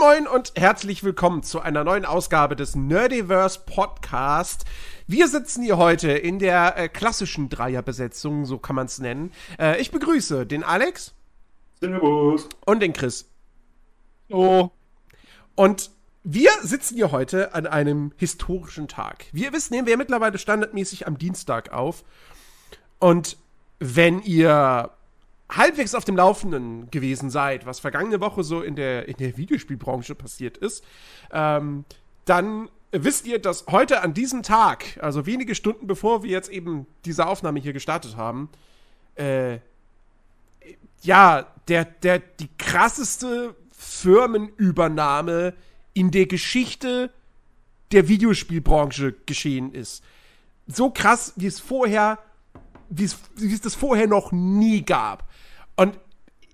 Moin und herzlich willkommen zu einer neuen Ausgabe des Nerdiverse Podcast. Wir sitzen hier heute in der äh, klassischen Dreierbesetzung, so kann man es nennen. Äh, ich begrüße den Alex. Servus. Und den Chris. Oh. Und wir sitzen hier heute an einem historischen Tag. Wie ihr wisst, nehmen wir mittlerweile standardmäßig am Dienstag auf. Und wenn ihr halbwegs auf dem Laufenden gewesen seid, was vergangene Woche so in der, in der Videospielbranche passiert ist, ähm, dann wisst ihr, dass heute an diesem Tag, also wenige Stunden bevor wir jetzt eben diese Aufnahme hier gestartet haben, äh, ja, der, der, die krasseste Firmenübernahme in der Geschichte der Videospielbranche geschehen ist. So krass, wie es vorher, wie es, wie es das vorher noch nie gab. Und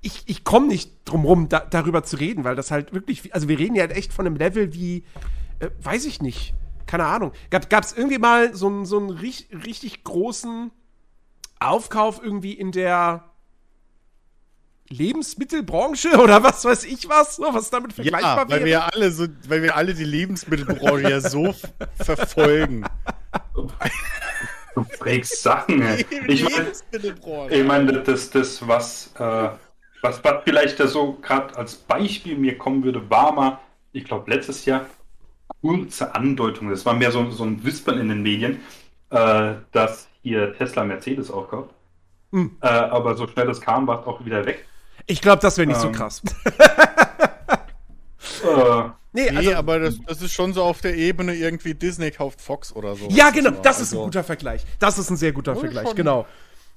ich, ich komme nicht drum rum, da, darüber zu reden, weil das halt wirklich, also wir reden ja halt echt von einem Level wie, äh, weiß ich nicht, keine Ahnung. Gab es irgendwie mal so einen so einen richtig, großen Aufkauf irgendwie in der Lebensmittelbranche oder was weiß ich was, so, was damit vergleichbar ja, weil wäre? Wir ja alle so, weil wir alle die Lebensmittelbranche ja so verfolgen. Du prägst Sachen. Ich meine, ich mein, das, das, was, äh, was, was vielleicht da so gerade als Beispiel mir kommen würde, war mal, ich glaube, letztes Jahr kurze Andeutung. Das war mehr so, so ein Wispern in den Medien, äh, dass hier Tesla Mercedes aufkauft. Hm. Äh, aber so schnell es kam, war es auch wieder weg. Ich glaube, das wäre nicht ähm, so krass. äh, nee, nee also, aber das, das, ist schon so auf der Ebene irgendwie Disney kauft Fox oder so. Ja, genau, das ist ein also guter Vergleich. Das ist ein sehr guter Vergleich, genau.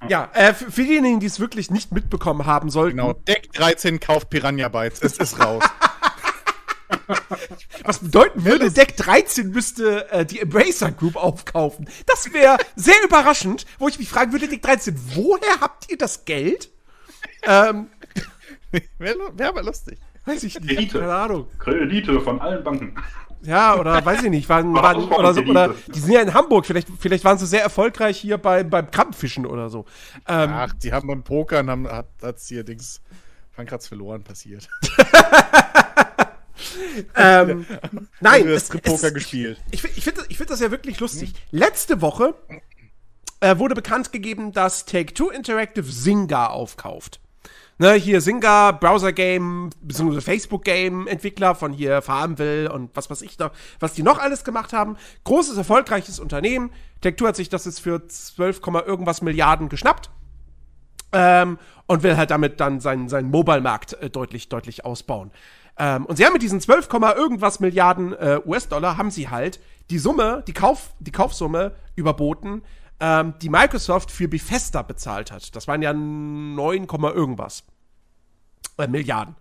Ja, äh, für, für diejenigen, die es wirklich nicht mitbekommen haben sollten. Genau, Deck 13 kauft Piranha Bytes. Es ist raus. Was bedeuten würde, Deck 13 müsste äh, die Embracer Group aufkaufen. Das wäre sehr überraschend, wo ich mich fragen würde, Deck 13, woher habt ihr das Geld? ähm, wäre wär aber lustig. Weiß ich nicht. Kredite. Keine Ahnung. Kredite von allen Banken. Ja, oder weiß ich nicht, waren, waren oder so, oder die sind ja in Hamburg, vielleicht, vielleicht waren sie sehr erfolgreich hier bei, beim Krabbenfischen oder so. Ähm, Ach, die haben beim Pokern, haben, hat es hier Dings Frankratz verloren passiert. ähm, nein, es, Poker es, gespielt. Ich, ich, ich finde ich find das ja wirklich lustig. Hm. Letzte Woche äh, wurde bekannt gegeben, dass Take-Two Interactive Zynga aufkauft. Ne, hier Zynga, Browser-Game, beziehungsweise Facebook-Game-Entwickler von hier Farmville und was weiß ich da, was die noch alles gemacht haben. Großes, erfolgreiches Unternehmen. Take-Two hat sich das jetzt für 12, irgendwas Milliarden geschnappt. Ähm, und will halt damit dann seinen, seinen Mobile-Markt äh, deutlich, deutlich ausbauen. Ähm, und sie haben mit diesen 12, irgendwas Milliarden äh, US-Dollar haben sie halt die Summe, die, Kauf, die Kaufsumme überboten, ähm, die Microsoft für Bethesda bezahlt hat. Das waren ja 9, irgendwas äh, Milliarden.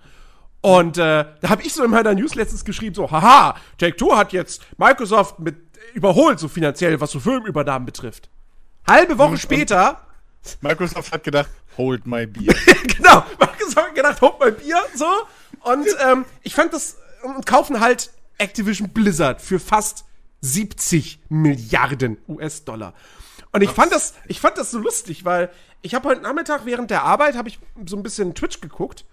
Und äh, da habe ich so in meiner News letztens geschrieben, so, haha, Take-Two hat jetzt Microsoft mit überholt, so finanziell, was so Filmübernahmen betrifft. Halbe Woche und, später. Microsoft hat gedacht, hold my beer. genau, Microsoft hat gedacht, hold my beer, so. Und ähm, ich fand das, und kaufen halt Activision Blizzard für fast 70 Milliarden US-Dollar. Und ich fand das, ich fand das so lustig, weil ich habe heute Nachmittag während der Arbeit habe ich so ein bisschen Twitch geguckt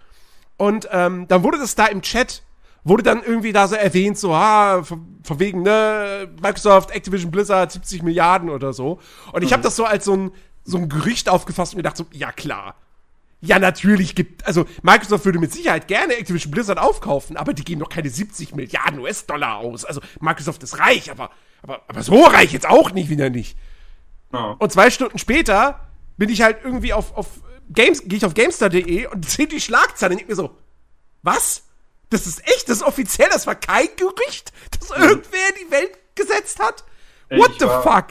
und ähm, dann wurde das da im Chat wurde dann irgendwie da so erwähnt, so, ah, von, von wegen, ne, Microsoft, Activision Blizzard, 70 Milliarden oder so. Und ich habe mhm. das so als so ein, so ein Gerücht aufgefasst und gedacht, so, ja klar. Ja, natürlich gibt, also Microsoft würde mit Sicherheit gerne Activision Blizzard aufkaufen, aber die geben doch keine 70 Milliarden US-Dollar aus. Also Microsoft ist reich, aber, aber, aber so reich jetzt auch nicht wieder nicht. Ja. Und zwei Stunden später bin ich halt irgendwie auf, auf Games, gehe ich auf GameStar.de und sehe die Schlagzeile und denke mir so, was? Das ist echt, das ist offiziell, das war kein Gerücht, das mhm. irgendwer in die Welt gesetzt hat? What ich the fuck?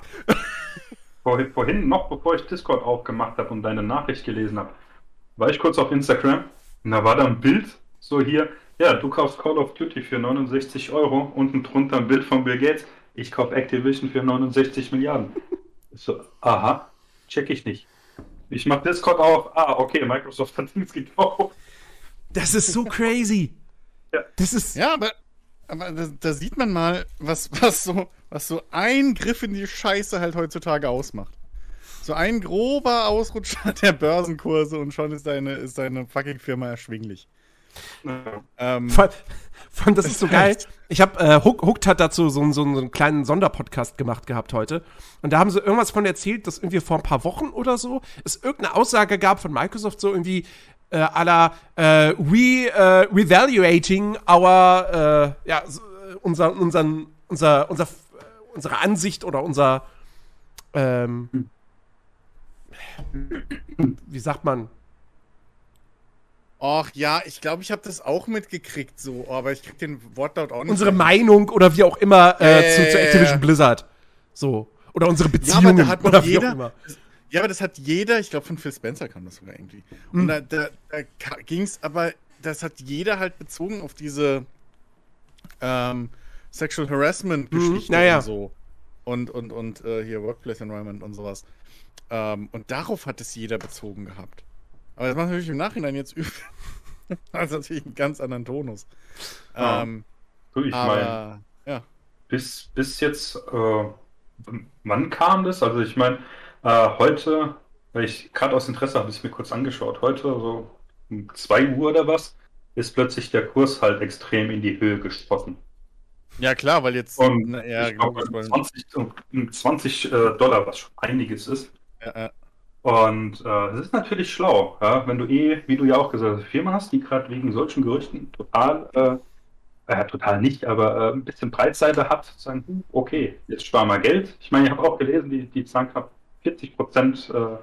Vorhin, vorhin, noch bevor ich Discord aufgemacht habe und deine Nachricht gelesen habe, war ich kurz auf Instagram und da war da ein Bild, so hier, ja, du kaufst Call of Duty für 69 Euro, unten drunter ein Bild von Bill Gates, ich kaufe Activision für 69 Milliarden. So, aha, check ich nicht. Ich mach Discord auf, ah, okay, Microsoft hat nichts gekauft. Das ist so crazy. ja. Das ist. Ja, aber, aber da, da, sieht man mal, was, was, so, was so ein Griff in die Scheiße halt heutzutage ausmacht. So ein grober Ausrutscher der Börsenkurse und schon ist deine, ist deine fucking Firma erschwinglich. Ähm, vor, das ist so geil. Ich habe äh, Hook, Hooked hat dazu so, so, so einen kleinen Sonderpodcast gemacht gehabt heute. Und da haben sie irgendwas von erzählt, dass irgendwie vor ein paar Wochen oder so es irgendeine Aussage gab von Microsoft, so irgendwie äh, la äh, we äh, revaluating our äh, ja, äh, unser, unseren, unser, unser, unsere Ansicht oder unser ähm, wie sagt man? Ach ja, ich glaube, ich habe das auch mitgekriegt so, aber ich krieg den Wortlaut auch nicht. Unsere Meinung oder wie auch immer äh, äh, zu, zu, Activision Blizzard. So. Oder unsere Beziehungen ja, oder jeder, wie auch immer. Ja, aber das hat jeder, ich glaube von Phil Spencer kam das sogar irgendwie. Und hm. da, da, da ging es, aber das hat jeder halt bezogen auf diese ähm, Sexual Harassment-Geschichte hm, naja. und so. Und, und, und äh, hier Workplace Environment und sowas. Ähm, und darauf hat es jeder bezogen gehabt. Aber das macht natürlich im Nachhinein jetzt übel. also natürlich einen ganz anderen Tonus. Ja. Ähm, ich meine, ja. bis, bis jetzt, äh, wann kam das? Also ich meine, äh, heute, weil ich gerade aus Interesse habe ich mir kurz angeschaut, heute so um 2 Uhr oder was, ist plötzlich der Kurs halt extrem in die Höhe geschossen. Ja klar, weil jetzt und na, ja, ich glaub, 20, 20 äh, Dollar, was schon einiges ist. Ja, ja. Und äh, es ist natürlich schlau, ja, wenn du eh, wie du ja auch gesagt hast, eine Firma hast, die gerade wegen solchen Gerüchten total, äh, äh, total nicht, aber äh, ein bisschen Breitseite hat, zu sagen, hm, okay, jetzt sparen wir Geld. Ich meine, ich habe auch gelesen, die, die zahlen knapp 40 Prozent äh,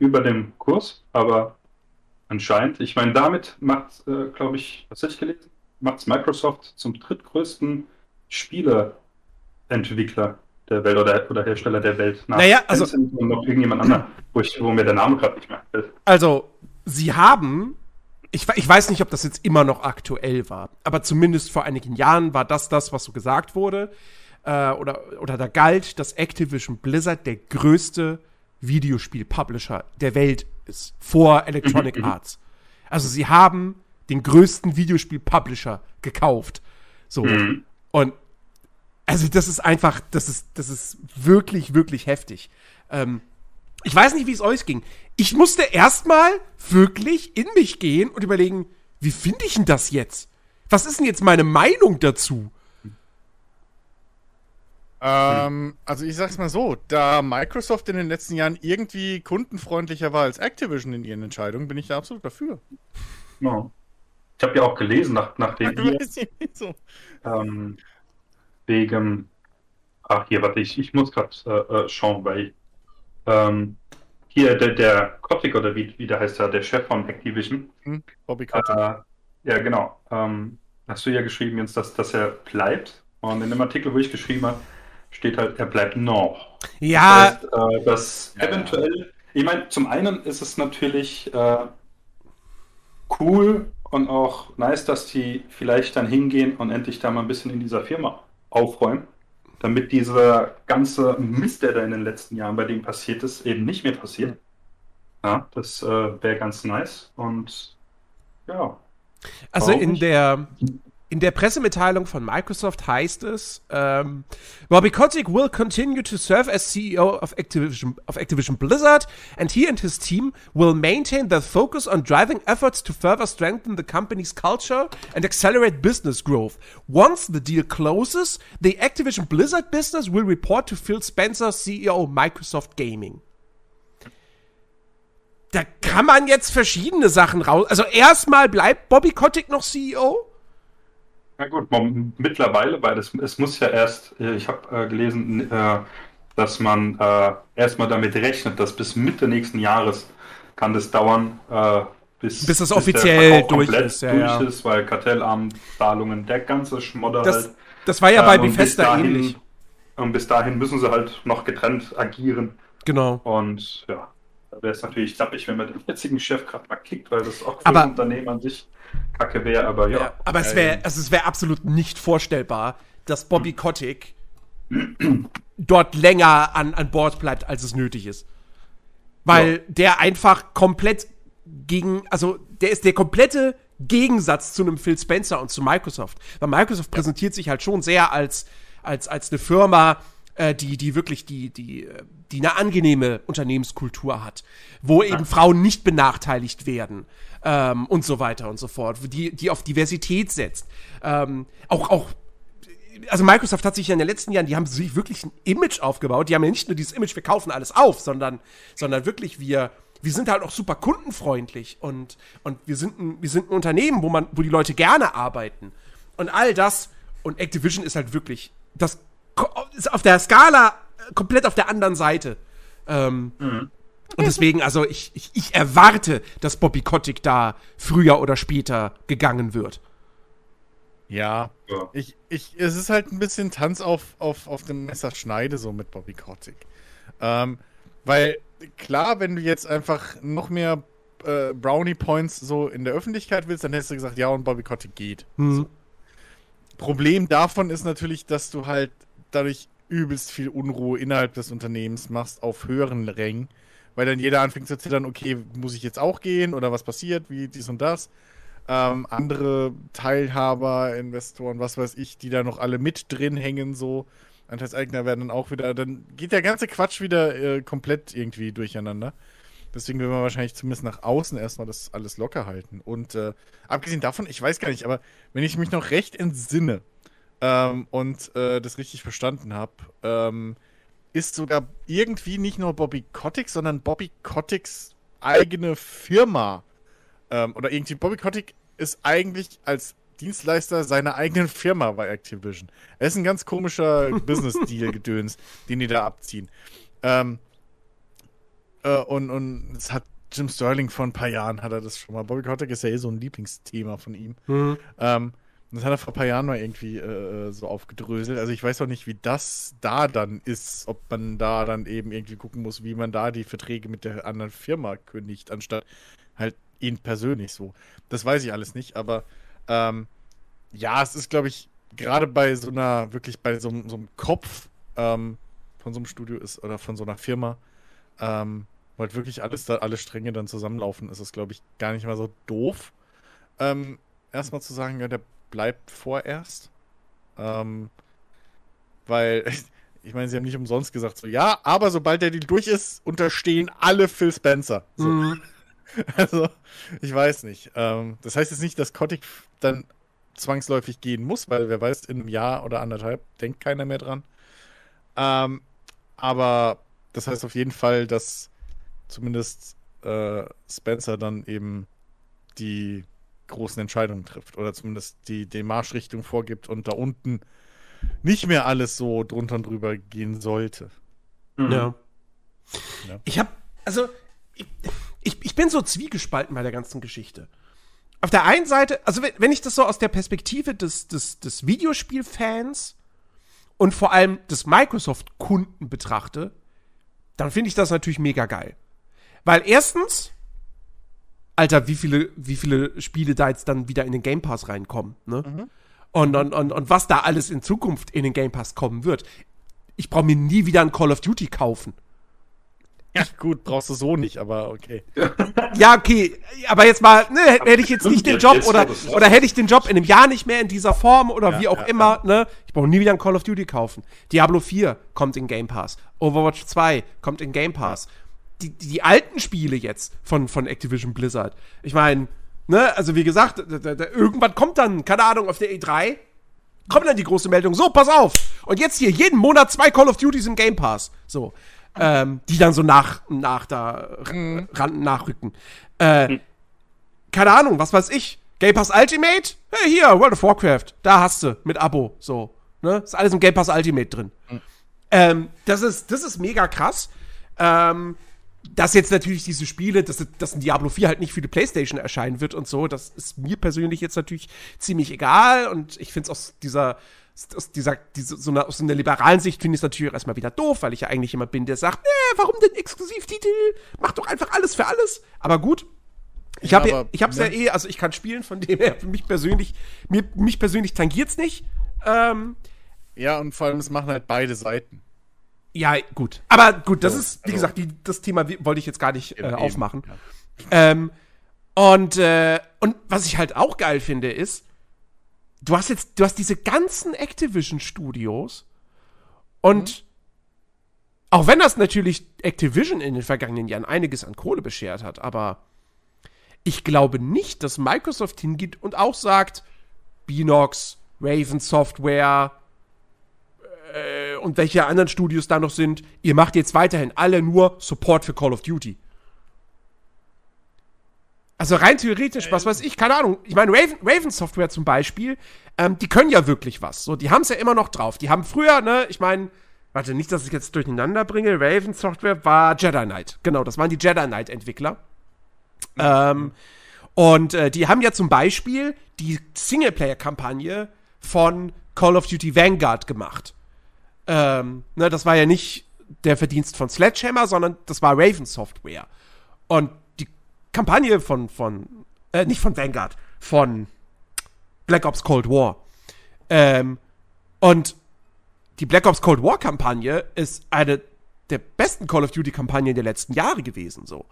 über dem Kurs, aber anscheinend, ich meine, damit macht, äh, glaube ich, was hätte ich gelesen, macht Microsoft zum drittgrößten Spieleentwickler der Welt oder, oder Hersteller der Welt. Nach naja, also. Und noch irgendjemand anderer, wo, ich, wo mir der Name gerade nicht mehr fällt. Also, sie haben. Ich, ich weiß nicht, ob das jetzt immer noch aktuell war, aber zumindest vor einigen Jahren war das das, was so gesagt wurde. Äh, oder, oder da galt, dass Activision Blizzard der größte Videospiel-Publisher der Welt ist. Vor Electronic Arts. Also, sie haben den größten Videospiel-Publisher gekauft. So. Mhm. Und also das ist einfach, das ist, das ist wirklich, wirklich heftig. Ähm, ich weiß nicht, wie es euch ging. Ich musste erstmal wirklich in mich gehen und überlegen, wie finde ich denn das jetzt? Was ist denn jetzt meine Meinung dazu? Ähm, also ich sag's mal so, da Microsoft in den letzten Jahren irgendwie kundenfreundlicher war als Activision in ihren Entscheidungen, bin ich da absolut dafür. No. Ich habe ja auch gelesen, nach, nachdem ihr, so. ähm, wegen. Ach, hier, warte, ich, ich muss gerade äh, äh, schauen, weil ähm, hier der, der Kotick oder wie, wie der heißt ja, der Chef von Activision. Hm, Bobby Kotick. Äh, ja, genau. Ähm, hast du ja geschrieben jetzt, dass, dass er bleibt. Und in dem Artikel, wo ich geschrieben habe, steht halt, er bleibt noch. Ja. Das heißt, äh, dass ja. eventuell, ich meine, zum einen ist es natürlich äh, cool und auch nice, dass die vielleicht dann hingehen und endlich da mal ein bisschen in dieser Firma aufräumen, damit dieser ganze Mist, der da in den letzten Jahren bei dem passiert ist, eben nicht mehr passiert. Ja, das äh, wäre ganz nice und ja. Also in der in der Pressemitteilung von Microsoft heißt es, ähm, Bobby Kotick will continue to serve as CEO of Activision, of Activision Blizzard, and he and his team will maintain their focus on driving efforts to further strengthen the company's culture and accelerate business growth. Once the deal closes, the Activision Blizzard business will report to Phil Spencer, CEO Microsoft Gaming. Da kann man jetzt verschiedene Sachen raus. Also erstmal bleibt Bobby Kotick noch CEO. Na gut, mittlerweile, weil es, es muss ja erst, äh, ich habe äh, gelesen, äh, dass man äh, erstmal damit rechnet, dass bis Mitte nächsten Jahres kann das dauern, äh, bis, bis das bis offiziell durch ist. Ja, durch ja. ist, weil Kartellarmzahlungen, der ganze Schmodder das, halt. Das war ja bei ähm, Bethesda dahin, ähnlich. Und bis dahin müssen sie halt noch getrennt agieren. Genau. Und ja, wäre es natürlich klappig, wenn man den jetzigen Chef gerade mal kickt, weil das auch für aber, das Unternehmen an sich kacke wäre, aber ja. ja aber es wäre also es wär absolut nicht vorstellbar, dass Bobby hm. Kotick dort länger an, an Bord bleibt, als es nötig ist. Weil ja. der einfach komplett gegen, also der ist der komplette Gegensatz zu einem Phil Spencer und zu Microsoft. Weil Microsoft ja. präsentiert sich halt schon sehr als, als, als eine Firma, äh, die, die wirklich die, die, die eine angenehme Unternehmenskultur hat, wo eben Frauen nicht benachteiligt werden, ähm, und so weiter und so fort, die, die auf Diversität setzt. Ähm, auch, auch also Microsoft hat sich ja in den letzten Jahren, die haben sich wirklich ein Image aufgebaut. Die haben ja nicht nur dieses Image, wir kaufen alles auf, sondern, sondern wirklich wir, wir sind halt auch super kundenfreundlich und, und wir sind ein, wir sind ein Unternehmen, wo man, wo die Leute gerne arbeiten. Und all das, und Activision ist halt wirklich, das ist auf der Skala komplett auf der anderen Seite. Ähm, mhm. Und deswegen, also ich, ich, ich erwarte, dass Bobby Kotick da früher oder später gegangen wird. Ja, ja. Ich, ich, es ist halt ein bisschen Tanz auf, auf, auf dem Messerschneide so mit Bobby Kotick. Ähm, weil klar, wenn du jetzt einfach noch mehr äh, Brownie Points so in der Öffentlichkeit willst, dann hättest du gesagt, ja, und Bobby Kotick geht. Mhm. So. Problem davon ist natürlich, dass du halt dadurch übelst viel Unruhe innerhalb des Unternehmens machst auf höheren Rängen, weil dann jeder anfängt zu zittern, okay, muss ich jetzt auch gehen oder was passiert, wie dies und das. Ähm, andere Teilhaber, Investoren, was weiß ich, die da noch alle mit drin hängen, so. Anteilseigner werden dann auch wieder, dann geht der ganze Quatsch wieder äh, komplett irgendwie durcheinander. Deswegen will man wahrscheinlich zumindest nach außen erstmal das alles locker halten. Und äh, abgesehen davon, ich weiß gar nicht, aber wenn ich mich noch recht entsinne ähm, und äh, das richtig verstanden habe, ähm, ist sogar irgendwie nicht nur Bobby Kotick, sondern Bobby Koticks eigene Firma. Ähm, oder irgendwie Bobby Kotick ist eigentlich als Dienstleister seiner eigenen Firma bei Activision. Es ist ein ganz komischer Business-Deal-Gedöns, den die da abziehen. Ähm, äh, und, und es hat Jim Sterling vor ein paar Jahren hat er das schon mal. Bobby Kotick ist ja eh so ein Lieblingsthema von ihm. Mhm. Ähm, das hat er vor ein paar Jahren mal irgendwie äh, so aufgedröselt. Also ich weiß auch nicht, wie das da dann ist, ob man da dann eben irgendwie gucken muss, wie man da die Verträge mit der anderen Firma kündigt, anstatt halt ihn persönlich so. Das weiß ich alles nicht, aber ähm, ja, es ist, glaube ich, gerade bei so einer, wirklich bei so, so einem Kopf ähm, von so einem Studio ist oder von so einer Firma, ähm, weil wirklich alles da, alle Stränge dann zusammenlaufen, ist es, glaube ich, gar nicht mal so doof. Ähm, erstmal zu sagen, ja, der bleibt vorerst. Ähm, weil, ich meine, sie haben nicht umsonst gesagt, so, ja, aber sobald der Deal durch ist, unterstehen alle Phil Spencer. So. Mhm. Also, ich weiß nicht. Ähm, das heißt jetzt nicht, dass Kotick dann zwangsläufig gehen muss, weil wer weiß, in einem Jahr oder anderthalb denkt keiner mehr dran. Ähm, aber das heißt auf jeden Fall, dass zumindest äh, Spencer dann eben die großen Entscheidungen trifft oder zumindest die, die Marschrichtung vorgibt und da unten nicht mehr alles so drunter und drüber gehen sollte. Mhm. Ja. ja. Ich habe, also, ich, ich, ich bin so zwiegespalten bei der ganzen Geschichte. Auf der einen Seite, also wenn ich das so aus der Perspektive des, des, des Videospielfans und vor allem des Microsoft-Kunden betrachte, dann finde ich das natürlich mega geil. Weil erstens, Alter, wie viele, wie viele Spiele da jetzt dann wieder in den Game Pass reinkommen, ne? Mhm. Und, und, und, und was da alles in Zukunft in den Game Pass kommen wird. Ich brauche mir nie wieder ein Call of Duty kaufen. Ja, gut, brauchst du so nicht, aber okay. Ja, okay, aber jetzt mal, ne, hätte ich jetzt nicht den Job oder, oder hätte ich den Job in einem Jahr nicht mehr in dieser Form oder ja, wie auch ja, immer, ja. ne? Ich brauche nie wieder ein Call of Duty kaufen. Diablo 4 kommt in Game Pass. Overwatch 2 kommt in Game Pass. Die, die, alten Spiele jetzt von, von Activision Blizzard. Ich meine, ne, also wie gesagt, da, da, irgendwann kommt dann, keine Ahnung, auf der E3 kommt dann die große Meldung, so, pass auf. Und jetzt hier jeden Monat zwei Call of Duties im Game Pass. So ähm, die dann so nach, nach da mhm. ran, nachrücken. Äh, mhm. Keine Ahnung, was weiß ich. Game Pass Ultimate? Hey, hier, World of Warcraft. Da hast du mit Abo. So. Ne? Ist alles im Game Pass Ultimate drin. Mhm. Ähm, das, ist, das ist mega krass. Ähm, dass jetzt natürlich diese Spiele, dass, dass ein Diablo 4 halt nicht für die Playstation erscheinen wird und so, das ist mir persönlich jetzt natürlich ziemlich egal und ich finde es aus dieser aus dieser, diese, so einer, aus einer liberalen Sicht finde ich es natürlich auch erstmal wieder doof, weil ich ja eigentlich jemand bin, der sagt, nee, warum denn Exklusivtitel? Mach doch einfach alles für alles. Aber gut. Ich habe ja, ich hab's ne? ja eh, also ich kann spielen, von dem her, für mich persönlich, mir, mich persönlich tangiert's nicht. Ähm, ja, und vor allem, es machen halt beide Seiten. Ja, gut. Aber gut, das so, ist, wie also, gesagt, die, das Thema wollte ich jetzt gar nicht äh, aufmachen. Ja. Ähm, und, äh, und was ich halt auch geil finde, ist, du hast jetzt, du hast diese ganzen Activision-Studios und mhm. auch wenn das natürlich Activision in den vergangenen Jahren einiges an Kohle beschert hat, aber ich glaube nicht, dass Microsoft hingeht und auch sagt, Binox, Raven Software äh, und welche anderen Studios da noch sind, ihr macht jetzt weiterhin alle nur Support für Call of Duty. Also rein theoretisch, was weiß ich, keine Ahnung. Ich meine, Raven, Raven Software zum Beispiel, ähm, die können ja wirklich was. So, die haben es ja immer noch drauf. Die haben früher, ne, ich meine, warte, nicht, dass ich jetzt durcheinander bringe. Raven Software war Jedi Knight. Genau, das waren die Jedi Knight Entwickler. Mhm. Ähm, und äh, die haben ja zum Beispiel die Singleplayer-Kampagne von Call of Duty Vanguard gemacht. Ähm, ne, das war ja nicht der Verdienst von Sledgehammer, sondern das war Raven Software. Und Kampagne von, von äh, nicht von Vanguard, von Black Ops Cold War. Ähm, und die Black Ops Cold War Kampagne ist eine der besten Call of Duty Kampagnen der letzten Jahre gewesen, so.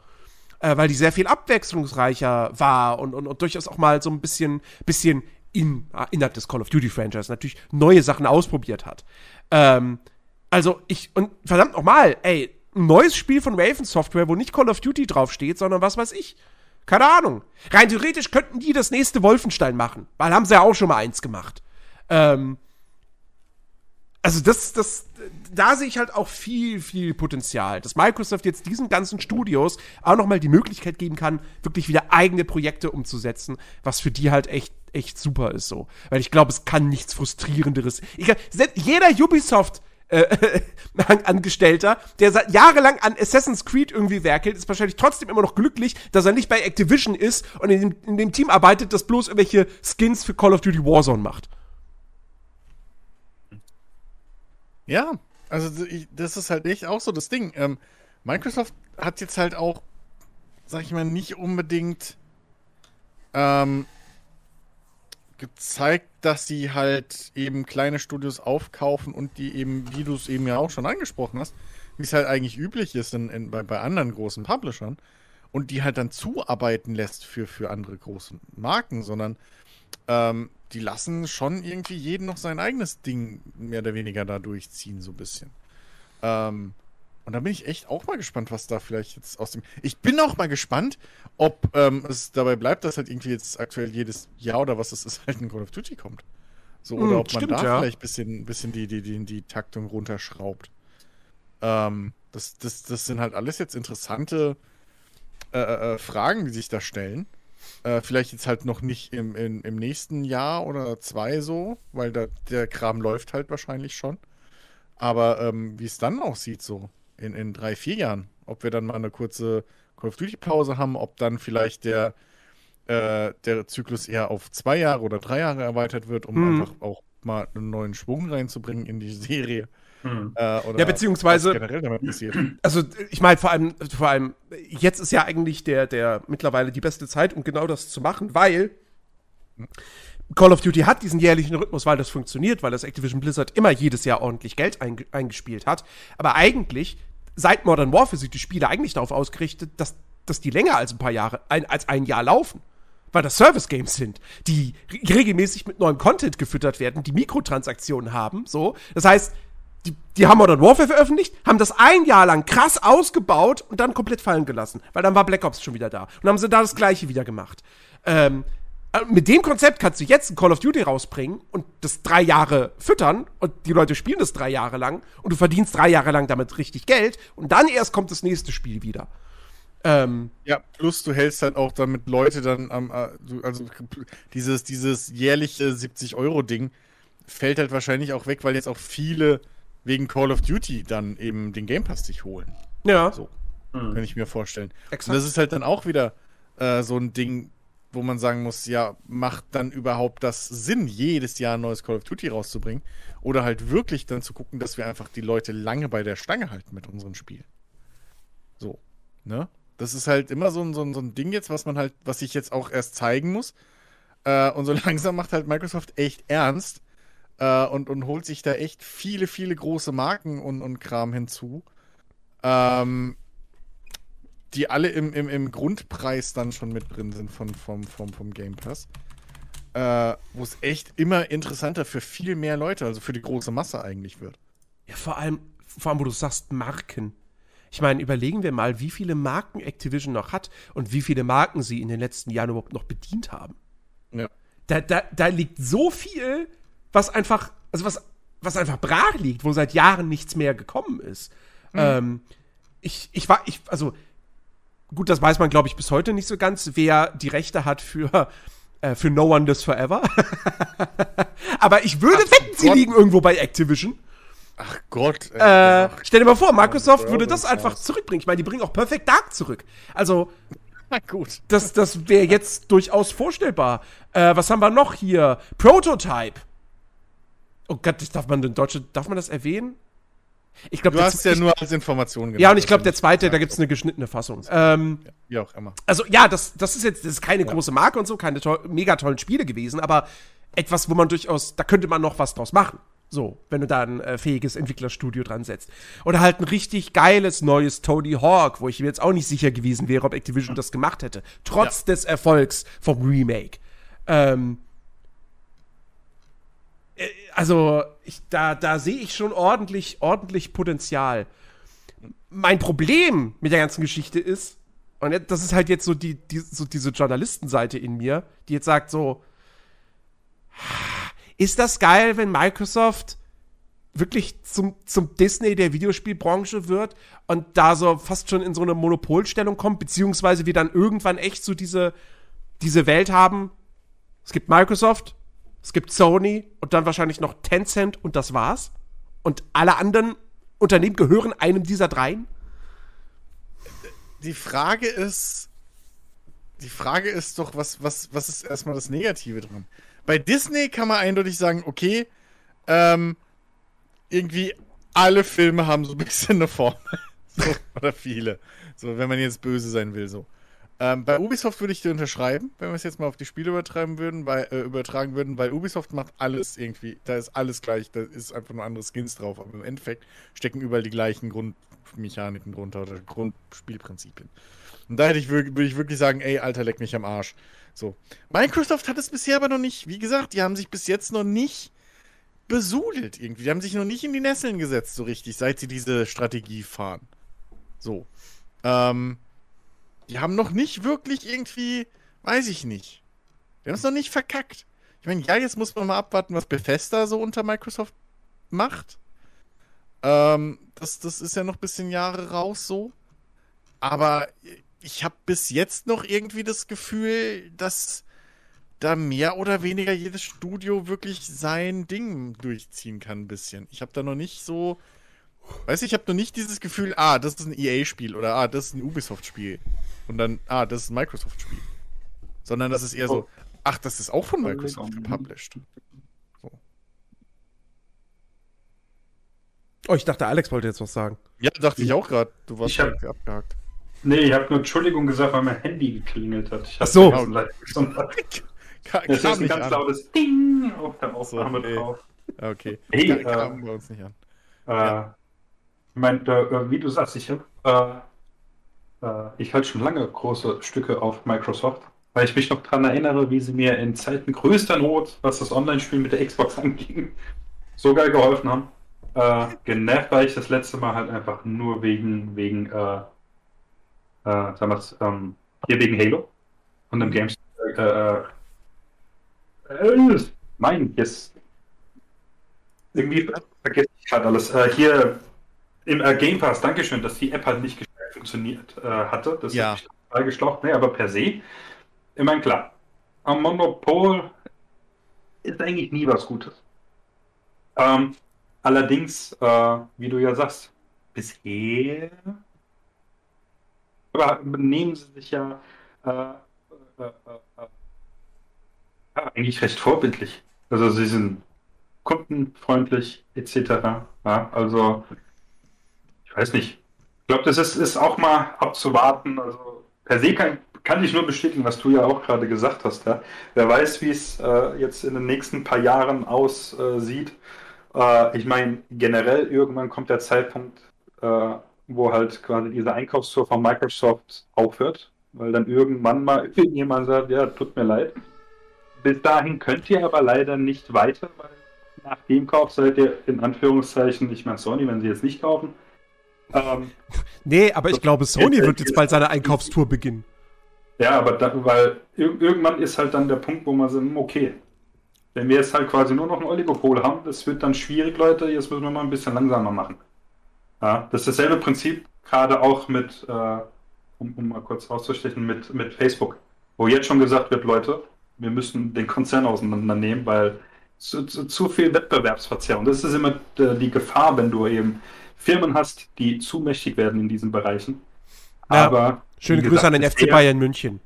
Äh, weil die sehr viel abwechslungsreicher war und, und, und durchaus auch mal so ein bisschen, bisschen in, äh, innerhalb des Call of Duty Franchise natürlich neue Sachen ausprobiert hat. Ähm, also ich, und verdammt nochmal, ey, ein neues Spiel von Raven Software, wo nicht Call of Duty draufsteht, sondern was weiß ich. Keine Ahnung. Rein theoretisch könnten die das nächste Wolfenstein machen, weil haben sie ja auch schon mal eins gemacht. Ähm, also das, das, da sehe ich halt auch viel, viel Potenzial, dass Microsoft jetzt diesen ganzen Studios auch noch mal die Möglichkeit geben kann, wirklich wieder eigene Projekte umzusetzen, was für die halt echt, echt super ist so. Weil ich glaube, es kann nichts frustrierenderes. Ich, jeder Ubisoft äh, Angestellter, der seit jahrelang an Assassin's Creed irgendwie werkelt, ist wahrscheinlich trotzdem immer noch glücklich, dass er nicht bei Activision ist und in dem, in dem Team arbeitet, das bloß irgendwelche Skins für Call of Duty Warzone macht. Ja, also das ist halt echt auch so das Ding. Ähm, Microsoft hat jetzt halt auch, sag ich mal, nicht unbedingt ähm, gezeigt, dass sie halt eben kleine Studios aufkaufen und die eben, wie du es eben ja auch schon angesprochen hast, wie es halt eigentlich üblich ist in, in, bei, bei anderen großen Publishern und die halt dann zuarbeiten lässt für, für andere große Marken, sondern ähm, die lassen schon irgendwie jeden noch sein eigenes Ding mehr oder weniger da durchziehen, so ein bisschen. Ähm, und da bin ich echt auch mal gespannt, was da vielleicht jetzt aus dem. Ich bin auch mal gespannt, ob ähm, es dabei bleibt, dass halt irgendwie jetzt aktuell jedes Jahr oder was es ist, halt ein Call of Duty kommt. So, oder hm, ob man da ja. vielleicht ein bisschen, bisschen die, die, die, die Taktung runterschraubt. Ähm, das, das, das sind halt alles jetzt interessante äh, äh, äh, Fragen, die sich da stellen. Äh, vielleicht jetzt halt noch nicht im, im, im nächsten Jahr oder zwei so, weil da, der Kram läuft halt wahrscheinlich schon. Aber ähm, wie es dann aussieht, so in, in drei, vier Jahren. Ob wir dann mal eine kurze Call of Duty Pause haben, ob dann vielleicht der, äh, der Zyklus eher auf zwei Jahre oder drei Jahre erweitert wird, um mhm. einfach auch mal einen neuen Schwung reinzubringen in die Serie. Mhm. Äh, ja, beziehungsweise generell damit passiert. Also ich meine, vor allem, vor allem, jetzt ist ja eigentlich der, der mittlerweile die beste Zeit, um genau das zu machen, weil Call of Duty hat diesen jährlichen Rhythmus, weil das funktioniert, weil das Activision Blizzard immer jedes Jahr ordentlich Geld eingespielt hat. Aber eigentlich seit Modern Warfare sind die Spiele eigentlich darauf ausgerichtet, dass, dass die länger als ein paar Jahre, ein, als ein Jahr laufen. Weil das Service-Games sind, die regelmäßig mit neuem Content gefüttert werden, die Mikrotransaktionen haben, so. Das heißt, die, die haben Modern Warfare veröffentlicht, haben das ein Jahr lang krass ausgebaut und dann komplett fallen gelassen, weil dann war Black Ops schon wieder da. Und haben sie da das Gleiche wieder gemacht. Ähm, äh, mit dem Konzept kannst du jetzt ein Call of Duty rausbringen und das drei Jahre füttern und die Leute spielen das drei Jahre lang und du verdienst drei Jahre lang damit richtig Geld und dann erst kommt das nächste Spiel wieder. Ähm, ja, plus du hältst halt auch damit Leute dann am, äh, also dieses, dieses jährliche 70-Euro-Ding fällt halt wahrscheinlich auch weg, weil jetzt auch viele wegen Call of Duty dann eben den Game Pass sich holen. Ja. So. Mhm. Kann ich mir vorstellen. Exakt. Und das ist halt dann auch wieder äh, so ein Ding, wo man sagen muss, ja, macht dann überhaupt das Sinn, jedes Jahr ein neues Call of Duty rauszubringen? Oder halt wirklich dann zu gucken, dass wir einfach die Leute lange bei der Stange halten mit unseren Spielen. So, ne? Das ist halt immer so ein, so ein, so ein Ding jetzt, was man halt, was ich jetzt auch erst zeigen muss. Äh, und so langsam macht halt Microsoft echt ernst äh, und, und holt sich da echt viele, viele große Marken und, und Kram hinzu. Ähm, die alle im, im, im Grundpreis dann schon mit drin sind von, vom, vom, vom Game Pass. Äh, Wo es echt immer interessanter für viel mehr Leute, also für die große Masse eigentlich wird. Ja, vor allem, vor allem, wo du sagst Marken. Ich meine, überlegen wir mal, wie viele Marken Activision noch hat und wie viele Marken sie in den letzten Jahren überhaupt noch bedient haben. Ja. Da, da, da liegt so viel, was einfach, also was, was einfach brach liegt, wo seit Jahren nichts mehr gekommen ist. Mhm. Ähm, ich, ich war, ich, also, gut, das weiß man, glaube ich, bis heute nicht so ganz, wer die Rechte hat für, äh, für No One Lives Forever. Aber ich würde Ach, wetten, sie liegen irgendwo bei Activision. Ach Gott. Ey, äh, stell dir mal vor, Microsoft würde das einfach zurückbringen. Ich meine, die bringen auch Perfect Dark zurück. Also, Na gut. Das, das wäre jetzt durchaus vorstellbar. Äh, was haben wir noch hier? Prototype. Oh Gott, das darf man in Deutschland, darf man das erwähnen? Ich glaube, du hast ja nur als Information genannt. Ja, und ich glaube, der zweite, da gibt es eine geschnittene Fassung. Ähm, ja, wie auch immer. Also, ja, das, das ist jetzt das ist keine ja. große Marke und so, keine to mega tollen Spiele gewesen, aber etwas, wo man durchaus, da könnte man noch was draus machen. So, wenn du da ein äh, fähiges Entwicklerstudio dran setzt. Oder halt ein richtig geiles neues Tony Hawk, wo ich mir jetzt auch nicht sicher gewesen wäre, ob Activision das gemacht hätte. Trotz ja. des Erfolgs vom Remake. Ähm, äh, also, ich, da, da sehe ich schon ordentlich, ordentlich Potenzial. Mein Problem mit der ganzen Geschichte ist, und das ist halt jetzt so, die, die, so diese Journalistenseite in mir, die jetzt sagt so, ist das geil, wenn Microsoft wirklich zum, zum Disney der Videospielbranche wird und da so fast schon in so eine Monopolstellung kommt, beziehungsweise wir dann irgendwann echt so diese, diese Welt haben. Es gibt Microsoft, es gibt Sony und dann wahrscheinlich noch Tencent und das war's. Und alle anderen Unternehmen gehören einem dieser dreien? Die Frage ist, die Frage ist doch, was, was, was ist erstmal das Negative dran? Bei Disney kann man eindeutig sagen, okay, ähm, irgendwie alle Filme haben so ein bisschen eine Form. so, oder viele. So, wenn man jetzt böse sein will, so. Ähm, bei Ubisoft würde ich dir unterschreiben, wenn wir es jetzt mal auf die Spiele übertreiben würden, weil, äh, übertragen würden, weil Ubisoft macht alles irgendwie, da ist alles gleich, da ist einfach nur andere Skins drauf, aber im Endeffekt stecken überall die gleichen Grundmechaniken drunter oder Grundspielprinzipien. Und da hätte ich, würde ich wirklich sagen, ey, Alter, leck mich am Arsch. So. Microsoft hat es bisher aber noch nicht, wie gesagt, die haben sich bis jetzt noch nicht besudelt irgendwie. Die haben sich noch nicht in die Nesseln gesetzt, so richtig, seit sie diese Strategie fahren. So. Ähm, die haben noch nicht wirklich irgendwie, weiß ich nicht. Die haben es noch nicht verkackt. Ich meine, ja, jetzt muss man mal abwarten, was Bethesda so unter Microsoft macht. Ähm, das, das ist ja noch ein bisschen Jahre raus so. Aber ich habe bis jetzt noch irgendwie das Gefühl, dass da mehr oder weniger jedes Studio wirklich sein Ding durchziehen kann, ein bisschen. Ich habe da noch nicht so. Weiß ich, habe noch nicht dieses Gefühl, ah, das ist ein EA-Spiel oder ah, das ist ein Ubisoft-Spiel. Und dann, ah, das ist ein Microsoft-Spiel. Sondern das ist eher so, ach, das ist auch von Microsoft gepublished. So. Oh, ich dachte, Alex wollte jetzt was sagen. Ja, dachte ich auch gerade. Du warst hab, abgehakt. Nee, ich habe nur Entschuldigung gesagt, weil mein Handy geklingelt hat. Ich Ach so. Es ist ein ganz an. lautes Ding auf der Aufnahme so, nee. drauf. Okay. Hey, äh, kam bei uns nicht an. Äh, ja. Ich meine, äh, wie du sagst, ich habe äh, äh, ich halte schon lange große Stücke auf Microsoft, weil ich mich noch daran erinnere, wie sie mir in Zeiten größter Not, was das Online-Spiel mit der Xbox anging, so geil geholfen haben. Äh, genervt war ich das letzte Mal halt einfach nur wegen, wegen äh, äh, sagen wir ähm, hier wegen Halo und dem Games. Äh, äh, äh, mein, jetzt. Irgendwie vergesse ich gerade alles. Äh, hier im äh, Game Pass, Dankeschön, dass die App halt nicht funktioniert äh, hatte. Das ja. ist total geschlaucht, ne, aber per se. Ich meine, klar, am Monopol ist eigentlich nie was Gutes. Ähm, allerdings, äh, wie du ja sagst, bisher aber benehmen sie sich ja äh, äh, äh, eigentlich recht vorbildlich. Also sie sind kundenfreundlich etc. Ja, also ich weiß nicht. Ich glaube, das ist, ist auch mal abzuwarten. Also per se kann, kann ich nur bestätigen, was du ja auch gerade gesagt hast. Ja? Wer weiß, wie es äh, jetzt in den nächsten paar Jahren aussieht. Äh, ich meine, generell irgendwann kommt der Zeitpunkt, äh, wo halt quasi diese Einkaufstour von Microsoft aufhört, weil dann irgendwann mal irgendjemand sagt, ja, tut mir leid. Bis dahin könnt ihr aber leider nicht weiter, weil nach dem Kauf seid ihr in Anführungszeichen nicht mehr Sony, wenn sie jetzt nicht kaufen. Ähm, nee, aber ich glaube, Sony wird jetzt bald seine Einkaufstour beginnen. Ja, aber da, weil irgendwann ist halt dann der Punkt, wo man sagt, hm, okay, wenn wir jetzt halt quasi nur noch ein Oligopol haben, das wird dann schwierig, Leute, jetzt müssen wir mal ein bisschen langsamer machen. Ja, das ist dasselbe Prinzip, gerade auch mit, äh, um, um, mal kurz rauszustechen, mit, mit Facebook, wo jetzt schon gesagt wird, Leute, wir müssen den Konzern auseinandernehmen, weil zu, zu, zu viel Wettbewerbsverzerrung. Das ist immer äh, die Gefahr, wenn du eben Firmen hast, die zu mächtig werden in diesen Bereichen. Ja, Aber schöne Grüße an den FC Bayern München.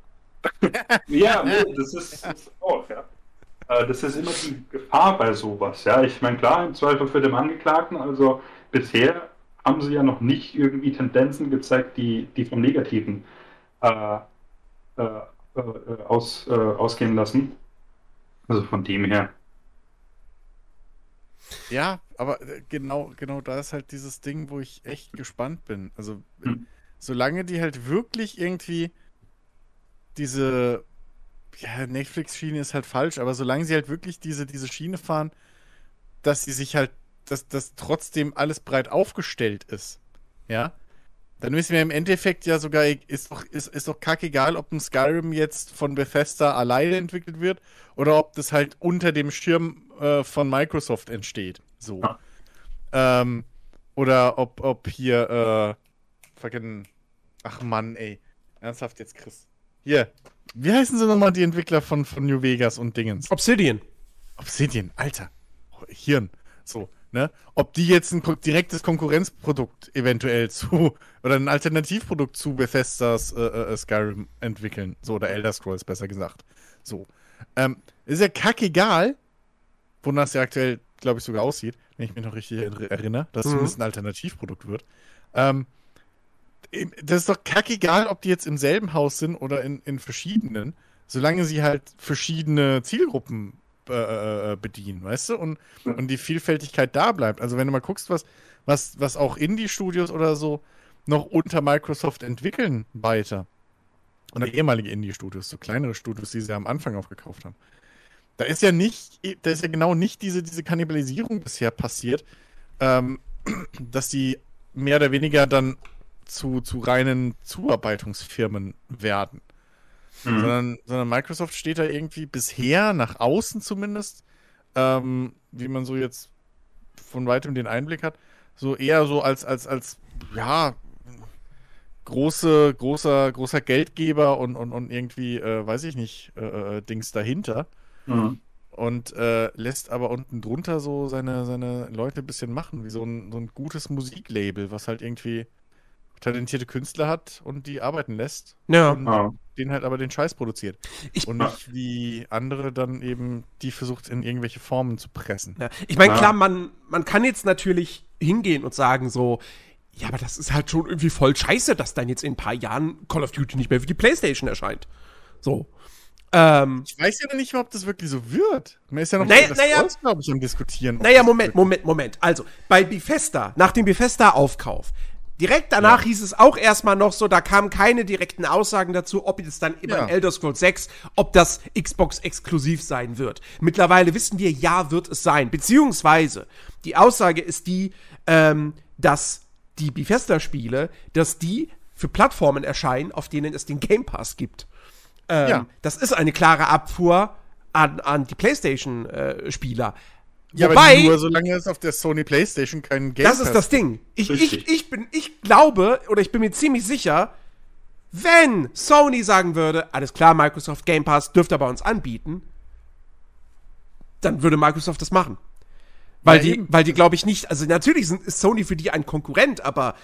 ja, das ist, das ist auch, ja. Äh, das ist immer die Gefahr bei sowas. Ja, ich meine, klar, im Zweifel für den Angeklagten, also bisher haben sie ja noch nicht irgendwie Tendenzen gezeigt, die, die vom Negativen äh, äh, äh aus, äh, ausgehen lassen. Also von dem her. Ja, aber äh, genau, genau da ist halt dieses Ding, wo ich echt gespannt bin. Also, hm. solange die halt wirklich irgendwie diese, ja, Netflix-Schiene ist halt falsch, aber solange sie halt wirklich diese, diese Schiene fahren, dass sie sich halt, dass das trotzdem alles breit aufgestellt ist, ja, dann wissen wir im Endeffekt ja sogar, ist doch, ist, ist doch kackegal, ob ein Skyrim jetzt von Bethesda alleine entwickelt wird oder ob das halt unter dem Schirm äh, von Microsoft entsteht. So. Ja. Ähm, oder ob, ob hier, äh, fucking, ach Mann, ey. Ernsthaft jetzt, Chris. Hier, wie heißen sie nochmal die Entwickler von, von New Vegas und Dingens? Obsidian. Obsidian, Alter. Oh, Hirn. So, ne? Ob die jetzt ein direktes Konkurrenzprodukt eventuell zu oder ein Alternativprodukt zu Bethesdas äh, äh, Skyrim entwickeln. So, oder Elder Scrolls besser gesagt. So. Ähm, ist ja kackegal, wonach es ja aktuell, glaube ich, sogar aussieht, wenn ich mich noch richtig erinnere, dass mhm. es ein Alternativprodukt wird. Ähm, das ist doch kackegal, ob die jetzt im selben Haus sind oder in, in verschiedenen, solange sie halt verschiedene Zielgruppen äh, äh, äh, bedienen, weißt du? Und, und die Vielfältigkeit da bleibt. Also wenn du mal guckst, was, was, was auch Indie-Studios oder so noch unter Microsoft entwickeln weiter. Oder ehemalige Indie-Studios, so kleinere Studios, die sie am Anfang aufgekauft haben. Da ist ja nicht, da ist ja genau nicht diese, diese Kannibalisierung bisher passiert, ähm, dass die mehr oder weniger dann zu, zu reinen Zuarbeitungsfirmen werden. Mhm. Sondern, sondern Microsoft steht da irgendwie bisher, nach außen zumindest, ähm, wie man so jetzt von weitem den Einblick hat, so eher so als, als, als, ja, große, großer, großer Geldgeber und, und, und irgendwie, äh, weiß ich nicht, äh, äh Dings dahinter. Mhm. Und äh, lässt aber unten drunter so seine, seine Leute ein bisschen machen, wie so ein, so ein gutes Musiklabel, was halt irgendwie talentierte Künstler hat und die arbeiten lässt. Ja. Und ja. den halt aber den Scheiß produziert. Ich, und nicht wie andere dann eben die versucht in irgendwelche Formen zu pressen. Ja. Ich meine, klar, man, man kann jetzt natürlich hingehen und sagen so, ja, aber das ist halt schon irgendwie voll scheiße, dass dann jetzt in ein paar Jahren Call of Duty nicht mehr für die Playstation erscheint. So. Ähm, ich weiß ja noch nicht, ob das wirklich so wird. Man ist ja noch naja, naja, glaube ich, am Diskutieren. Naja, Moment, Moment, Moment. Also, bei Bethesda, nach dem Bethesda-Aufkauf, Direkt danach ja. hieß es auch erstmal noch so, da kamen keine direkten Aussagen dazu, ob es dann ja. beim Elder Scrolls 6, ob das Xbox exklusiv sein wird. Mittlerweile wissen wir, ja, wird es sein. Beziehungsweise, die Aussage ist die, ähm, dass die Bethesda-Spiele, dass die für Plattformen erscheinen, auf denen es den Game Pass gibt. Ähm, ja. Das ist eine klare Abfuhr an, an die PlayStation-Spieler. Äh, ja, Wobei, aber nur solange es auf der Sony PlayStation keinen Game Das ist das Ding. Ich, ich, ich, bin, ich glaube, oder ich bin mir ziemlich sicher, wenn Sony sagen würde, alles klar, Microsoft Game Pass dürft ihr bei uns anbieten, dann würde Microsoft das machen. Weil ja, die, weil die, glaube ich, nicht, also natürlich sind, ist Sony für die ein Konkurrent, aber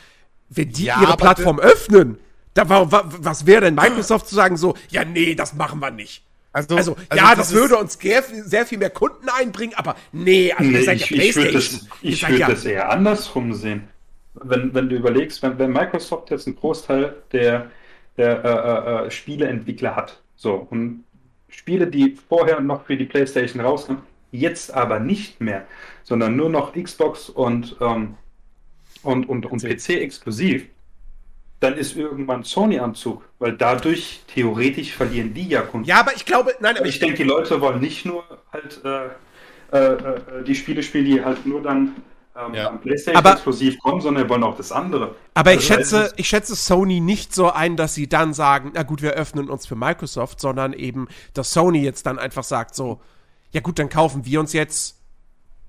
wenn die ja, ihre Plattform öffnen, da, was wäre denn Microsoft zu sagen so, ja, nee, das machen wir nicht. Also, also, also ja, das, das würde uns sehr, sehr, viel mehr Kunden einbringen, aber nee, also nee, ihr seid ich, ja PlayStation. Ich würde das, würd ja das eher andersrum sehen. Wenn, wenn du überlegst, wenn, wenn Microsoft jetzt einen Großteil der, der äh, äh, äh, Spieleentwickler hat, so, und Spiele, die vorher noch für die PlayStation rauskamen, jetzt aber nicht mehr, sondern nur noch Xbox und, ähm, und, und, und PC exklusiv, dann ist irgendwann Sony-Anzug, weil dadurch theoretisch verlieren die ja Kunden. Ja, aber ich glaube, nein, aber ich, ich denke, die Leute wollen nicht nur halt äh, äh, äh, die Spiele spielen, die halt nur dann ähm, ja. PlayStation aber, exklusiv kommen, sondern wir wollen auch das andere. Aber also ich schätze, ich schätze Sony nicht so ein, dass sie dann sagen, na gut, wir öffnen uns für Microsoft, sondern eben, dass Sony jetzt dann einfach sagt so, ja gut, dann kaufen wir uns jetzt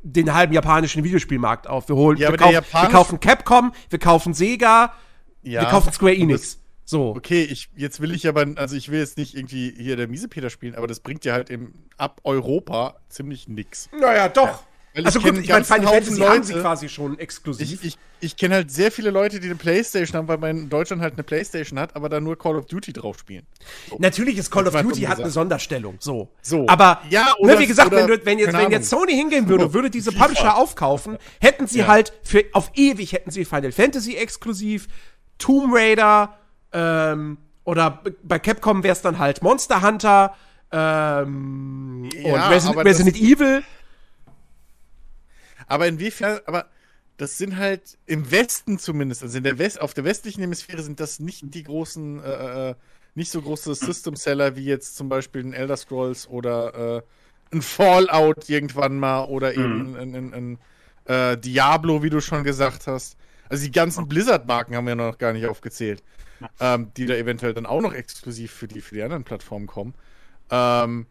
den halben japanischen Videospielmarkt auf. Wir holen, ja, wir, kauf, wir, kaufen Capcom, wir kaufen Sega, ja, wir kaufen Square Enix. So. Okay, ich, jetzt will ich aber, also ich will jetzt nicht irgendwie hier der Miesepeter spielen, aber das bringt ja halt im, ab Europa ziemlich nix. Naja, doch. Weil also gut, ich meine, Final Fantasy Leute, haben sie quasi schon exklusiv. Ich, ich, ich kenne halt sehr viele Leute, die eine Playstation haben, weil man in Deutschland halt eine Playstation hat, aber da nur Call of Duty drauf spielen. So. Natürlich ist Call of Duty hat eine Sonderstellung, so. so. Aber ja, ne, oder, ne, wie gesagt, oder, wenn, wenn, jetzt, wenn jetzt Sony hingehen würde, würde diese FIFA. Publisher aufkaufen, hätten sie ja. halt für auf ewig hätten sie Final Fantasy exklusiv, Tomb Raider, ähm, oder bei Capcom wäre es dann halt Monster Hunter ähm, ja, und Resident, Resident Evil. Aber inwiefern, aber das sind halt im Westen zumindest, also in der West, auf der westlichen Hemisphäre sind das nicht die großen, äh, äh nicht so große System-Seller wie jetzt zum Beispiel ein Elder Scrolls oder äh, ein Fallout irgendwann mal oder mhm. eben ein, ein, ein, ein äh, Diablo, wie du schon gesagt hast. Also die ganzen Blizzard-Marken haben wir noch gar nicht aufgezählt, ähm, die da eventuell dann auch noch exklusiv für die, für die anderen Plattformen kommen. Ähm,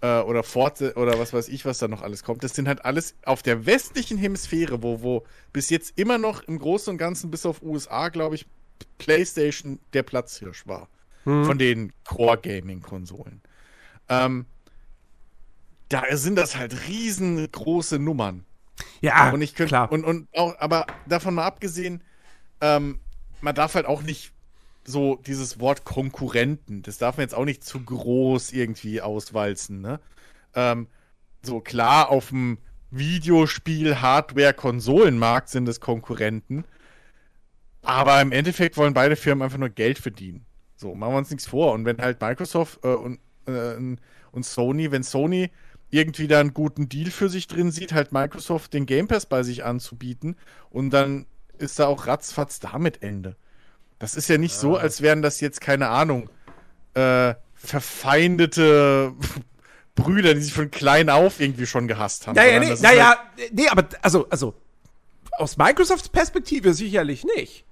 äh, oder Forte oder was weiß ich, was da noch alles kommt. Das sind halt alles auf der westlichen Hemisphäre, wo, wo bis jetzt immer noch im Großen und Ganzen, bis auf USA, glaube ich, PlayStation der Platzhirsch war. Hm. Von den Core-Gaming-Konsolen. Ähm, da sind das halt riesengroße Nummern. Ja, und ich könnte, klar. Und, und auch, aber davon mal abgesehen, ähm, man darf halt auch nicht so dieses Wort Konkurrenten, das darf man jetzt auch nicht zu groß irgendwie auswalzen, ne? Ähm, so klar, auf dem Videospiel, Hardware, Konsolenmarkt sind es Konkurrenten. Aber im Endeffekt wollen beide Firmen einfach nur Geld verdienen. So, machen wir uns nichts vor. Und wenn halt Microsoft äh, und, äh, und Sony, wenn Sony irgendwie da einen guten Deal für sich drin sieht, halt Microsoft den Game Pass bei sich anzubieten und dann ist da auch ratzfatz damit Ende. Das ist ja nicht ja. so, als wären das jetzt, keine Ahnung, äh, verfeindete Brüder, die sich von klein auf irgendwie schon gehasst haben. Naja, nee, naja, halt nee, aber also, also aus Microsofts Perspektive sicherlich nicht.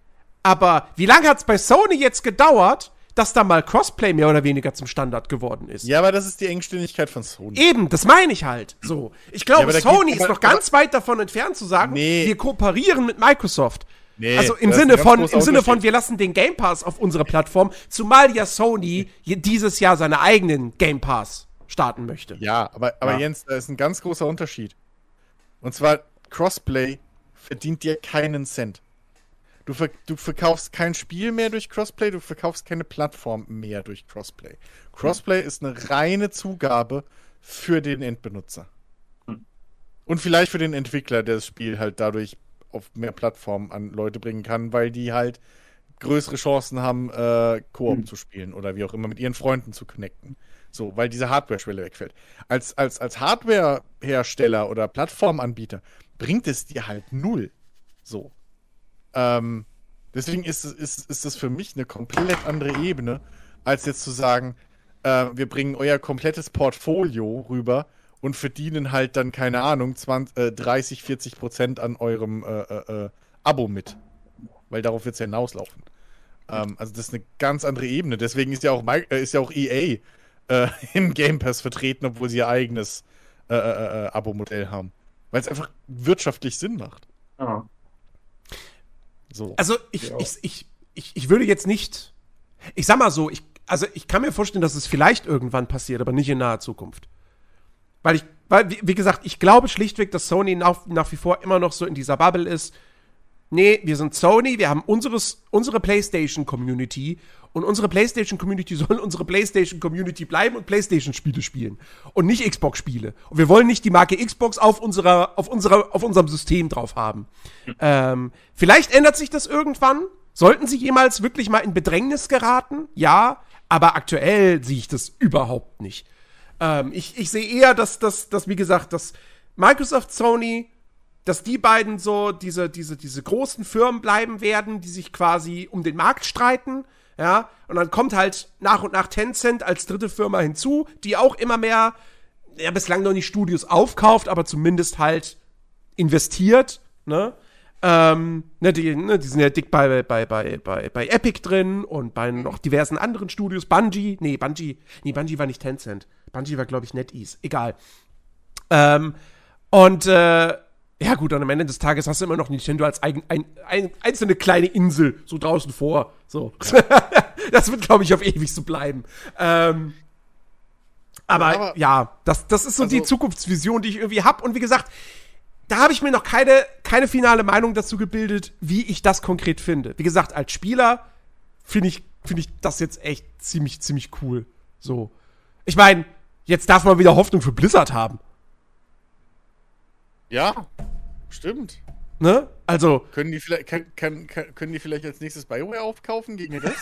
Aber wie lange hat es bei Sony jetzt gedauert, dass da mal Crossplay mehr oder weniger zum Standard geworden ist? Ja, aber das ist die Engständigkeit von Sony. Eben, das meine ich halt. So. Ich glaube, ja, Sony ist noch ganz weit davon entfernt zu sagen, nee. wir kooperieren mit Microsoft. Nee, also im Sinne von, im Sinne von, wir lassen den Game Pass auf unsere Plattform, zumal ja Sony dieses Jahr seine eigenen Game Pass starten möchte. Ja, aber, aber ja. Jens, da ist ein ganz großer Unterschied. Und zwar, Crossplay verdient dir keinen Cent. Du, ver du verkaufst kein Spiel mehr durch Crossplay, du verkaufst keine Plattform mehr durch Crossplay. Crossplay hm. ist eine reine Zugabe für den Endbenutzer. Hm. Und vielleicht für den Entwickler, der das Spiel halt dadurch auf mehr Plattformen an Leute bringen kann, weil die halt größere Chancen haben, äh, Koop mhm. zu spielen oder wie auch immer mit ihren Freunden zu connecten. So, weil diese Hardware-Schwelle wegfällt. Als, als, als Hardware-Hersteller oder Plattformanbieter bringt es dir halt null. So. Ähm, deswegen ist, ist, ist das für mich eine komplett andere Ebene, als jetzt zu sagen, äh, wir bringen euer komplettes Portfolio rüber und verdienen halt dann, keine Ahnung, 20, äh, 30, 40 Prozent an eurem äh, äh, äh, Abo mit. Weil darauf wird es ja hinauslaufen. Ähm, also das ist eine ganz andere Ebene. Deswegen ist ja auch, äh, ist ja auch EA im Game Pass vertreten, obwohl sie ihr eigenes Abo-Modell haben. Weil es einfach wirtschaftlich Sinn macht. Ja. So. Also ich, ja. ich, ich, ich, ich würde jetzt nicht. Ich sag mal so, ich, also ich kann mir vorstellen, dass es vielleicht irgendwann passiert, aber nicht in naher Zukunft. Weil ich, weil, wie, wie gesagt, ich glaube schlichtweg, dass Sony nach, nach wie vor immer noch so in dieser Bubble ist. Nee, wir sind Sony, wir haben unseres, unsere PlayStation-Community und unsere PlayStation-Community soll unsere PlayStation-Community bleiben und PlayStation-Spiele spielen und nicht Xbox-Spiele. Und wir wollen nicht die Marke Xbox auf, unserer, auf, unserer, auf unserem System drauf haben. Ähm, vielleicht ändert sich das irgendwann. Sollten sie jemals wirklich mal in Bedrängnis geraten? Ja, aber aktuell sehe ich das überhaupt nicht. Ähm, ich ich sehe eher, dass, dass, dass, wie gesagt, dass Microsoft, Sony, dass die beiden so diese, diese, diese großen Firmen bleiben werden, die sich quasi um den Markt streiten. Ja, und dann kommt halt nach und nach Tencent als dritte Firma hinzu, die auch immer mehr, ja, bislang noch nicht Studios aufkauft, aber zumindest halt investiert ne? Ähm, ne, die, ne, die sind ja dick bei, bei, bei, bei, bei Epic drin und bei noch diversen anderen Studios. Bungie, nee, Bungie, nee, Bungie war nicht Tencent. Bungie war, glaube ich, NetEase. Egal. Ähm, und, äh, ja gut, und am Ende des Tages hast du immer noch Nintendo als eigen, ein, ein, einzelne kleine Insel so draußen vor. So. Ja. das wird, glaube ich, auf ewig so bleiben. Ähm, aber, aber, ja, das, das ist so also, die Zukunftsvision, die ich irgendwie habe. Und wie gesagt, da habe ich mir noch keine, keine finale Meinung dazu gebildet, wie ich das konkret finde. Wie gesagt, als Spieler finde ich, finde ich das jetzt echt ziemlich, ziemlich cool. So. Ich meine, jetzt darf man wieder Hoffnung für Blizzard haben. Ja, stimmt. Ne? Also. Können die vielleicht, kann, kann, können die vielleicht als nächstes BioWare aufkaufen gegen das?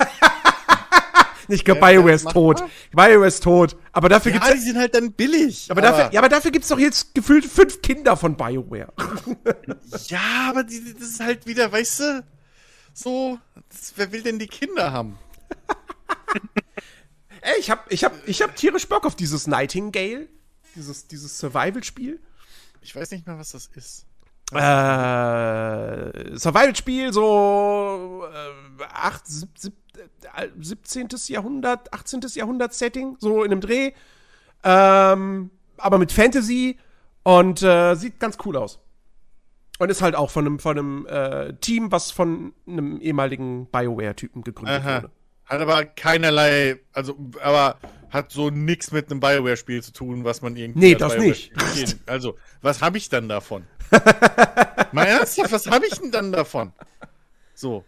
Ich glaube, BioWare ist tot. BioWare ist tot. Aber dafür ja, gibt's. die sind halt dann billig. Aber, aber dafür, ja, aber dafür gibt's doch jetzt gefühlt fünf Kinder von BioWare. ja, aber die, das ist halt wieder, weißt du, so, das, wer will denn die Kinder haben? Ey, ich hab, ich hab, ich hab tierisch Bock auf dieses Nightingale. Dieses, dieses Survival-Spiel. Ich weiß nicht mehr, was das ist. Äh, Survival-Spiel, so äh, 8, 17, 17. Jahrhundert, 18. Jahrhundert-Setting, so in einem Dreh. Ähm, aber mit Fantasy und äh, sieht ganz cool aus. Und ist halt auch von einem, von einem äh, Team, was von einem ehemaligen BioWare-Typen gegründet Aha. wurde. Hat aber keinerlei, also, aber hat so nichts mit einem BioWare-Spiel zu tun, was man irgendwie. Nee, das nicht. Also, was habe ich dann davon? Mal ernsthaft, was habe ich denn dann davon? So.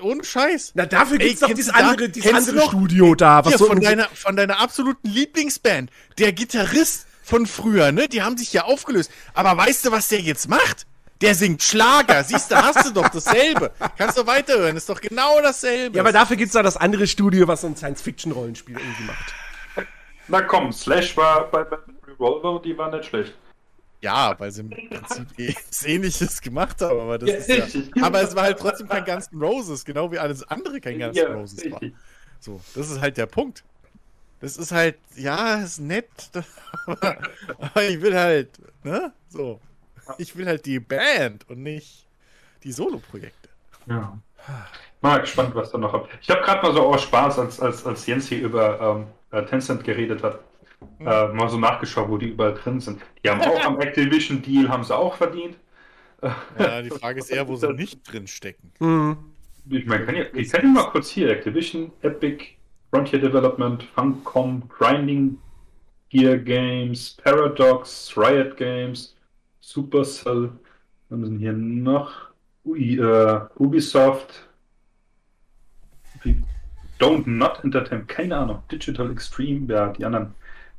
Ohne Scheiß. Na, dafür gibt's Ey, doch dieses andere, dieses andere Studio da. Was so von, deiner, von deiner absoluten Lieblingsband, der Gitarrist von früher, ne? Die haben sich ja aufgelöst. Aber weißt du, was der jetzt macht? Der singt Schlager. Siehst du, hast du doch dasselbe. Kannst du weiterhören. Ist doch genau dasselbe. Ja, aber dafür gibt's da das andere Studio, was so ein Science-Fiction-Rollenspiel irgendwie macht. Na komm, Slash war bei, bei Revolver, die war nicht schlecht. Ja, weil sie im Prinzip eh Ähnliches gemacht haben, aber das ja, ist ja. Aber es war halt trotzdem kein Guns N' Roses, genau wie alles andere kein Guns N' ja, Roses war. So, das ist halt der Punkt. Das ist halt, ja, ist nett, aber, aber ich will halt, ne? So. Ich will halt die Band und nicht die Solo-Projekte. Ja. Mal gespannt, was da noch kommt. Ich habe gerade mal so auch Spaß, als, als, als Jens hier über ähm, Tencent geredet hat. Mhm. Äh, mal so nachgeschaut, wo die überall drin sind. Die haben auch am Activision-Deal, haben sie auch verdient. Ja, die Frage ist eher, wo sie nicht drin stecken. Mhm. Ich meine, kann ich, ich kann ja mal kurz hier: Activision, Epic, Frontier Development, Funcom, Grinding Gear Games, Paradox, Riot Games, Supercell. Was sind hier noch? Ui, uh, Ubisoft, Don't Not Entertainment, keine Ahnung. Digital Extreme, ja, die anderen.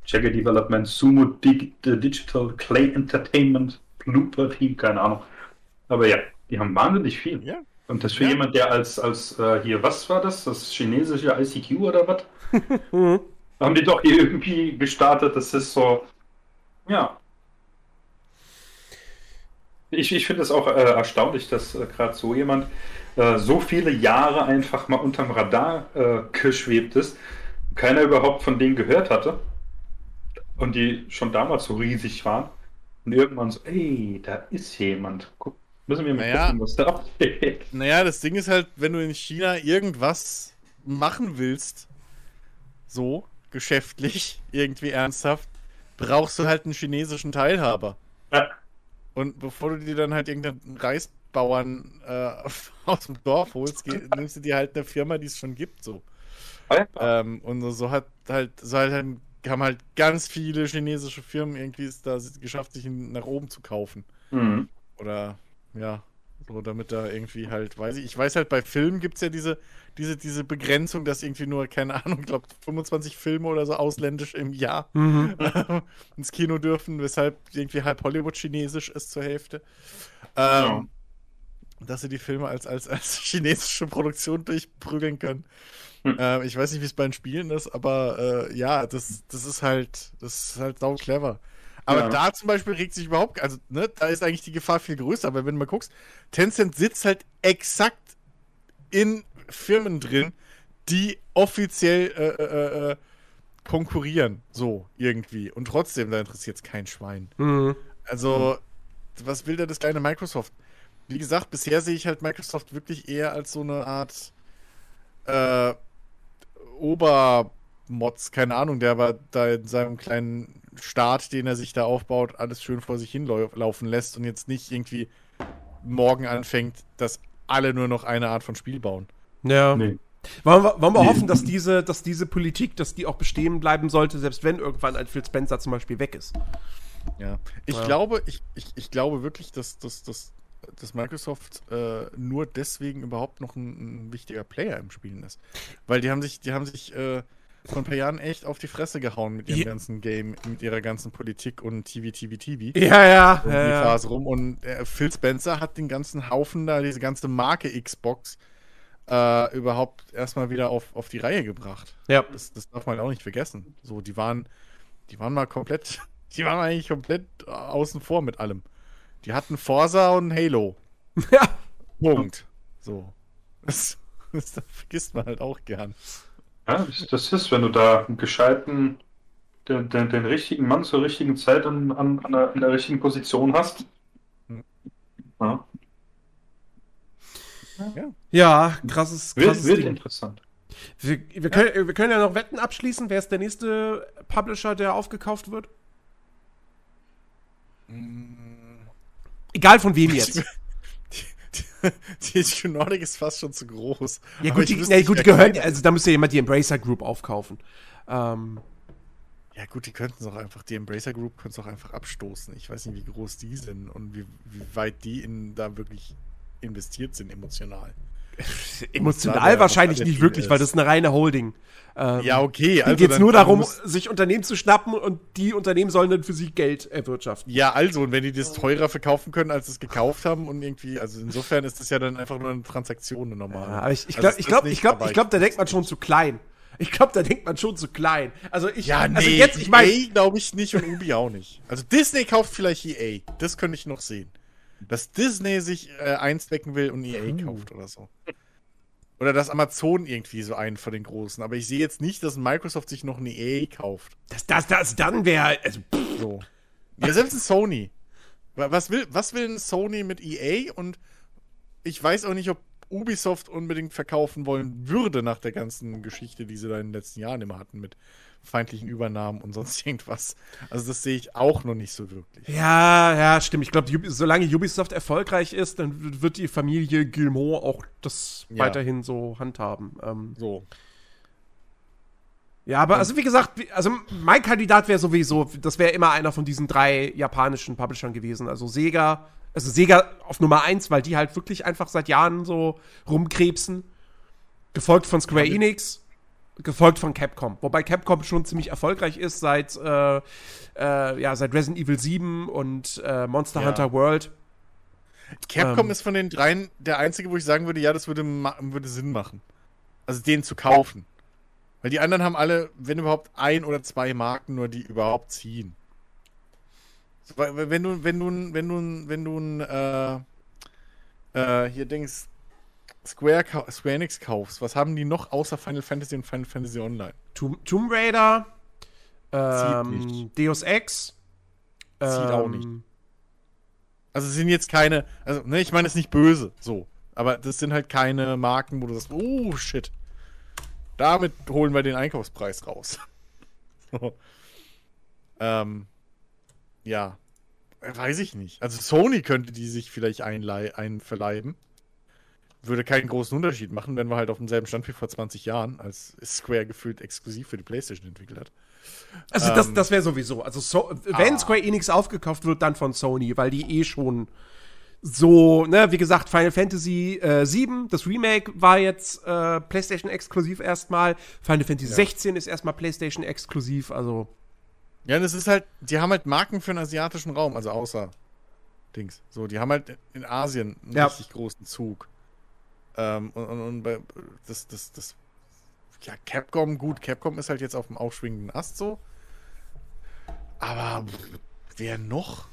Jagger Development, Sumo Dig Digital, Clay Entertainment, Blooper Team, keine Ahnung. Aber ja, die haben wahnsinnig viel. Ja. Und das für ja. jemand, der als, als äh, hier, was war das? Das chinesische ICQ oder was? haben die doch hier irgendwie gestartet. Das ist so, ja. Ich, ich finde es auch äh, erstaunlich, dass äh, gerade so jemand äh, so viele Jahre einfach mal unterm Radar äh, geschwebt ist, keiner überhaupt von denen gehört hatte und die schon damals so riesig waren und irgendwann so, ey, da ist jemand, Guck, müssen wir mal naja, gucken, was da abgeht. Naja, das Ding ist halt, wenn du in China irgendwas machen willst, so geschäftlich, irgendwie ernsthaft, brauchst du halt einen chinesischen Teilhaber. Ja. Und bevor du dir dann halt irgendeinen Reis Bauern äh, aus dem Dorf holst, nimmst du dir halt eine Firma, die es schon gibt, so. Ähm, und so hat halt, so halt, haben halt ganz viele chinesische Firmen irgendwie es da geschafft, sich nach oben zu kaufen. Mhm. Oder ja, so damit da irgendwie halt, weiß ich, ich weiß halt, bei Filmen gibt es ja diese, diese, diese Begrenzung, dass irgendwie nur, keine Ahnung, ich glaube 25 Filme oder so ausländisch im Jahr mhm. ins Kino dürfen, weshalb irgendwie halb Hollywood chinesisch ist zur Hälfte. Ähm, ja dass sie die Filme als, als, als chinesische Produktion durchprügeln können. Hm. Äh, ich weiß nicht, wie es bei den Spielen ist, aber äh, ja, das, das ist halt, das ist halt sau clever. Aber ja. da zum Beispiel regt sich überhaupt, also ne, da ist eigentlich die Gefahr viel größer, weil wenn du mal guckst, Tencent sitzt halt exakt in Firmen drin, die offiziell äh, äh, äh konkurrieren, so irgendwie. Und trotzdem, da interessiert es kein Schwein. Mhm. Also, was will da das kleine Microsoft? Wie gesagt, bisher sehe ich halt Microsoft wirklich eher als so eine Art äh, Obermods, keine Ahnung, der aber da in seinem kleinen Staat, den er sich da aufbaut, alles schön vor sich hinlaufen lässt und jetzt nicht irgendwie morgen anfängt, dass alle nur noch eine Art von Spiel bauen. Ja. Nee. Wollen wir, wollen wir nee. hoffen, dass diese, dass diese Politik, dass die auch bestehen bleiben sollte, selbst wenn irgendwann ein Phil Spencer zum Beispiel weg ist. Ja. Ich ja. glaube, ich, ich, ich glaube wirklich, dass, dass, dass, dass Microsoft äh, nur deswegen überhaupt noch ein, ein, wichtiger Player im Spielen ist. Weil die haben sich, die haben sich äh, vor ein paar Jahren echt auf die Fresse gehauen mit ihrem ja. ganzen Game, mit ihrer ganzen Politik und TV, TV, TV. Ja, ja. Um ja, die Phase rum. Und äh, Phil Spencer hat den ganzen Haufen da, diese ganze Marke Xbox, äh, überhaupt erstmal wieder auf, auf die Reihe gebracht. Ja. Das, das darf man auch nicht vergessen. So, die waren, die waren mal komplett, die waren eigentlich komplett außen vor mit allem. Die hatten Forza und Halo. Ja. Punkt. So. Das, das vergisst man halt auch gern. Ja, das ist, wenn du da einen gescheiten, den, den, den richtigen Mann zur richtigen Zeit an, an, an, der, an der richtigen Position hast. Hm. Ja. Ja, ja krasses, krasses wird, wird interessant. Wir, wir, können, ja. wir können ja noch Wetten abschließen. Wer ist der nächste Publisher, der aufgekauft wird? Egal von wem jetzt. Die THQ Nordic ist fast schon zu groß. Ja, gut, die, nee, gut, die gehören, also da müsste jemand die Embracer Group aufkaufen. Ähm, ja, gut, die könnten es auch einfach, die Embracer Group könnte es auch einfach abstoßen. Ich weiß nicht, wie groß die sind und wie, wie weit die in, da wirklich investiert sind emotional. Emotional wahrscheinlich nicht wirklich, ist. weil das ist eine reine Holding. Ähm, ja, okay. Also geht es nur darum, sich Unternehmen zu schnappen und die Unternehmen sollen dann für sie Geld erwirtschaften. Ja, also, und wenn die das teurer verkaufen können, als sie es gekauft haben und irgendwie, also insofern ist das ja dann einfach nur eine Transaktion normal. Ja, aber ich, ich glaube, also ich glaube, ich glaube, ich glaube, da denkt man schon zu klein. Ich glaube, da denkt man schon zu klein. Also ich, ja, also nee, also jetzt, ich meine, e glaube ich nicht und Ubi auch nicht. Also Disney kauft vielleicht EA, das könnte ich noch sehen dass Disney sich äh, einstecken will und EA oh. kauft oder so. Oder dass Amazon irgendwie so einen von den großen. Aber ich sehe jetzt nicht, dass Microsoft sich noch eine EA kauft. Das, das, das dann wäre. Also, so. Ja, selbst ein Sony. Was will, was will ein Sony mit EA? Und ich weiß auch nicht, ob Ubisoft unbedingt verkaufen wollen würde nach der ganzen Geschichte, die sie da in den letzten Jahren immer hatten mit feindlichen Übernahmen und sonst irgendwas. Also das sehe ich auch noch nicht so wirklich. Ja, ja, stimmt. Ich glaube, solange Ubisoft erfolgreich ist, dann wird die Familie Gilmore auch das ja. weiterhin so handhaben. Ähm, so. Ja, aber also wie gesagt, also mein Kandidat wäre sowieso, das wäre immer einer von diesen drei japanischen Publishern gewesen. Also Sega, also Sega auf Nummer eins, weil die halt wirklich einfach seit Jahren so rumkrebsen. Gefolgt von Square Enix gefolgt von Capcom. Wobei Capcom schon ziemlich erfolgreich ist seit, äh, äh, ja, seit Resident Evil 7 und äh, Monster ja. Hunter World. Capcom ähm, ist von den dreien der einzige, wo ich sagen würde, ja, das würde, würde Sinn machen. Also den zu kaufen. Weil die anderen haben alle, wenn überhaupt, ein oder zwei Marken nur, die überhaupt ziehen. Wenn du, wenn du, wenn du, wenn du, äh, äh, hier denkst, Square, Square Enix kaufst, was haben die noch außer Final Fantasy und Final Fantasy Online? Tomb, Tomb Raider, ähm, Deus Ex. Zieht ähm, auch nicht. Also es sind jetzt keine, also ne, ich meine es ist nicht böse, so. Aber das sind halt keine Marken, wo du sagst, oh shit. Damit holen wir den Einkaufspreis raus. so. ähm, ja. Weiß ich nicht. Also Sony könnte die sich vielleicht einverleiben würde keinen großen Unterschied machen, wenn wir halt auf demselben Stand wie vor 20 Jahren, als Square gefühlt exklusiv für die PlayStation entwickelt hat. Also, ähm, das, das wäre sowieso. Also, so, wenn ah. Square Enix aufgekauft wird, dann von Sony, weil die eh schon so, ne, wie gesagt, Final Fantasy äh, 7, das Remake war jetzt äh, PlayStation exklusiv erstmal. Final Fantasy ja. 16 ist erstmal PlayStation exklusiv, also. Ja, das ist halt, die haben halt Marken für den asiatischen Raum, also außer Dings. So, die haben halt in Asien einen ja. richtig großen Zug. Ähm, und, und, und bei, das, das, das, ja, Capcom, gut, Capcom ist halt jetzt auf dem aufschwingenden Ast so. Aber wer noch?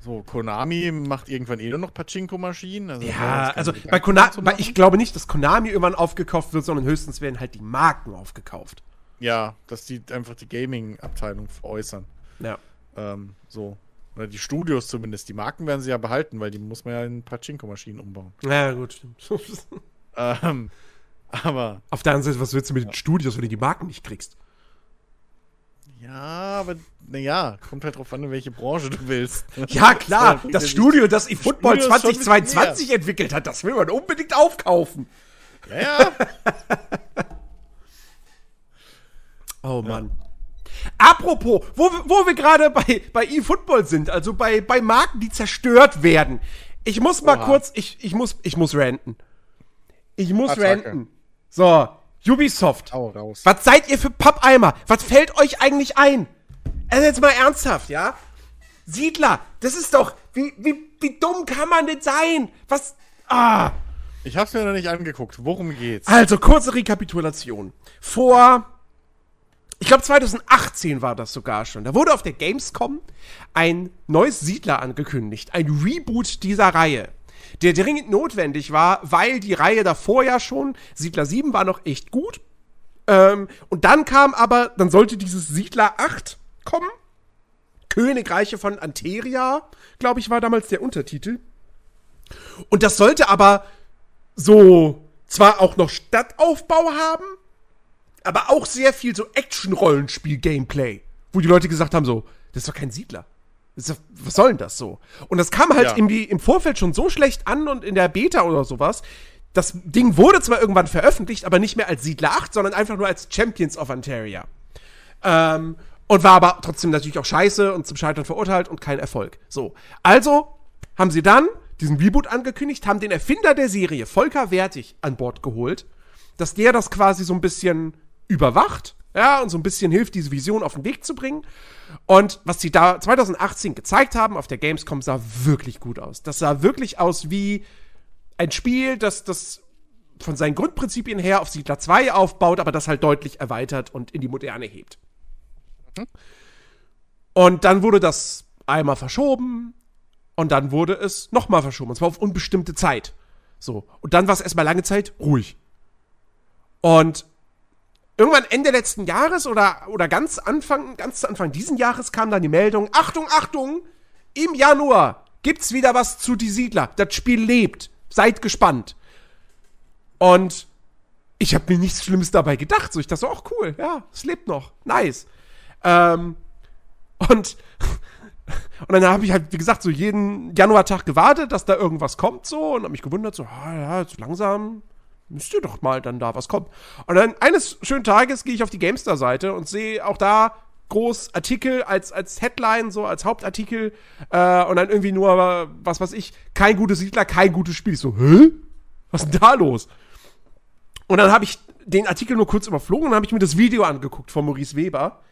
So, Konami macht irgendwann eh nur noch Pachinko-Maschinen. Also ja, also bei Konami, ich glaube nicht, dass Konami irgendwann aufgekauft wird, sondern höchstens werden halt die Marken aufgekauft. Ja, dass die einfach die Gaming-Abteilung veräußern. Ja. Ähm, so. Oder die Studios zumindest. Die Marken werden sie ja behalten, weil die muss man ja in Pachinko-Maschinen umbauen. Ja, gut, stimmt. ähm, aber. Auf der anderen Seite, was willst du mit den Studios, wenn du die Marken nicht kriegst? Ja, aber naja, kommt halt drauf an, in welche Branche du willst. Ja, klar, das, das Studio, das eFootball 2022 entwickelt hat, das will man unbedingt aufkaufen. Ja, ja. oh Mann. Ja. Apropos, wo, wo wir gerade bei, bei eFootball sind, also bei, bei Marken, die zerstört werden. Ich muss mal Oha. kurz, ich, ich, muss, ich muss ranten. Ich muss Attacke. ranten. So, Ubisoft. Hau raus. Was seid ihr für Pappeimer? Was fällt euch eigentlich ein? Also jetzt mal ernsthaft, ja? Siedler, das ist doch, wie, wie, wie dumm kann man denn sein? Was, ah. Ich hab's mir noch nicht angeguckt. Worum geht's? Also, kurze Rekapitulation. Vor ich glaube 2018 war das sogar schon. Da wurde auf der Gamescom ein neues Siedler angekündigt, ein Reboot dieser Reihe, der dringend notwendig war, weil die Reihe davor ja schon, Siedler 7 war noch echt gut. Ähm, und dann kam aber, dann sollte dieses Siedler 8 kommen. Königreiche von Anteria, glaube ich, war damals der Untertitel. Und das sollte aber so zwar auch noch Stadtaufbau haben, aber auch sehr viel so Action-Rollenspiel-Gameplay, wo die Leute gesagt haben: so, das ist doch kein Siedler. Doch, was soll denn das so? Und das kam halt ja. im, im Vorfeld schon so schlecht an und in der Beta oder sowas. Das Ding wurde zwar irgendwann veröffentlicht, aber nicht mehr als Siedler 8, sondern einfach nur als Champions of Antaria. Ähm, und war aber trotzdem natürlich auch scheiße und zum Scheitern verurteilt und kein Erfolg. So. Also haben sie dann diesen Reboot angekündigt, haben den Erfinder der Serie, Volker Wertig, an Bord geholt, dass der das quasi so ein bisschen überwacht, ja, und so ein bisschen hilft, diese Vision auf den Weg zu bringen. Und was sie da 2018 gezeigt haben auf der Gamescom, sah wirklich gut aus. Das sah wirklich aus wie ein Spiel, das das von seinen Grundprinzipien her auf Siedler 2 aufbaut, aber das halt deutlich erweitert und in die Moderne hebt. Mhm. Und dann wurde das einmal verschoben und dann wurde es nochmal verschoben, und zwar auf unbestimmte Zeit. So. Und dann war es erstmal lange Zeit ruhig. Und irgendwann Ende letzten Jahres oder, oder ganz Anfang, ganz zu Anfang diesen Jahres kam dann die Meldung, Achtung, Achtung, im Januar gibt's wieder was zu Die Siedler. Das Spiel lebt. Seid gespannt. Und ich habe mir nichts Schlimmes dabei gedacht. So, ich dachte so, ach cool, ja, es lebt noch. Nice. Ähm, und, und dann habe ich halt, wie gesagt, so jeden Januartag gewartet, dass da irgendwas kommt so und habe mich gewundert, so, ah, ja, jetzt langsam müsste doch mal dann da was kommen. Und dann eines schönen Tages gehe ich auf die Gamestar-Seite und sehe auch da groß Artikel als, als Headline, so als Hauptartikel äh, und dann irgendwie nur, was weiß ich, kein gutes Siedler, kein gutes Spiel. Ich so, hä? Was ist denn da los? Und dann habe ich den Artikel nur kurz überflogen und habe ich mir das Video angeguckt von Maurice Weber,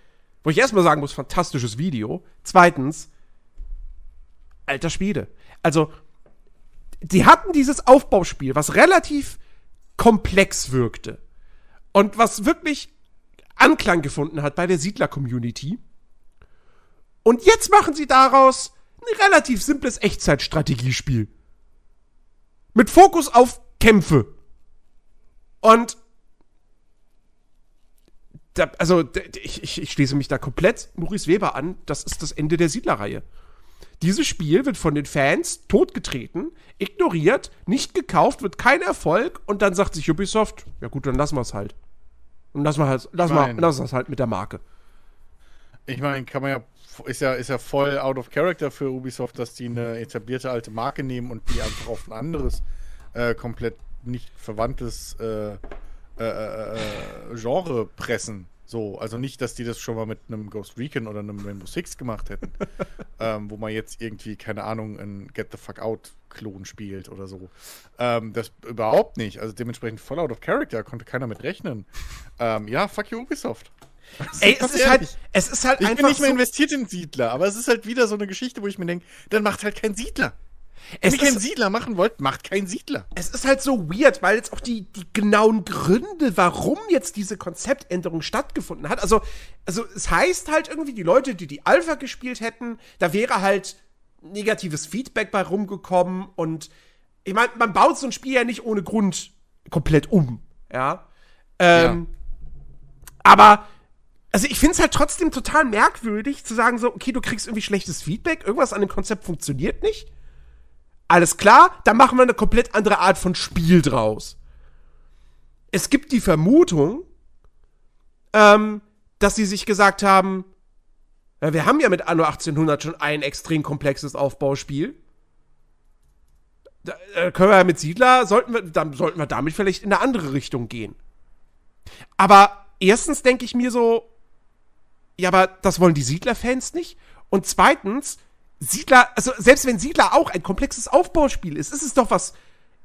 wo ich erstmal sagen muss, fantastisches Video. Zweitens, alter Spiele. Also, die hatten dieses Aufbauspiel, was relativ komplex wirkte. Und was wirklich Anklang gefunden hat bei der Siedler-Community. Und jetzt machen sie daraus ein relativ simples Echtzeitstrategiespiel. Mit Fokus auf Kämpfe. Und da, also ich, ich, ich schließe mich da komplett Maurice Weber an. Das ist das Ende der Siedlerreihe. Dieses Spiel wird von den Fans totgetreten, ignoriert, nicht gekauft, wird kein Erfolg und dann sagt sich Ubisoft, ja gut, dann lassen wir es halt. Und lassen wir halt, lassen wir, lassen es halt mit der Marke. Ich meine, kann man ja, ist ja, ist ja voll out of character für Ubisoft, dass die eine etablierte alte Marke nehmen und die einfach auf ein anderes, äh, komplett nicht verwandtes äh, äh, äh, äh Genre pressen. So, also nicht, dass die das schon mal mit einem Ghost Recon oder einem Rainbow Six gemacht hätten, ähm, wo man jetzt irgendwie, keine Ahnung, ein Get the Fuck Out-Klon spielt oder so. Ähm, das überhaupt nicht. Also dementsprechend voll out of character, konnte keiner mit rechnen. Ähm, ja, fuck you, Ubisoft. Ey, es ist, halt, es ist halt ich einfach. Ich bin nicht mehr so investiert in Siedler, aber es ist halt wieder so eine Geschichte, wo ich mir denke, dann macht halt kein Siedler. Wenn ihr keinen Siedler machen wollt, macht keinen Siedler. Es ist halt so weird, weil jetzt auch die, die genauen Gründe, warum jetzt diese Konzeptänderung stattgefunden hat. Also, also es heißt halt irgendwie, die Leute, die die Alpha gespielt hätten, da wäre halt negatives Feedback bei rumgekommen und ich meine, man baut so ein Spiel ja nicht ohne Grund komplett um, ja. Ähm, ja. Aber also ich finde es halt trotzdem total merkwürdig zu sagen so, okay, du kriegst irgendwie schlechtes Feedback, irgendwas an dem Konzept funktioniert nicht. Alles klar, dann machen wir eine komplett andere Art von Spiel draus. Es gibt die Vermutung, ähm, dass sie sich gesagt haben, ja, wir haben ja mit Anno 1800 schon ein extrem komplexes Aufbauspiel. Da, äh, können wir ja mit Siedler, sollten wir, dann sollten wir damit vielleicht in eine andere Richtung gehen. Aber erstens denke ich mir so, ja, aber das wollen die Siedler-Fans nicht. Und zweitens, Siedler, also selbst wenn Siedler auch ein komplexes Aufbauspiel ist, ist es doch was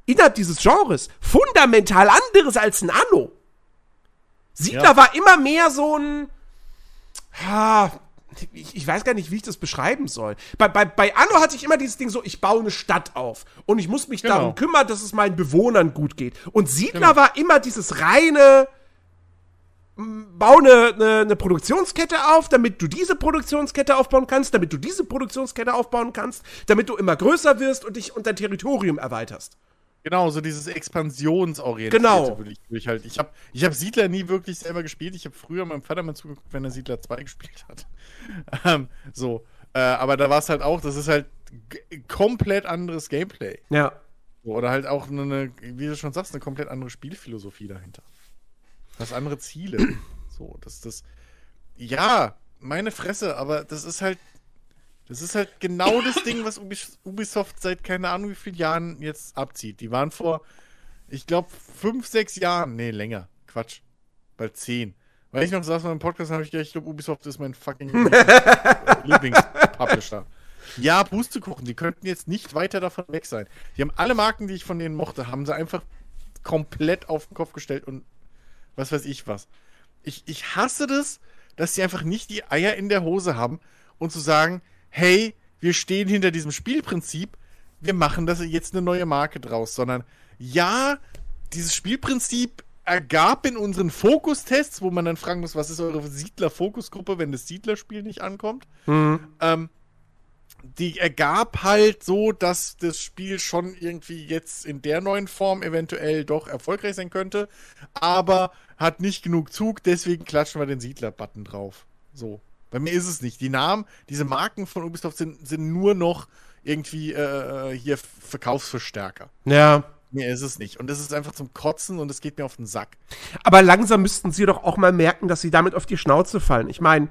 innerhalb dieses Genres fundamental anderes als ein Anno. Siedler ja. war immer mehr so ein, ha, ich, ich, weiß gar nicht, wie ich das beschreiben soll. Bei, bei, bei Anno hatte ich immer dieses Ding so, ich baue eine Stadt auf und ich muss mich genau. darum kümmern, dass es meinen Bewohnern gut geht. Und Siedler genau. war immer dieses reine, bau eine, eine, eine, Produktionskette auf, damit du diese Produktionskette aufbauen kannst, damit du diese Produktionskette aufbauen kannst, damit du immer größer wirst und dich und dein Territorium erweiterst. Genau, so dieses Expansionsorientierte. Genau. Will ich, will ich, halt. ich habe ich hab Siedler nie wirklich selber gespielt. Ich habe früher meinem Vater mal zugeguckt, wenn er Siedler 2 gespielt hat. ähm, so. Äh, aber da war es halt auch, das ist halt komplett anderes Gameplay. Ja. Oder halt auch eine, wie du schon sagst, eine komplett andere Spielphilosophie dahinter. Das andere Ziele. so, das, das. Ja, meine Fresse, aber das ist halt. Das ist halt genau das Ding, was Ubisoft seit keine Ahnung wie vielen Jahren jetzt abzieht. Die waren vor, ich glaube, fünf, sechs Jahren. Nee, länger. Quatsch. Bald zehn. Weil ich noch saß in einem Podcast, habe ich gedacht, ich glaube, Ubisoft ist mein fucking Lieblingspublisher. Ja, Pustekuchen, die könnten jetzt nicht weiter davon weg sein. Die haben alle Marken, die ich von denen mochte, haben sie einfach komplett auf den Kopf gestellt und was weiß ich was. Ich, ich hasse das, dass sie einfach nicht die Eier in der Hose haben und zu sagen, hey, wir stehen hinter diesem Spielprinzip, wir machen das jetzt eine neue Marke draus, sondern ja, dieses Spielprinzip ergab in unseren Fokustests, wo man dann fragen muss, was ist eure Siedler-Fokusgruppe, wenn das Siedlerspiel nicht ankommt, mhm. ähm, die ergab halt so, dass das Spiel schon irgendwie jetzt in der neuen Form eventuell doch erfolgreich sein könnte, aber hat nicht genug Zug, deswegen klatschen wir den Siedler-Button drauf. So. Bei mir ist es nicht. Die Namen, diese Marken von Ubisoft sind, sind nur noch irgendwie äh, hier Verkaufsverstärker. Ja. Mir ist es nicht. Und das ist einfach zum Kotzen und es geht mir auf den Sack. Aber langsam müssten sie doch auch mal merken, dass sie damit auf die Schnauze fallen. Ich meine,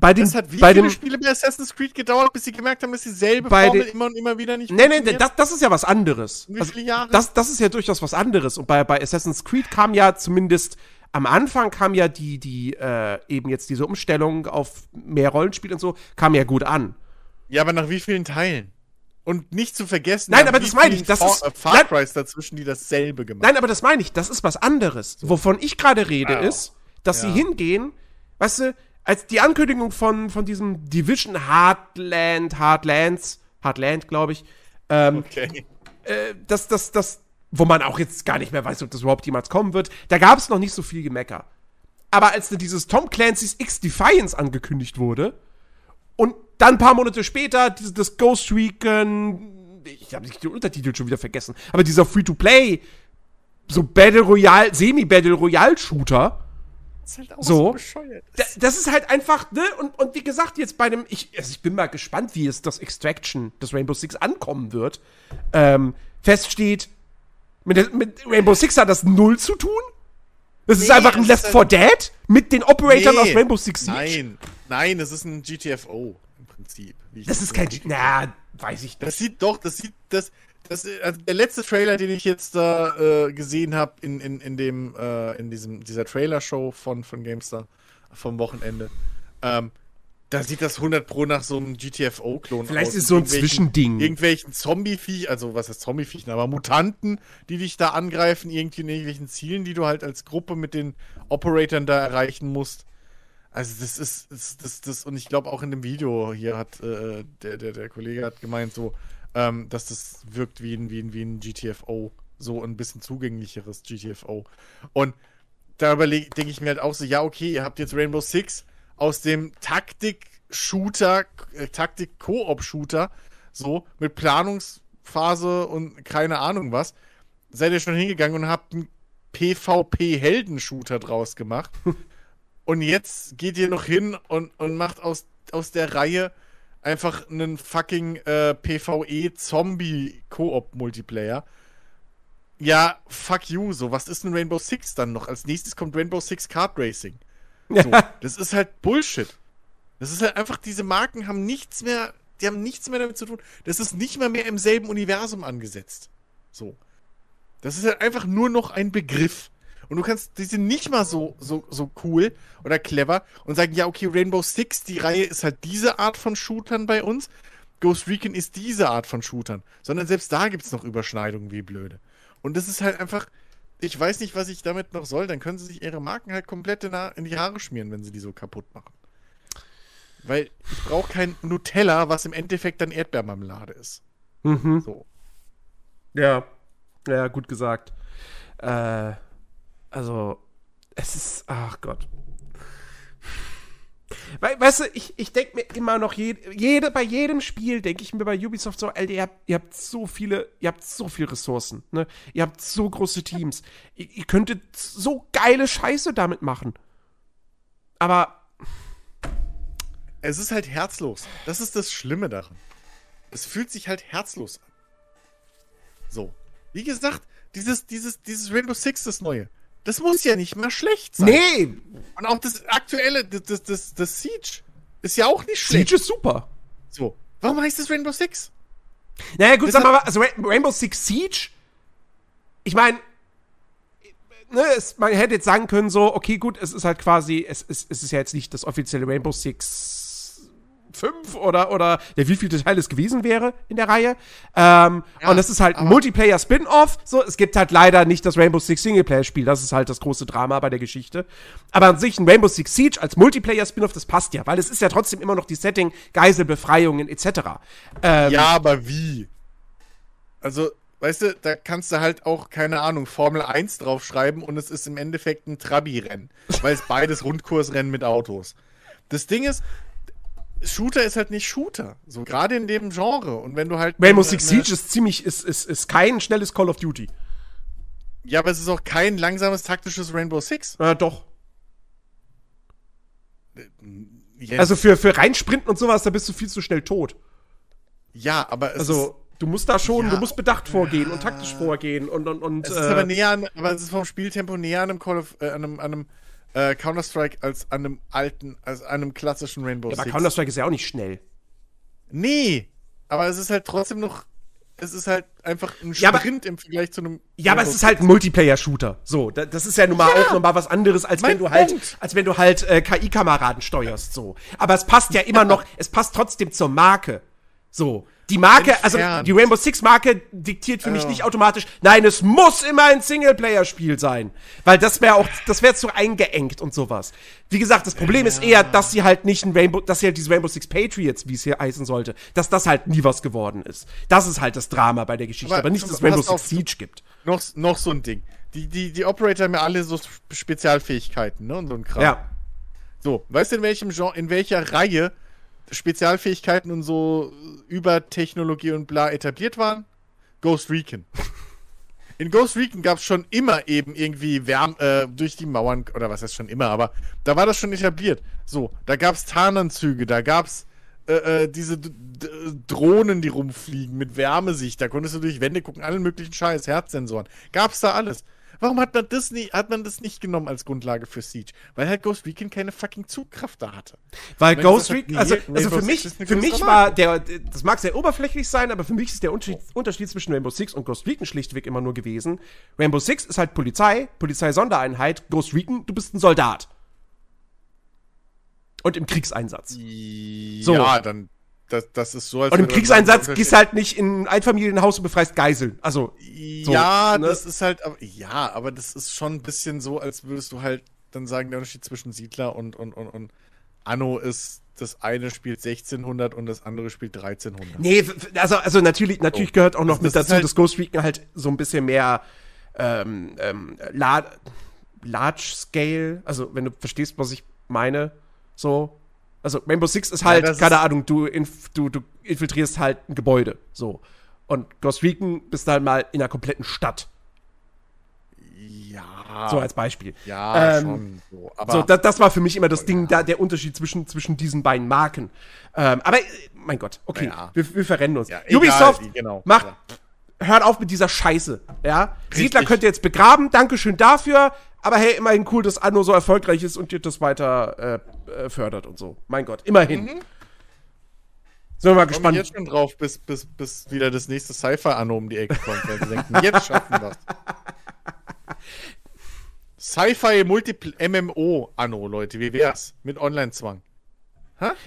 bei dem, das hat wie bei viele dem, Spiele bei Assassin's Creed gedauert, bis sie gemerkt haben, dass dieselbe Formel den, immer und immer wieder nicht Nee, nee, nee das, das ist ja was anderes. Wie viele Jahre? Also, das, das ist ja durchaus was anderes. Und bei, bei Assassin's Creed kam ja zumindest am Anfang kam ja die, die, äh, eben jetzt diese Umstellung auf mehr Rollenspiel und so, kam ja gut an. Ja, aber nach wie vielen Teilen? Und nicht zu vergessen, nein, aber das meine ich, das ist Far Cry dazwischen, die dasselbe gemacht. Nein, aber das meine ich, das ist was anderes. Wovon ich gerade rede, wow. ist, dass ja. sie hingehen, weißt du, als die Ankündigung von, von diesem Division Heartland, Heartlands, Heartland, glaube ich, ähm, okay. äh, das, das, das, wo man auch jetzt gar nicht mehr weiß, ob das überhaupt jemals kommen wird, da gab es noch nicht so viel Gemecker. Aber als dieses Tom Clancy's X Defiance angekündigt wurde und dann ein paar Monate später dieses, das Ghost Recon, ich habe den Untertitel schon wieder vergessen, aber dieser Free-to-Play, so Battle Royale, Semi-Battle Royale Shooter, ist halt auch so, so das. das ist halt einfach, ne? Und, und wie gesagt, jetzt bei dem, ich, also ich bin mal gespannt, wie es das Extraction, das Rainbow Six ankommen wird. Ähm, feststeht, mit, mit Rainbow Six hat das null zu tun? Das nee, ist einfach ein Left 4 Dead mit den Operatoren nee, aus Rainbow Six Siege? Nein, nein, es ist ein GTFO im Prinzip. Das, das ist kein, na, weiß ich nicht. Das sieht doch, das sieht, das, das, also der letzte Trailer, den ich jetzt da äh, gesehen habe in, in, in dem, äh, in diesem, dieser Trailer-Show von, von GameStar vom Wochenende, ähm, da sieht das 100 Pro nach so einem GTFO-Klon aus. Vielleicht ist so ein Zwischending. Irgendwelchen Zombie-Viech, also was heißt Zombie-Viechen, aber Mutanten, die dich da angreifen, irgendwie in irgendwelchen Zielen, die du halt als Gruppe mit den Operatoren da erreichen musst. Also das ist, das, das, das und ich glaube auch in dem Video hier hat äh, der, der, der Kollege hat gemeint so, ähm, dass das wirkt wie ein, wie, ein, wie ein GTFO, so ein bisschen zugänglicheres GTFO. Und da denke ich mir halt auch so, ja okay, ihr habt jetzt Rainbow Six, aus dem Taktik-Shooter, äh, Taktik-Koop-Shooter, so mit Planungsphase und keine Ahnung was, seid ihr schon hingegangen und habt einen PvP-Heldenshooter draus gemacht. Und jetzt geht ihr noch hin und, und macht aus, aus der Reihe einfach einen fucking äh, PvE-Zombie-Koop-Multiplayer. Ja, fuck you, so. Was ist ein Rainbow Six dann noch? Als nächstes kommt Rainbow Six Kart Racing. So, das ist halt Bullshit. Das ist halt einfach, diese Marken haben nichts mehr, die haben nichts mehr damit zu tun. Das ist nicht mal mehr im selben Universum angesetzt. So. Das ist halt einfach nur noch ein Begriff. Und du kannst, die sind nicht mal so, so, so cool oder clever und sagen, ja, okay, Rainbow Six, die Reihe ist halt diese Art von Shootern bei uns. Ghost Recon ist diese Art von Shootern. Sondern selbst da gibt es noch Überschneidungen wie blöde. Und das ist halt einfach, ich weiß nicht, was ich damit noch soll. Dann können sie sich ihre Marken halt komplett in, die Haare schmieren, wenn sie die so kaputt machen. Weil ich brauche kein Nutella, was im Endeffekt dann Erdbeermarmelade ist. Mhm. So. Ja. Ja, gut gesagt. Äh, also, es ist, ach Gott. We weißt du, ich, ich denke mir immer noch, jede, jede, bei jedem Spiel denke ich mir bei Ubisoft so, Alter, ihr habt, ihr habt so viele, ihr habt so viele Ressourcen, ne? Ihr habt so große Teams. Ihr, ihr könntet so geile Scheiße damit machen. Aber. Es ist halt herzlos. Das ist das Schlimme daran. Es fühlt sich halt herzlos an. So. Wie gesagt, dieses, dieses, dieses Rainbow Six, das neue. Das muss ja nicht mal schlecht sein. Nee! Und auch das aktuelle, das, das, das, das Siege ist ja auch nicht schlecht. Siege ist super. So. Warum heißt es Rainbow Six? Naja, gut, sag mal, also Rainbow Six Siege, ich meine, ne, man hätte jetzt sagen können, so, okay, gut, es ist halt quasi, es, es, es ist ja jetzt nicht das offizielle Rainbow Six 5 oder, oder der wievielte Teil es gewesen wäre in der Reihe. Ähm, ja, und das ist halt ein Multiplayer-Spin-Off. So, es gibt halt leider nicht das Rainbow Six Singleplayer-Spiel. Das ist halt das große Drama bei der Geschichte. Aber an sich ein Rainbow Six Siege als Multiplayer-Spin-Off, das passt ja, weil es ist ja trotzdem immer noch die Setting, Geiselbefreiungen etc. Ähm, ja, aber wie? Also, weißt du, da kannst du halt auch, keine Ahnung, Formel 1 draufschreiben und es ist im Endeffekt ein Trabi-Rennen. weil es beides Rundkursrennen mit Autos. Das Ding ist, Shooter ist halt nicht Shooter. So gerade in dem Genre. Und wenn du halt. Rainbow Six Siege ist ziemlich, ist, ist, ist kein schnelles Call of Duty. Ja, aber es ist auch kein langsames taktisches Rainbow Six. Ja, doch. Yes. Also für, für reinsprinten und sowas, da bist du viel zu schnell tot. Ja, aber es Also, du musst da schon, ja, du musst bedacht vorgehen ja. und taktisch vorgehen und und und. Es ist äh, aber näher an, aber es ist vom Spieltempo näher an einem Call of, äh, an einem, an einem äh, Counter-Strike als an einem alten, als an einem klassischen Rainbow ja, Six. Aber Counter-Strike ist ja auch nicht schnell. Nee, aber es ist halt trotzdem noch es ist halt einfach ein Sprint ja, aber, im Vergleich zu einem. Ja, aber es ist halt ein Multiplayer-Shooter. So, das ist ja nun mal ja, auch nochmal was anderes, als wenn du halt, als wenn du halt äh, KI-Kameraden steuerst. So. Aber es passt ja immer noch, es passt trotzdem zur Marke. So. Die Marke, also die Rainbow Six Marke diktiert für mich nicht automatisch, nein, es muss immer ein Singleplayer-Spiel sein. Weil das wäre auch, das wäre zu eingeengt und sowas. Wie gesagt, das Problem ja. ist eher, dass sie halt nicht ein Rainbow, dass sie halt diese Rainbow Six Patriots, wie es hier heißen sollte, dass das halt nie was geworden ist. Das ist halt das Drama bei der Geschichte, aber, aber nicht, dass es Rainbow Six Siege gibt. Noch, noch so ein Ding. Die, die, die Operator haben ja alle so Spezialfähigkeiten, ne? Und so ein Kram. Ja. So, weißt du, in welchem Genre, in welcher Reihe Spezialfähigkeiten und so über Technologie und bla etabliert waren? Ghost Recon. In Ghost Recon gab es schon immer eben irgendwie Wärme äh, durch die Mauern, oder was heißt schon immer, aber da war das schon etabliert. So, da gab es Tarnanzüge, da gab es äh, äh, diese D D Drohnen, die rumfliegen mit Wärmesicht, da konntest du durch Wände gucken, allen möglichen Scheiß, Herzsensoren. Gab's da alles. Warum hat man das nicht, hat man das nicht genommen als Grundlage für Siege? Weil halt Ghost Recon keine fucking Zugkraft da hatte. Weil Ghost Recon, also, also für mich, für mich war der, das mag sehr oberflächlich sein, aber für mich ist der Unterschied, Unterschied zwischen Rainbow Six und Ghost Recon schlichtweg immer nur gewesen. Rainbow Six ist halt Polizei, Polizei-Sondereinheit, Ghost Recon, du bist ein Soldat. Und im Kriegseinsatz. So. Ja, dann das, das ist so, als Und im Kriegseinsatz gehst halt nicht in ein Einfamilienhaus und befreist Geiseln. Also. So, ja, ne? das ist halt, ja, aber das ist schon ein bisschen so, als würdest du halt dann sagen, der Unterschied zwischen Siedler und, und, und, und Anno ist, das eine spielt 1600 und das andere spielt 1300. Nee, also, also natürlich, natürlich gehört auch noch das, mit das dazu, halt dass Ghost Recon halt so ein bisschen mehr ähm, ähm, large, large Scale, also wenn du verstehst, was ich meine, so, also Rainbow Six ist halt, ja, keine ist Ahnung, du, inf du, du infiltrierst halt ein Gebäude. So. Und Ghost Recon bist halt mal in einer kompletten Stadt. Ja. So als Beispiel. Ja, ähm, schon. So, aber so das, das, war für mich immer das Ding, ja. da, der Unterschied zwischen, zwischen diesen beiden Marken. Ähm, aber, mein Gott, okay, ja. wir, wir, verrennen uns. Ja, Ubisoft egal, genau. macht, hört auf mit dieser Scheiße, ja. Siedler könnt ihr jetzt begraben, Dankeschön dafür. Aber hey, immerhin cool, dass Anno so erfolgreich ist und ihr das weiter äh, äh fördert und so. Mein Gott, immerhin. Mhm. Sind wir mal gespannt. Ich jetzt schon drauf, bis, bis, bis wieder das nächste Sci-Fi-Anno um die Ecke kommt, weil sie denken, jetzt schaffen wir Sci-Fi MMO Anno, Leute, wie wär's? Mit Online-Zwang.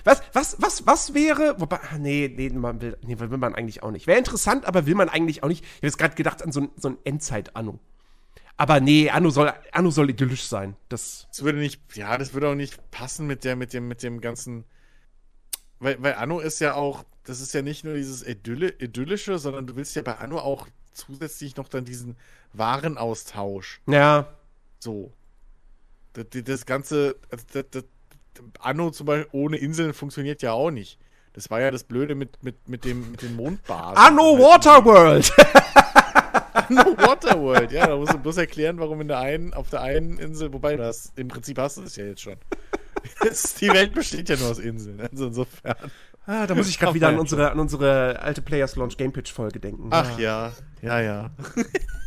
Was, was, was, was wäre, wobei, nee, nee, man will, nee, will man eigentlich auch nicht. Wäre interessant, aber will man eigentlich auch nicht. Ich habe jetzt gerade gedacht an so ein, so ein Endzeit-Anno. Aber nee, Anno soll, Anno soll idyllisch sein. Das, das würde nicht, ja, das würde auch nicht passen mit der, mit dem, mit dem ganzen, weil, weil Anno ist ja auch, das ist ja nicht nur dieses Idylle, idyllische, sondern du willst ja bei Anno auch zusätzlich noch dann diesen Warenaustausch. Ja. So. Das, das ganze, das, das, Anno zum Beispiel ohne Inseln funktioniert ja auch nicht. Das war ja das Blöde mit, mit, mit, dem, mit den Mondbasen. Anno Waterworld! Anno Waterworld, ja, da musst du bloß erklären, warum in der einen, auf der einen Insel, wobei das im Prinzip hast du es ja jetzt schon. die Welt besteht ja nur aus Inseln, also insofern. Ah, da muss ich gerade wieder an unsere, an unsere alte Players Launch Game Pitch Folge denken. Ach ja, ja, ja.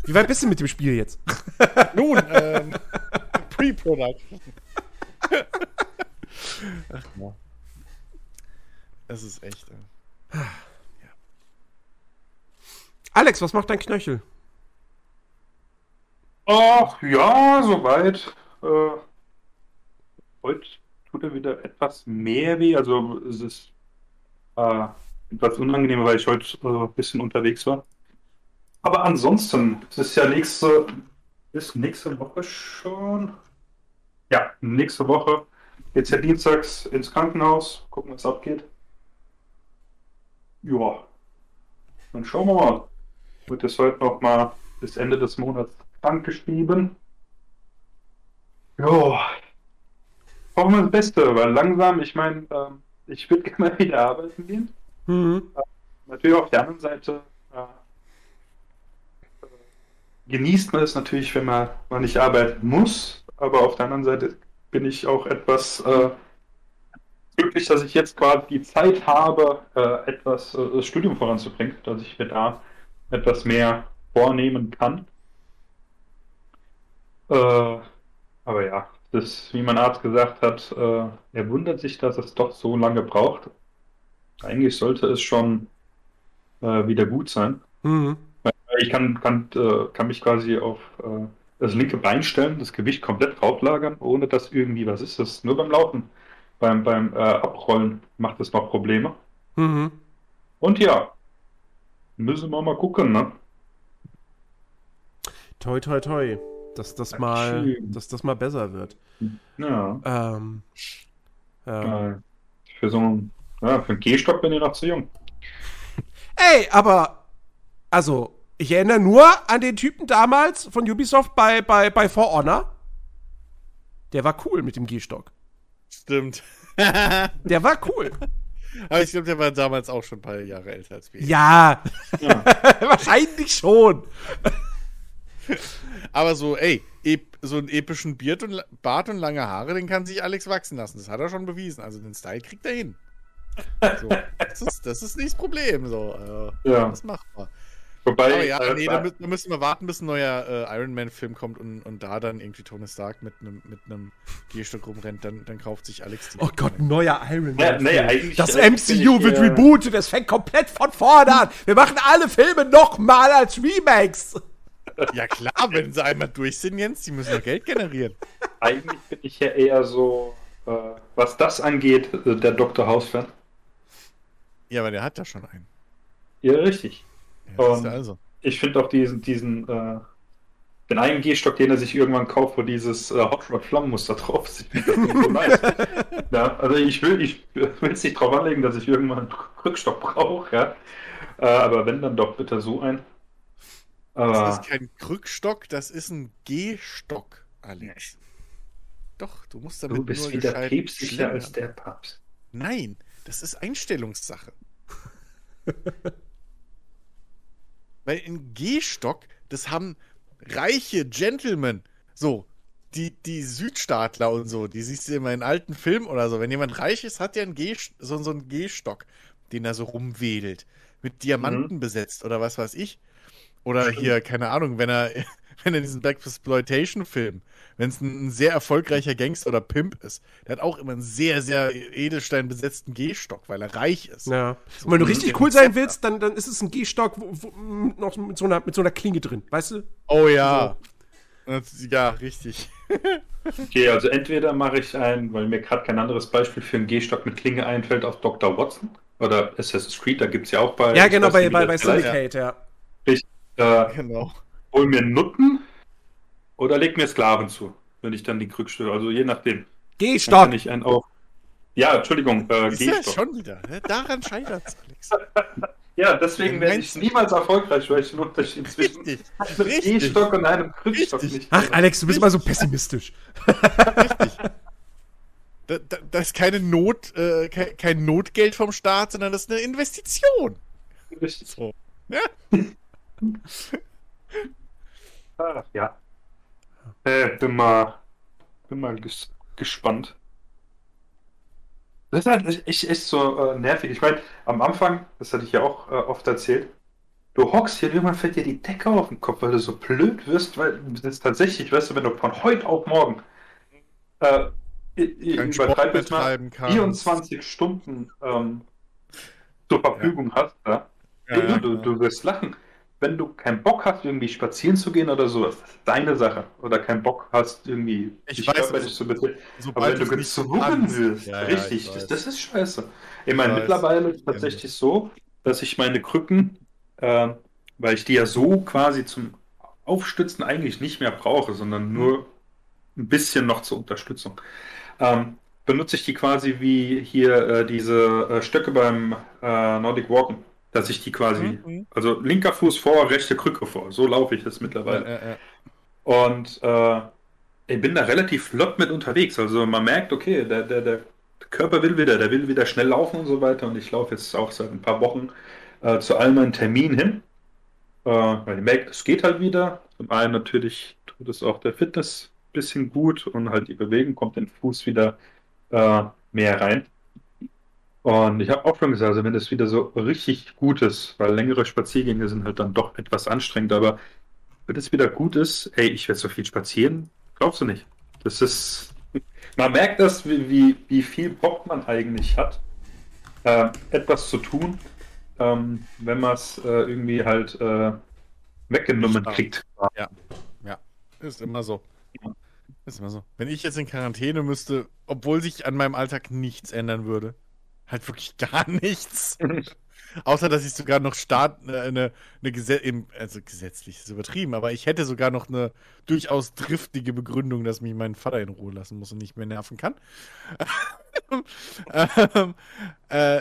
Wie weit bist du mit dem Spiel jetzt? Nun, ähm, Pre-Production. Ach ja. Es ist echt. Äh. Alex, was macht dein Knöchel? Ach ja, soweit. Äh, heute tut er wieder etwas mehr weh. Also es ist äh, etwas unangenehmer, weil ich heute äh, ein bisschen unterwegs war. Aber ansonsten, es ist ja nächste, ist nächste Woche schon. Ja, nächste Woche geht's ja dienstags ins Krankenhaus, gucken, was abgeht. Ja, dann schauen wir mal. Wird es heute noch mal bis Ende des Monats krank geschrieben. Ja, hoffen wir das Beste, weil langsam, ich meine, ähm, ich würde gerne wieder arbeiten gehen. Mhm. Äh, natürlich auf der anderen Seite äh, äh, genießt man es natürlich, wenn man, man nicht arbeiten muss, aber auf der anderen Seite bin ich auch etwas äh, glücklich, dass ich jetzt quasi die Zeit habe, äh, etwas äh, das Studium voranzubringen, dass ich mir da etwas mehr vornehmen kann. Äh, aber ja, das, wie mein Arzt gesagt hat, äh, er wundert sich, dass es doch so lange braucht. Eigentlich sollte es schon äh, wieder gut sein. Mhm. Ich kann, kann, äh, kann mich quasi auf äh, das linke Bein stellen, das Gewicht komplett drauflagern, ohne dass irgendwie was ist. Das ist nur beim Laufen. Beim, beim äh, Abrollen macht es noch Probleme. Mhm. Und ja, müssen wir mal gucken, ne? Toi, toi, toi dass das mal, dass das mal besser wird. Ja. Ähm, ähm. Für so einen, ja, für einen Gehstock bin ich noch zu jung. Ey, aber, also, ich erinnere nur an den Typen damals von Ubisoft bei, bei, bei For Honor. Der war cool mit dem Gehstock. Stimmt. der war cool. Aber ich glaube, der war damals auch schon ein paar Jahre älter als wir. Ja, ja. wahrscheinlich schon. Aber so, ey, so einen epischen Beard und, Bart und lange Haare, den kann sich Alex wachsen lassen. Das hat er schon bewiesen. Also den Style kriegt er hin. So, das, ist, das ist nicht das Problem. So. Äh, ja. Das ist machbar. Wobei, Aber ja, äh, nee, da, da, müssen wir warten, bis ein neuer äh, Iron Man-Film kommt und, und da dann irgendwie Tony Stark mit einem mit Gehstock rumrennt, dann, dann kauft sich Alex die. Oh Gott, ein neuer Iron Man. Ja, nee, das MCU wird rebootet, es fängt komplett von vorne an. Wir machen alle Filme nochmal als Remakes. Ja klar, wenn sie einmal durch sind, Jens, die müssen ja Geld generieren. Eigentlich bin ich ja eher so, äh, was das angeht, äh, der Dr. House-Fan. Ja, aber der hat ja schon einen. Ja, richtig. Ja, also. Ich finde auch diesen, diesen äh, den einen Gehstock, den er sich irgendwann kauft, wo dieses äh, Hot Rod Flammenmuster drauf ist. so nice. ja, also ich will, ich will es nicht drauf anlegen, dass ich irgendwann einen Rückstock brauche, ja. Äh, aber wenn dann doch bitte so ein. Das ist kein Krückstock, das ist ein Gehstock, Alex. Doch, du musst damit du bist nur wieder päpstlicher als der Papst. Nein, das ist Einstellungssache. Weil ein Gehstock, das haben reiche Gentlemen So, die, die Südstaatler und so, die siehst du immer in alten Filmen oder so. Wenn jemand reich ist, hat der einen G, so, so einen Gehstock, den er so rumwedelt. Mit Diamanten mhm. besetzt oder was weiß ich. Oder hier, keine Ahnung, wenn er, wenn er diesen Black Exploitation-Film, wenn es ein, ein, sehr erfolgreicher Gangster oder Pimp ist, der hat auch immer einen sehr, sehr Edelstein besetzten Gehstock, weil er reich ist. Ja. Und wenn du richtig cool sein willst, dann, dann ist es ein Gehstock wo, wo, noch mit so, einer, mit so einer Klinge drin, weißt du? Oh ja. Also, ja, richtig. okay, also entweder mache ich ein, weil mir gerade kein anderes Beispiel für einen Gehstock mit Klinge einfällt, auf Dr. Watson oder Assassin's Creed, da gibt es ja auch bei. Ja, genau, bei, bei, bei Syndicate, ja. Ich äh, genau. hol mir Nutten oder leg mir Sklaven zu, wenn ich dann die Krückstücke, also je nachdem. Gehstock! ich einen auch. Ja, Entschuldigung, äh, Gehstock. Ja schon wieder, ne? daran scheitert es, Alex. Ja, deswegen werde ich niemals erfolgreich, weil ich den Unterschied zwischen einem E-Stock und einem Krückstock nicht Ach, Alex, du bist immer so pessimistisch. Richtig. Da, da, das ist keine Not, äh, kein, kein, Notgeld vom Staat, sondern das ist eine Investition. Richtig. So. Ja. Ach, ja. Äh, bin mal, bin mal ges gespannt. Das ist halt echt, echt so äh, nervig. Ich meine, am Anfang, das hatte ich ja auch äh, oft erzählt, du hockst hier und irgendwann fällt dir die Decke auf den Kopf, weil du so blöd wirst, weil das tatsächlich, weißt du, wenn du von heute auf morgen äh, übertreibe jetzt mal 24 Stunden ähm, zur Verfügung ja. hast, ja? Ja, du, du, du wirst lachen wenn du keinen Bock hast, irgendwie spazieren zu gehen oder sowas, das ist deine Sache. Oder keinen Bock hast, irgendwie ich dich körperlich zu betreten. Aber wenn du gezwungen wirst, ja, richtig, ja, das, das, ist scheiße. Ich meine, mittlerweile ist es tatsächlich so, dass ich meine Krücken, äh, weil ich die ja so quasi zum Aufstützen eigentlich nicht mehr brauche, sondern nur ein bisschen noch zur Unterstützung. Ähm, benutze ich die quasi wie hier äh, diese äh, Stöcke beim äh, Nordic Walken dass ich die quasi, mhm. also linker Fuß vor, rechte Krücke vor. So laufe ich das mittlerweile. Ja, ja, ja. Und äh, ich bin da relativ flott mit unterwegs. Also man merkt, okay, der, der, der Körper will wieder, der will wieder schnell laufen und so weiter. Und ich laufe jetzt auch seit ein paar Wochen äh, zu all meinen Terminen hin. Äh, weil ich merke, es geht halt wieder. Zum einen natürlich tut es auch der Fitness ein bisschen gut und halt die Bewegung kommt den Fuß wieder äh, mehr rein. Und ich habe auch schon gesagt, also wenn das wieder so richtig gut ist, weil längere Spaziergänge sind halt dann doch etwas anstrengend, aber wenn es wieder gut ist, ey, ich werde so viel spazieren, glaubst du nicht. Das ist, man merkt das, wie, wie, wie viel Bock man eigentlich hat, äh, etwas zu tun, ähm, wenn man es äh, irgendwie halt äh, weggenommen kriegt. Ja, ja, ist immer so. Ist immer so. Wenn ich jetzt in Quarantäne müsste, obwohl sich an meinem Alltag nichts ändern würde, halt wirklich gar nichts. Außer, dass ich sogar noch Staat, äh, eine, eine Gesetz, also gesetzlich ist übertrieben, aber ich hätte sogar noch eine durchaus driftige Begründung, dass mich mein Vater in Ruhe lassen muss und nicht mehr nerven kann. ähm, äh,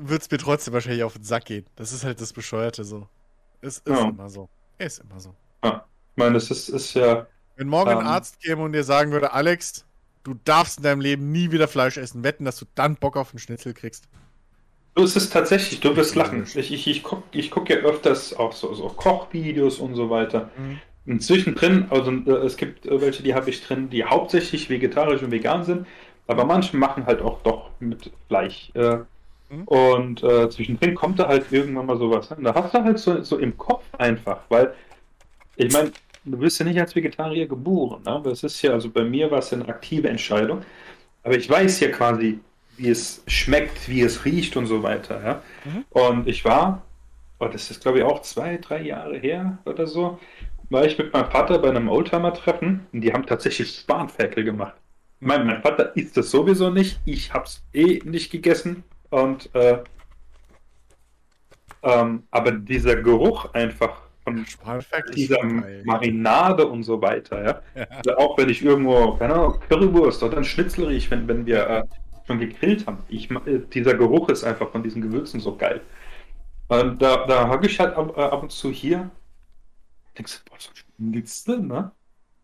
Wird es mir trotzdem wahrscheinlich auf den Sack gehen. Das ist halt das Bescheuerte so. Es ist ja. immer so. Ist immer so. Ja. Ich meine, es ist, ist ja. Wenn morgen ähm, ein Arzt käme und dir sagen würde, Alex, Du darfst in deinem Leben nie wieder Fleisch essen. Wetten, dass du dann Bock auf einen Schnitzel kriegst. So ist es tatsächlich, du wirst lachen. Ich, ich, ich gucke ich guck ja öfters auch so, so Kochvideos und so weiter. Mhm. Und zwischendrin, also äh, es gibt äh, welche, die habe ich drin, die hauptsächlich vegetarisch und vegan sind, aber manche machen halt auch doch mit Fleisch. Äh, mhm. Und äh, zwischendrin kommt da halt irgendwann mal sowas. Da hast du halt so, so im Kopf einfach, weil ich meine, du wirst ja nicht als Vegetarier geboren. Ne? Das ist ja, also bei mir war es eine aktive Entscheidung. Aber ich weiß ja quasi, wie es schmeckt, wie es riecht und so weiter. Ja? Mhm. Und ich war, oh, das ist glaube ich auch zwei, drei Jahre her oder so, war ich mit meinem Vater bei einem Oldtimer-Treffen und die haben tatsächlich Spanferkel gemacht. Mein, mein Vater isst das sowieso nicht, ich habe es eh nicht gegessen und äh, ähm, aber dieser Geruch einfach von dieser Marinade und so weiter. Ja? ja. Also auch wenn ich irgendwo, keine Ahnung, Currywurst oder ein Schnitzel riech, wenn, wenn wir äh, schon gegrillt haben. Ich, äh, dieser Geruch ist einfach von diesen Gewürzen so geil. Und da, da hocke ich halt ab, äh, ab, und zu hier. Denkst du, boah, so ein Schnitzel, ne?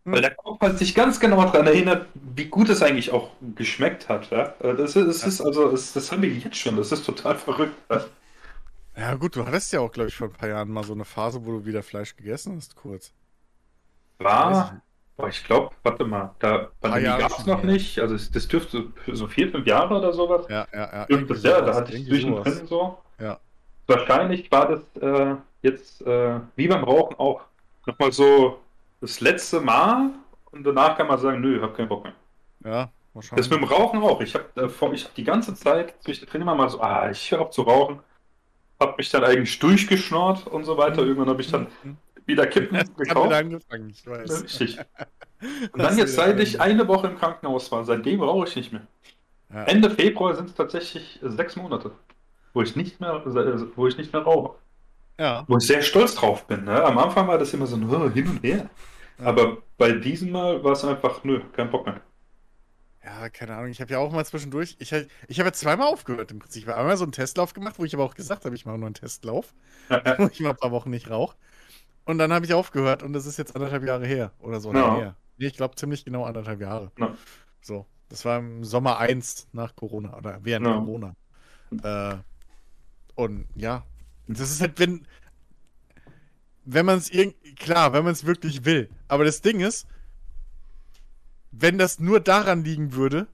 Hm. Weil der Kopf hat sich ganz genau daran erinnert, wie gut es eigentlich auch geschmeckt hat. Ja? Äh, das ist, das ist also, das, das haben wir jetzt schon, das ist total verrückt. Ja? Ja, gut, du hattest ja auch, glaube ich, vor ein paar Jahren mal so eine Phase, wo du wieder Fleisch gegessen hast, kurz. War Boah, ich glaube, warte mal, da Pandemie gab es noch nicht. Also das dürfte so vier, fünf Jahre oder sowas. Ja, ja, ja. Dürfte ja, da hatte ich zwischendrin so. Ja. Wahrscheinlich war das äh, jetzt äh, wie beim Rauchen auch nochmal so das letzte Mal und danach kann man sagen, nö, ich hab keinen Bock mehr. Ja, wahrscheinlich. Das mit dem Rauchen auch. Ich habe äh, hab die ganze Zeit zwischendrin immer mal so, ah, ich höre auf zu rauchen. Hab mich dann eigentlich durchgeschnort und so weiter. Mhm. Irgendwann habe ich dann mhm wieder Kippen gekauft. angefangen, ich weiß. Richtig. Und dann jetzt, seit ich eine Woche im Krankenhaus war, seitdem rauche ich nicht mehr. Ja. Ende Februar sind es tatsächlich sechs Monate, wo ich nicht mehr, wo ich nicht mehr rauche. Ja. Wo ich sehr stolz drauf bin. Ne? Am Anfang war das immer so nur hin und her. Ja. Aber bei diesem Mal war es einfach, nö, kein Bock mehr. Ja, keine Ahnung. Ich habe ja auch mal zwischendurch, ich, ich habe ja zweimal aufgehört im Prinzip. Ich habe einmal so einen Testlauf gemacht, wo ich aber auch gesagt habe, ich mache nur einen Testlauf, wo ich mal ein paar Wochen nicht rauche. Und dann habe ich aufgehört und das ist jetzt anderthalb Jahre her oder so. Ja. Her. Nee, ich glaube ziemlich genau anderthalb Jahre. Ja. So. Das war im Sommer 1 nach Corona oder während ja. Corona. Äh, und ja, das ist halt, wenn, wenn man es irgendwie, klar, wenn man es wirklich will. Aber das Ding ist, wenn das nur daran liegen würde,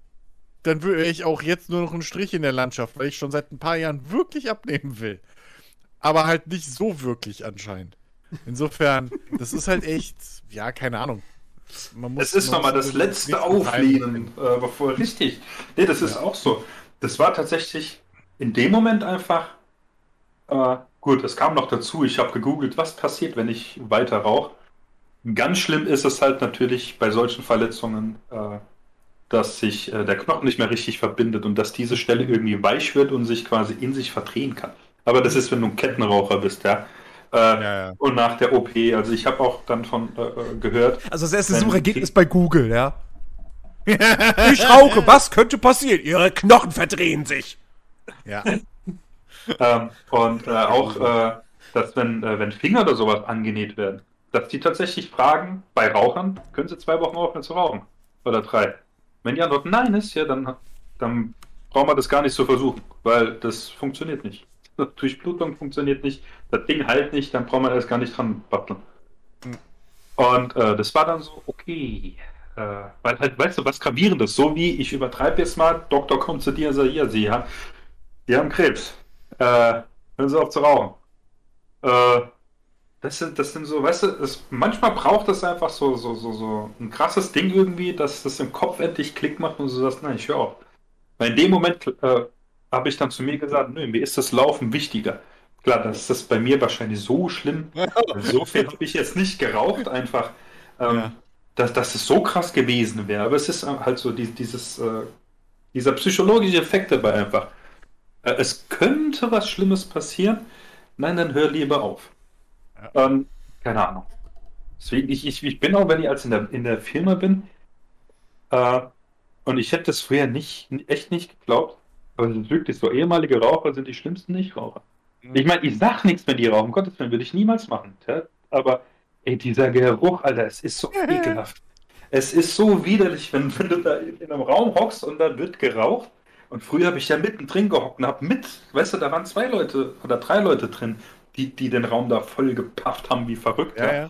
dann würde ich auch jetzt nur noch einen Strich in der Landschaft, weil ich schon seit ein paar Jahren wirklich abnehmen will. Aber halt nicht so wirklich anscheinend. Insofern, das ist halt echt, ja, keine Ahnung. Muss, es ist nochmal das letzte Auflehnen, äh, bevor richtig. Nee, das ist ja. auch so. Das war tatsächlich in dem Moment einfach. Äh, gut, es kam noch dazu, ich habe gegoogelt, was passiert, wenn ich weiter rauche. Ganz schlimm ist es halt natürlich bei solchen Verletzungen, äh, dass sich äh, der Knochen nicht mehr richtig verbindet und dass diese Stelle irgendwie weich wird und sich quasi in sich verdrehen kann. Aber das ist, wenn du ein Kettenraucher bist, ja. Äh, ja, ja. Und nach der OP. Also ich habe auch dann von äh, gehört. Also das erste Suchergebnis bei Google, ja. ich rauche, was könnte passieren? Ihre Knochen verdrehen sich. Ja. ähm, und äh, auch, äh, dass wenn, äh, wenn Finger oder sowas angenäht werden, dass die tatsächlich fragen, bei Rauchern, können sie zwei Wochen aufhören zu rauchen? Oder drei? Wenn die Antwort Nein ist, ja, dann, dann brauchen wir das gar nicht zu versuchen, weil das funktioniert nicht. Durchblutung funktioniert nicht, das Ding halt nicht, dann braucht man erst gar nicht dran basteln. Mhm. Und äh, das war dann so, okay. Äh, weil halt, weißt du, was gravierendes, so wie ich übertreibe jetzt mal, Doktor kommt zu dir und sagt, hier, Sie haben, Sie haben Krebs. Äh, hören Sie auf zu rauchen. Äh, das sind, das sind so, weißt du, das, manchmal braucht es einfach so, so, so, so ein krasses Ding irgendwie, dass das im Kopf endlich Klick macht und so sagst, nein, ich höre auf. Weil in dem Moment äh, habe ich dann zu mir gesagt, nö, mir ist das Laufen wichtiger. Klar, das ist das bei mir wahrscheinlich so schlimm. so viel habe ich jetzt nicht geraucht, einfach, ähm, ja. dass, dass es so krass gewesen wäre. Aber es ist halt so die, dieses, äh, dieser psychologische Effekt dabei einfach. Äh, es könnte was Schlimmes passieren. Nein, dann hör lieber auf. Ja. Ähm, keine Ahnung. Deswegen, ich, ich, ich bin auch, wenn ich als in der, in der Firma bin, äh, und ich hätte das früher nicht, echt nicht geglaubt, aber es ist wirklich so, ehemalige Raucher sind die schlimmsten Nichtraucher. Mhm. Ich meine, ich sag nichts, wenn die rauchen, um Gottes Willen, würde ich niemals machen. Ja? Aber ey, dieser Geruch, Alter, es ist so ekelhaft. Es ist so widerlich, wenn, wenn du da in einem Raum hockst und da wird geraucht. Und früher habe ich ja mittendrin gehockt und habe mit, weißt du, da waren zwei Leute oder drei Leute drin, die, die den Raum da voll gepafft haben, wie verrückt. Ja, ja.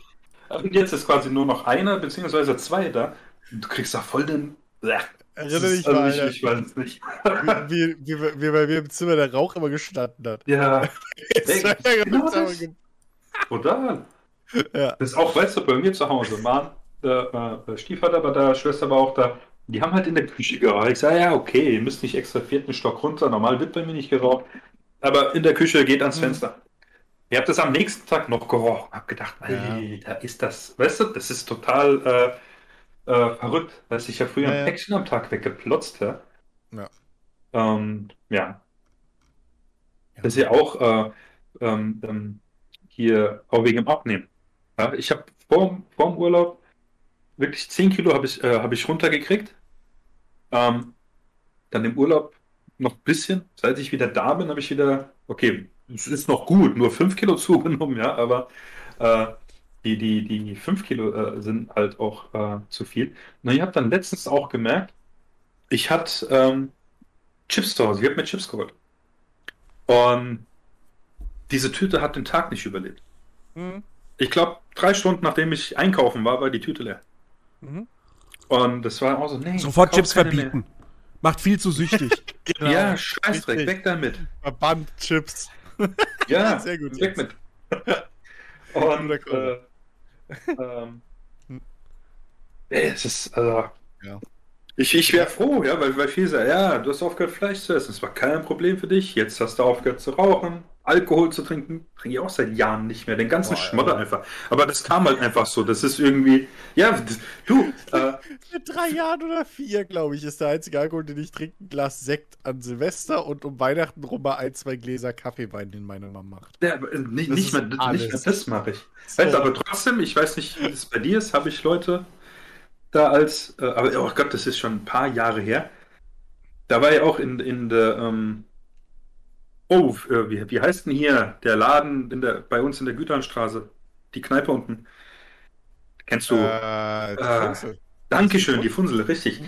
Und jetzt ist quasi nur noch einer, beziehungsweise zwei da. Und du kriegst da voll den. Erinnere dich mal. Ich, ich weiß es nicht. Wie, wie, wie, wie, bei mir im Zimmer der Rauch immer gestanden hat. Ja. Ey, genau das. Total. Ja. Das ist auch, weißt du, bei mir zu Hause, Mann, der, der Stiefvater war da, Schwester war auch da. Die haben halt in der Küche geraucht. Ich sage, ja, okay, ihr müsst nicht extra vierten Stock runter. Normal wird bei mir nicht geraucht. Aber in der Küche geht ans mhm. Fenster. Ich habe das am nächsten Tag noch gerochen. Hab gedacht, Alter, ja. ist das, weißt du, das ist total. Äh, äh, verrückt, weil sich ja früher ja, ein Päckchen am Tag weggeplotzt, ja. Ja. Ähm, ja. Das ist ja auch äh, ähm, ähm, hier auch wegen dem Abnehmen. Ja, ich habe vor, vor dem Urlaub wirklich 10 Kilo habe ich, äh, hab ich runtergekriegt. Ähm, dann im Urlaub noch ein bisschen. Seit ich wieder da bin, habe ich wieder, okay, es ist noch gut, nur 5 Kilo zugenommen, ja, aber äh, die, die, die 5 Kilo äh, sind halt auch äh, zu viel. Und ich habe dann letztens auch gemerkt, ich hatte ähm, Chips zu Hause, ich habe mir Chips geholt. Und diese Tüte hat den Tag nicht überlebt. Mhm. Ich glaube, drei Stunden nachdem ich einkaufen war, war die Tüte leer. Mhm. Und das war auch so, nee. Sofort Chips verbieten. Mehr. Macht viel zu süchtig. genau. Ja, Scheißdreck, weg damit. Verband Chips. Ja, sehr gut. Weg mit. Und, äh, ähm, es ist, also, ja. Ich, ich wäre froh, ja, weil, weil viele sagen, ja, du hast aufgehört, Fleisch zu essen. Das war kein Problem für dich. Jetzt hast du aufgehört zu rauchen, Alkohol zu trinken. Trinke ich auch seit Jahren nicht mehr. Den ganzen Boah, Schmotter ja. einfach. Aber das kam halt einfach so. Das ist irgendwie, ja, du. Äh, Mit drei Jahren oder vier, glaube ich, ist der einzige Alkohol, den ich trinke, ein Glas Sekt an Silvester und um Weihnachten rum mal ein, zwei Gläser Kaffeewein, den meine Mama macht. Ja, aber nicht, nicht, mehr, nicht mehr das mache ich. So. Weißt, aber trotzdem, ich weiß nicht, wie es bei dir ist, habe ich Leute da als, äh, aber oh Gott, das ist schon ein paar Jahre her. Da war ja auch in, in der, ähm, oh, äh, wie, wie heißt denn hier der Laden in der, bei uns in der Güternstraße? Die Kneipe unten. Kennst du? Äh, die äh, Dankeschön, die Funsel, richtig.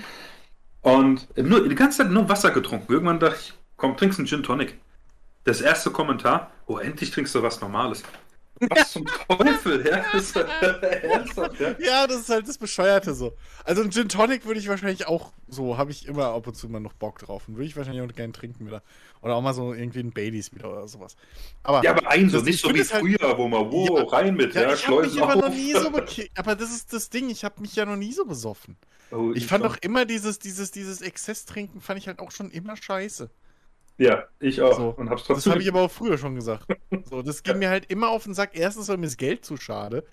Und nur, die ganze Zeit nur Wasser getrunken. Irgendwann dachte ich, komm, trinkst einen Gin Tonic. Das erste Kommentar, oh, endlich trinkst du was Normales. Was zum Teufel, ja? Das ernsthaft, ja? ja, das ist halt das Bescheuerte so. Also ein Gin Tonic würde ich wahrscheinlich auch so, habe ich immer ab und zu mal noch Bock drauf. Und würde ich wahrscheinlich auch gerne trinken wieder. Oder auch mal so irgendwie ein Baileys wieder oder sowas. Aber, ja, aber ein so, nicht so wie halt früher, halt, wo man, wow, ja, rein mit, ja, ja ich mich aber noch nie so Aber das ist das Ding, ich habe mich ja noch nie so besoffen. Oh, ich, ich fand doch immer dieses, dieses, dieses Exzess-Trinken fand ich halt auch schon immer scheiße. Ja, ich auch. So. Und hab's trotzdem. Das habe ich aber auch früher schon gesagt. So, das ging mir halt immer auf den Sack. Erstens war mir das Geld zu schade.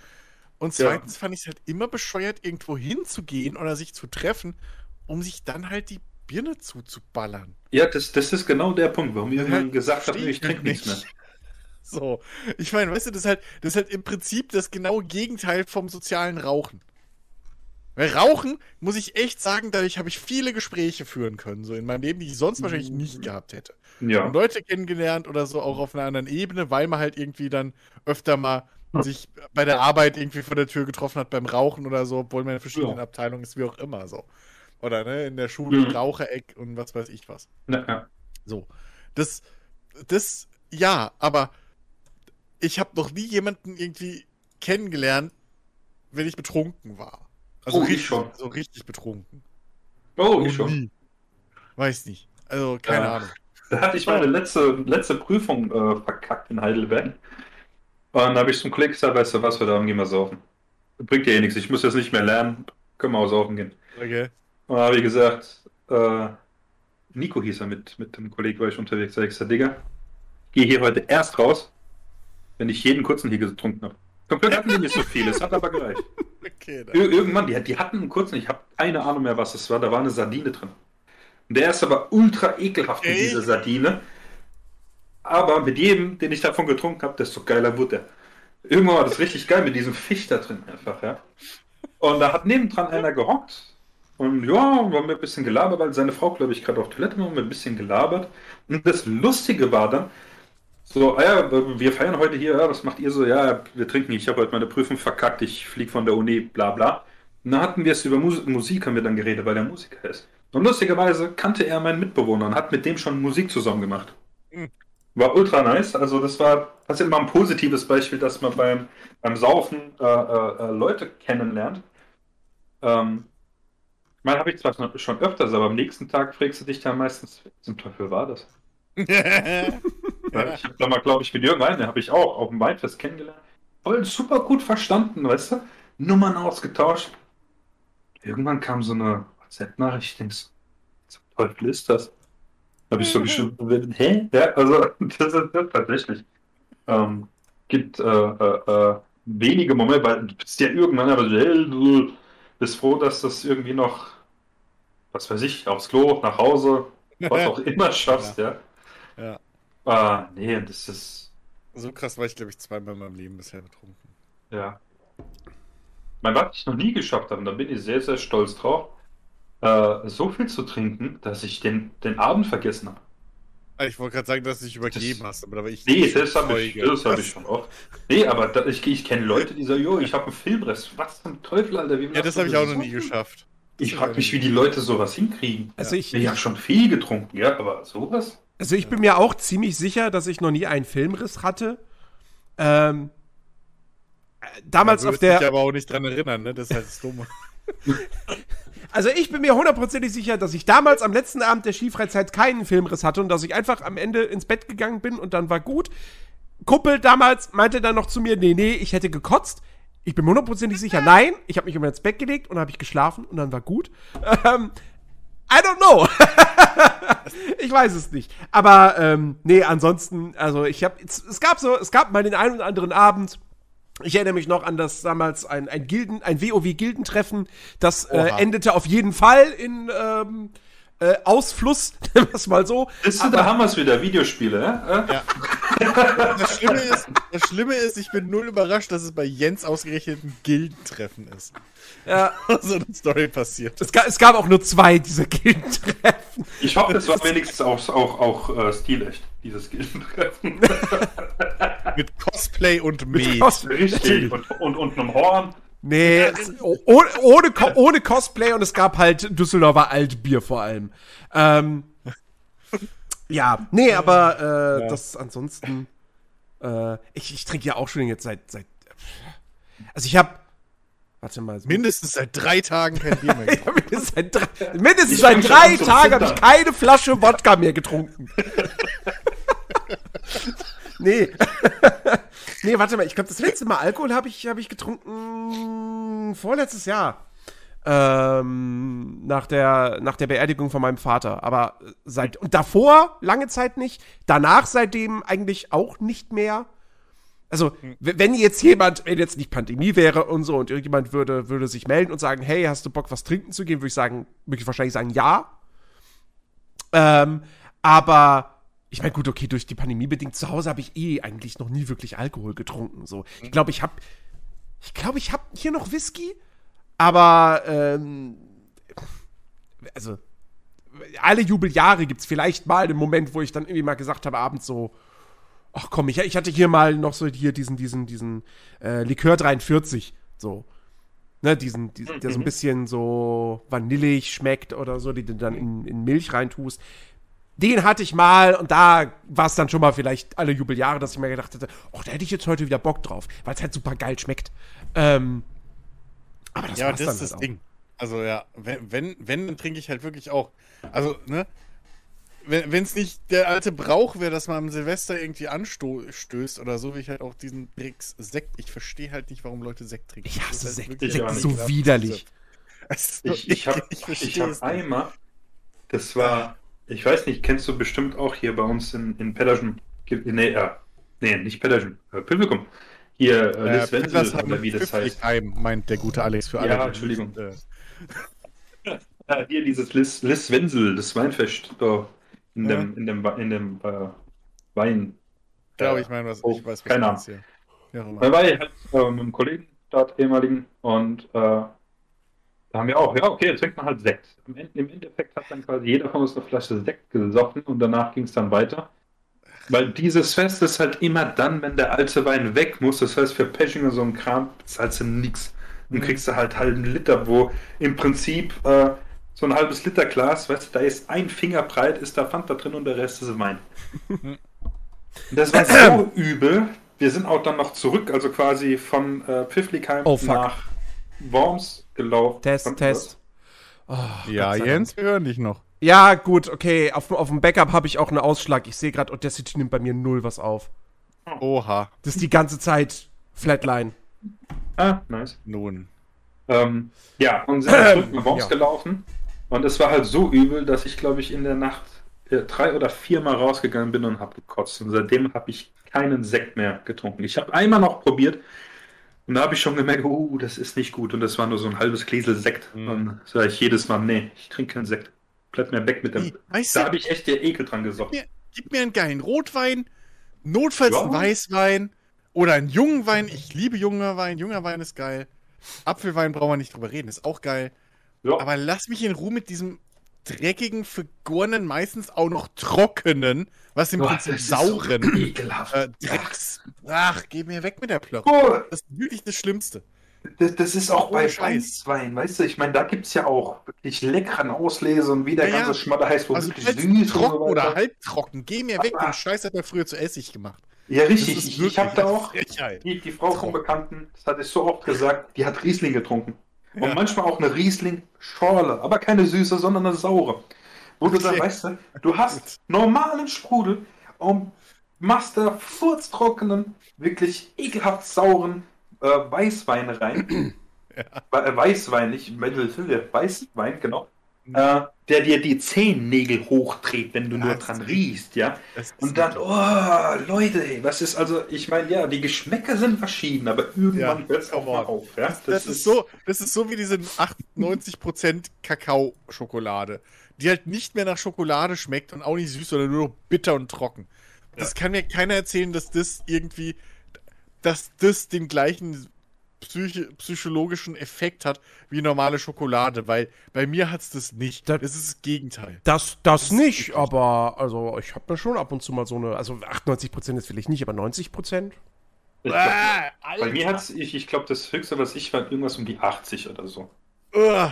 Und zweitens ja. fand ich es halt immer bescheuert, irgendwo hinzugehen oder sich zu treffen, um sich dann halt die Birne zuzuballern. Ja, das, das ist genau der Punkt, warum ich irgendwann halt gesagt habe, ich trinke nichts mehr. So, ich meine, weißt du, das ist, halt, das ist halt im Prinzip das genaue Gegenteil vom sozialen Rauchen. Weil Rauchen, muss ich echt sagen, dadurch habe ich viele Gespräche führen können, so in meinem Leben, die ich sonst wahrscheinlich nicht mhm. gehabt hätte. Ja. Und Leute kennengelernt oder so, auch auf einer anderen Ebene, weil man halt irgendwie dann öfter mal sich bei der Arbeit irgendwie vor der Tür getroffen hat beim Rauchen oder so, obwohl man in verschiedenen ja. Abteilungen ist, wie auch immer so. Oder ne, in der Schule, mhm. Rauchereck und was weiß ich was. Ja, ja. So. Das, das, ja, aber ich habe noch nie jemanden irgendwie kennengelernt, wenn ich betrunken war. Also oh, richtig, schon. So richtig betrunken. Oh, ich schon. Nie. Weiß nicht. Also, keine ja. Ahnung. Da hatte ich meine letzte, letzte Prüfung äh, verkackt in Heidelberg. Und dann habe ich zum Kollegen gesagt, weißt du was, wir da gehen wir saufen. Bringt dir eh nichts, ich muss jetzt nicht mehr lernen, können wir auch saufen gehen. Okay. Und dann habe ich gesagt, äh, Nico hieß er mit, mit dem Kollegen, war ich unterwegs. Da habe ich gesagt, Digga, gehe hier heute erst raus, wenn ich jeden kurzen hier getrunken habe. Komplett hatten die nicht so viel, es hat aber gereicht. Okay, Ir irgendwann, die, die, hatten einen kurzen, ich habe keine Ahnung mehr, was es war, da war eine Sardine drin. Und der ist aber ultra ekelhaft mit dieser Sardine. Aber mit jedem, den ich davon getrunken habe, desto geiler wurde der. Irgendwann war das richtig geil mit diesem Fisch da drin einfach, ja. Und da hat nebendran einer gehockt und ja, wir haben ein bisschen gelabert, weil seine Frau, glaube ich, gerade auf Toilette war, haben wir ein bisschen gelabert. Und das Lustige war dann, so, ah ja, wir feiern heute hier, ja, was macht ihr so? Ja, wir trinken, ich habe heute meine Prüfung verkackt, ich fliege von der Uni, bla bla. Und dann hatten wir es über Mus Musik, haben wir dann geredet, weil er Musiker ist. Und lustigerweise kannte er meinen Mitbewohner und hat mit dem schon Musik zusammen gemacht. Hm. War ultra nice. Also das war, das ist immer ein positives Beispiel, dass man beim, beim Saufen äh, äh, äh Leute kennenlernt. Ähm, meine, habe ich zwar schon öfters, aber am nächsten Tag fragst du dich dann meistens, zum Teufel war das? ich habe da mal, glaube ich, mit Jürgen eine, habe ich auch auf dem Weinfest kennengelernt. Voll super gut verstanden, weißt du? Nummern ausgetauscht. Irgendwann kam so eine WhatsApp-Nachricht, ich denke, zum Teufel ist das? Habe ich so geschrieben, hä? Ja, also, das ist tatsächlich. Ähm, gibt äh, äh, äh, wenige Momente, weil du bist ja irgendwann, aber du bist froh, dass das irgendwie noch, was weiß ich, aufs Klo, nach Hause, was auch immer schaffst, ja. ja. ja. Ah, nee, das ist. So krass war ich, glaube ich, zweimal in meinem Leben bisher betrunken. Ja. Mein, was ich noch nie geschafft habe, und da bin ich sehr, sehr stolz drauf, äh, so viel zu trinken, dass ich den, den Abend vergessen habe. Ah, ich wollte gerade sagen, dass du dich übergeben das, hast, aber da war ich. Nee, das habe ich, hab ich schon oft. Nee, aber da, ich, ich kenne Leute, die sagen, jo, ich habe einen Filmrest. Was zum Teufel, Alter? Wie ja, das habe ich auch noch nie geschafft. Ich frage mich, wie die Leute sowas hinkriegen. Also ich, ich habe schon viel getrunken, ja, aber sowas? Also ich bin mir auch ziemlich sicher, dass ich noch nie einen Filmriss hatte. Ähm, damals auf der. Ich aber auch nicht dran erinnern, ne? Das ist halt das Dumme. Also ich bin mir hundertprozentig sicher, dass ich damals am letzten Abend der Skifreizeit keinen Filmriss hatte und dass ich einfach am Ende ins Bett gegangen bin und dann war gut. Kumpel damals meinte dann noch zu mir, nee, nee, ich hätte gekotzt. Ich bin hundertprozentig sicher, nein. Ich habe mich immer ins Bett gelegt und habe ich geschlafen und dann war gut. Ähm, I don't know. ich weiß es nicht. Aber ähm, nee, ansonsten, also ich habe, es, es, gab so, es gab mal den einen oder anderen Abend. Ich erinnere mich noch an das damals ein, ein Gilden, ein WoW-Gildentreffen, das äh, endete auf jeden Fall in ähm, äh, Ausfluss, nennen wir es mal so. Ist, Aber, da haben wir es wieder, Videospiele, ja? ja. das, Schlimme ist, das Schlimme ist, ich bin null überrascht, dass es bei Jens ausgerechnet ein Gildentreffen ist. Ja. so eine Story passiert. Es gab, es gab auch nur zwei dieser Gildentreffen. Ich hoffe, es war wenigstens auch, auch, auch äh, stilecht, dieses Gildentreffen. Mit Cosplay und Med. Richtig, und, und, und einem Horn. Nee, ohne, ohne, ohne, Cosplay und es gab halt Düsseldorfer Altbier vor allem. Ähm, ja, nee, aber äh, ja. das ansonsten. Äh, ich, ich trinke ja auch schon jetzt seit. seit also ich habe Warte mal. Mindestens seit drei Tagen kein Bier mehr getrunken. mindestens seit drei, mindestens seit drei Tagen habe ich keine Flasche Wodka mehr getrunken. nee. nee, warte mal. Ich glaube, das letzte Mal Alkohol habe ich, hab ich getrunken vorletztes Jahr. Ähm, nach, der, nach der Beerdigung von meinem Vater. Aber seit. Und davor lange Zeit nicht. Danach seitdem eigentlich auch nicht mehr. Also, wenn jetzt jemand, wenn jetzt nicht Pandemie wäre und so und irgendjemand würde, würde sich melden und sagen, hey, hast du Bock, was trinken zu gehen, würde ich sagen, würde ich wahrscheinlich sagen, ja. Ähm, aber ich meine, gut, okay, durch die Pandemie bedingt zu Hause habe ich eh eigentlich noch nie wirklich Alkohol getrunken. So, ich hm. glaube, ich habe, ich glaube, ich habe hier noch Whisky, aber ähm, also alle Jubeljahre gibt es vielleicht mal einen Moment, wo ich dann irgendwie mal gesagt habe, abends so, ach komm, ich, ich hatte hier mal noch so hier diesen, diesen, diesen äh, Likör 43, so. Ne, diesen, diesen, der so ein mhm. bisschen so vanillig schmeckt oder so, die du dann in, in Milch reintust. Den hatte ich mal und da war es dann schon mal vielleicht alle Jubeljahre, dass ich mir gedacht hätte, ach, da hätte ich jetzt heute wieder Bock drauf, weil es halt super geil schmeckt. Ähm, aber das, ja, das ist halt das auch. Ding. Also ja, wenn, wenn, wenn, dann trinke ich halt wirklich auch. Also, ne, wenn es nicht der alte Brauch wäre, dass man am Silvester irgendwie anstößt oder so, wie ich halt auch diesen Brix Sekt. Ich verstehe halt nicht, warum Leute Sekt trinken. Ich hasse Sekt. Sekt ist so widerlich. Also, ich, ich habe ich, ich hab einmal, das war, ich weiß nicht, kennst du bestimmt auch hier bei uns in, in Pedersen. Nee, äh, nee, nicht Pedersen, äh, Publikum. Hier, äh, Liz äh, Wenzel, oder wie das heißt. Heim, meint der gute Alex für alle. Ja, Entschuldigung. Sind, äh... hier dieses Liz, Liz Wenzel, das Weinfest da in ja. dem, in dem, in dem äh, Wein. Ja, ich meine, was, oh, ich weiß, was keine Ahnung. Ja, da war ich halt äh, mit einem Kollegen dort, ehemaligen, und äh, da haben wir auch, ja, okay, jetzt trinkt man halt Sekt. Im, Endeffekt hat dann quasi jeder von uns eine Flasche Sekt gesoffen und danach ging es dann weiter. Weil dieses Fest ist halt immer dann, wenn der alte Wein weg muss. Das heißt, für Peching und so ein Kram zahlst du nichts. Dann mhm. kriegst du halt einen Liter, wo im Prinzip äh, so ein halbes Liter Glas, weißt du, da ist ein Finger breit, ist da Fanta drin und der Rest ist Wein. das war so übel. Wir sind auch dann noch zurück, also quasi von äh, Pfiffligheim oh, nach Worms gelaufen. Test, Fand Test. Oh, ja, Jens, wir hören dich noch. Ja, gut, okay. Auf, auf dem Backup habe ich auch einen Ausschlag. Ich sehe gerade, Audacity nimmt bei mir null was auf. Oha. Das ist die ganze Zeit Flatline. Ah, nice. Nun. Ähm, ja, und sind zurück nach Worms ja. gelaufen. Und es war halt so übel, dass ich, glaube ich, in der Nacht äh, drei oder viermal rausgegangen bin und habe gekotzt. Und seitdem habe ich keinen Sekt mehr getrunken. Ich habe einmal noch probiert und da habe ich schon gemerkt, oh, das ist nicht gut. Und das war nur so ein halbes Gläsel Sekt. Mhm. Und sage ich jedes Mal, nee, ich trinke keinen Sekt. Bleib mir weg mit dem. Weißt da habe ich echt der Ekel dran gesorgt. Gib, gib mir, einen geilen Rotwein, notfalls ja. einen Weißwein oder einen jungen Wein. Ich liebe junger Wein. Junger Wein ist geil. Apfelwein brauchen wir nicht drüber reden, ist auch geil. Ja. Aber lass mich in Ruhe mit diesem dreckigen, vergorenen, meistens auch noch trockenen, was im Boah, Prinzip sauren so. Äh, Drecks. Ach, geh mir weg mit der Plörre. Oh. Das ist wirklich das Schlimmste. Das, das ist auch oh, bei Weißwein, weißt du? Ich meine, da gibt es ja auch wirklich leckeren Auslese und wie der ja, ganze Schmatter heißt, wo also wirklich süß trocken so oder halbtrocken. Geh mir weg, den Scheiß hat er früher zu Essig gemacht. Ja, richtig. Ich, ich habe da auch die, die, Frau vom Bekannten, das hatte ich so oft gesagt, die hat Riesling getrunken. Und ja. manchmal auch eine Riesling-Schorle, aber keine süße, sondern eine saure. Wo du dann, weißt du, du hast normalen Sprudel und machst da furztrockenen, wirklich ekelhaft sauren äh, Weißwein rein. ja. Äh, Weißwein, nicht Weißwein, genau äh, der dir die Zehennägel hochdreht, wenn du nur dran riechst, ja. Und dann, oh, Leute, ey, was ist also, ich meine, ja, die Geschmäcker sind verschieden, aber irgendwann ja, hört es auch mal auf. Ja? Das, das, das ist, ist, so, das ist so wie diese 98% Kakao-Schokolade, die halt nicht mehr nach Schokolade schmeckt und auch nicht süß, sondern nur noch bitter und trocken. Das kann mir keiner erzählen, dass das irgendwie, dass das den gleichen psych psychologischen Effekt hat wie normale Schokolade, weil bei mir hat es das nicht. Das, das, ist das Gegenteil. Das, das, das nicht, aber also ich habe mir schon ab und zu mal so eine, also 98 Prozent ist vielleicht nicht, aber 90 Prozent. Äh, bei mir hat es, ich, ich glaube, das höchste, was ich war, irgendwas um die 80 oder so. Uh.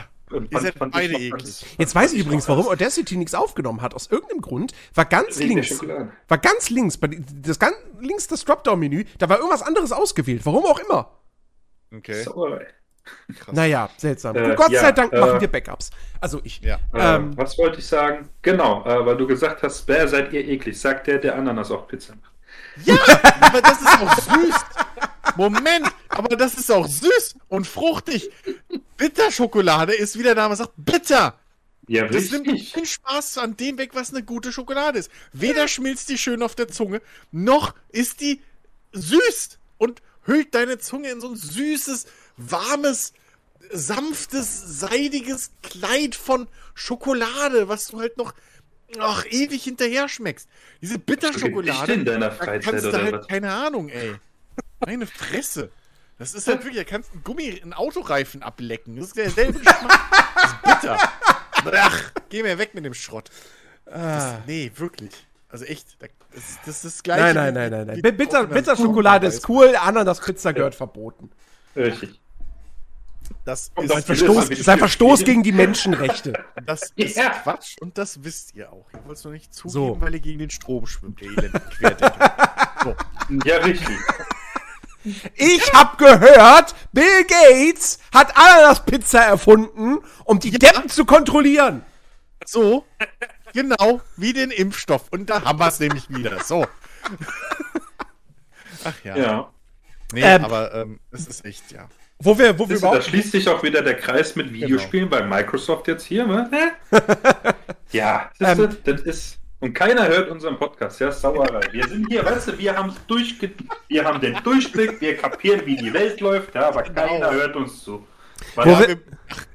Ihr seid beide eklig. Jetzt weiß ich übrigens, warum Audacity nichts aufgenommen hat. Aus irgendeinem Grund war ganz Wegen links, war ganz links, bei das ganz links das Dropdown-Menü, da war irgendwas anderes ausgewählt. Warum auch immer. Okay. Krass. Naja, seltsam. Äh, Gott ja, sei Dank machen äh, wir Backups. Also ich. Ja. Äh, ähm, was wollte ich sagen? Genau, äh, weil du gesagt hast, wer seid ihr eklig? Sagt der, der Ananas auf Pizza macht. Ja, aber das ist auch süß. Moment, aber das ist auch süß und fruchtig. Bitterschokolade ist, wie der Name sagt, bitter. Ja, das richtig. nimmt den Spaß an dem weg, was eine gute Schokolade ist. Weder schmilzt die schön auf der Zunge, noch ist die süß und hüllt deine Zunge in so ein süßes, warmes, sanftes, seidiges Kleid von Schokolade, was du halt noch ach, ewig hinterher schmeckst. Diese Bitterschokolade. in deiner Freizeit da kannst du halt, was? keine Ahnung, ey. Meine Fresse. Das ist halt wirklich, da kannst du einen Gummi, einen Autoreifen ablecken. Das ist derselbe Geschmack. Das ist bitter. Ach, geh mir weg mit dem Schrott. Das, ah. nee, wirklich. Also echt, das, das ist das gleiche. Nein, nein, nein, nein, nein. Bitter, Bitterschokolade ist cool, Ananas-Pizza gehört verboten. Richtig. Das ist ein Verstoß, ist ein Verstoß gegen die Menschenrechte. Das ist ja. Quatsch und das wisst ihr auch. Ihr wollt es noch nicht zugeben, so. weil ihr gegen den Strom schwimmt, ihr elenden so. Ja, richtig. Ich hab gehört, Bill Gates hat Ananas-Pizza erfunden, um die ja. Deppen zu kontrollieren. So, Genau, wie den Impfstoff. Und da haben wir es nämlich wieder. So. Ach ja. Ja. Nee, ähm, aber ähm, es ist echt, ja. Wo wir, wo wir überhaupt. Da schließt sich auch wieder der Kreis mit Videospielen genau. bei Microsoft jetzt hier, ne? ja, das, ähm, das ist. Und keiner hört unseren Podcast, ja, Sauerei. Wir sind hier, weißt du, wir haben durchge wir haben den Durchblick, wir kapieren, wie die Welt läuft, ja, aber genau. keiner hört uns zu. Weil, ja, wir,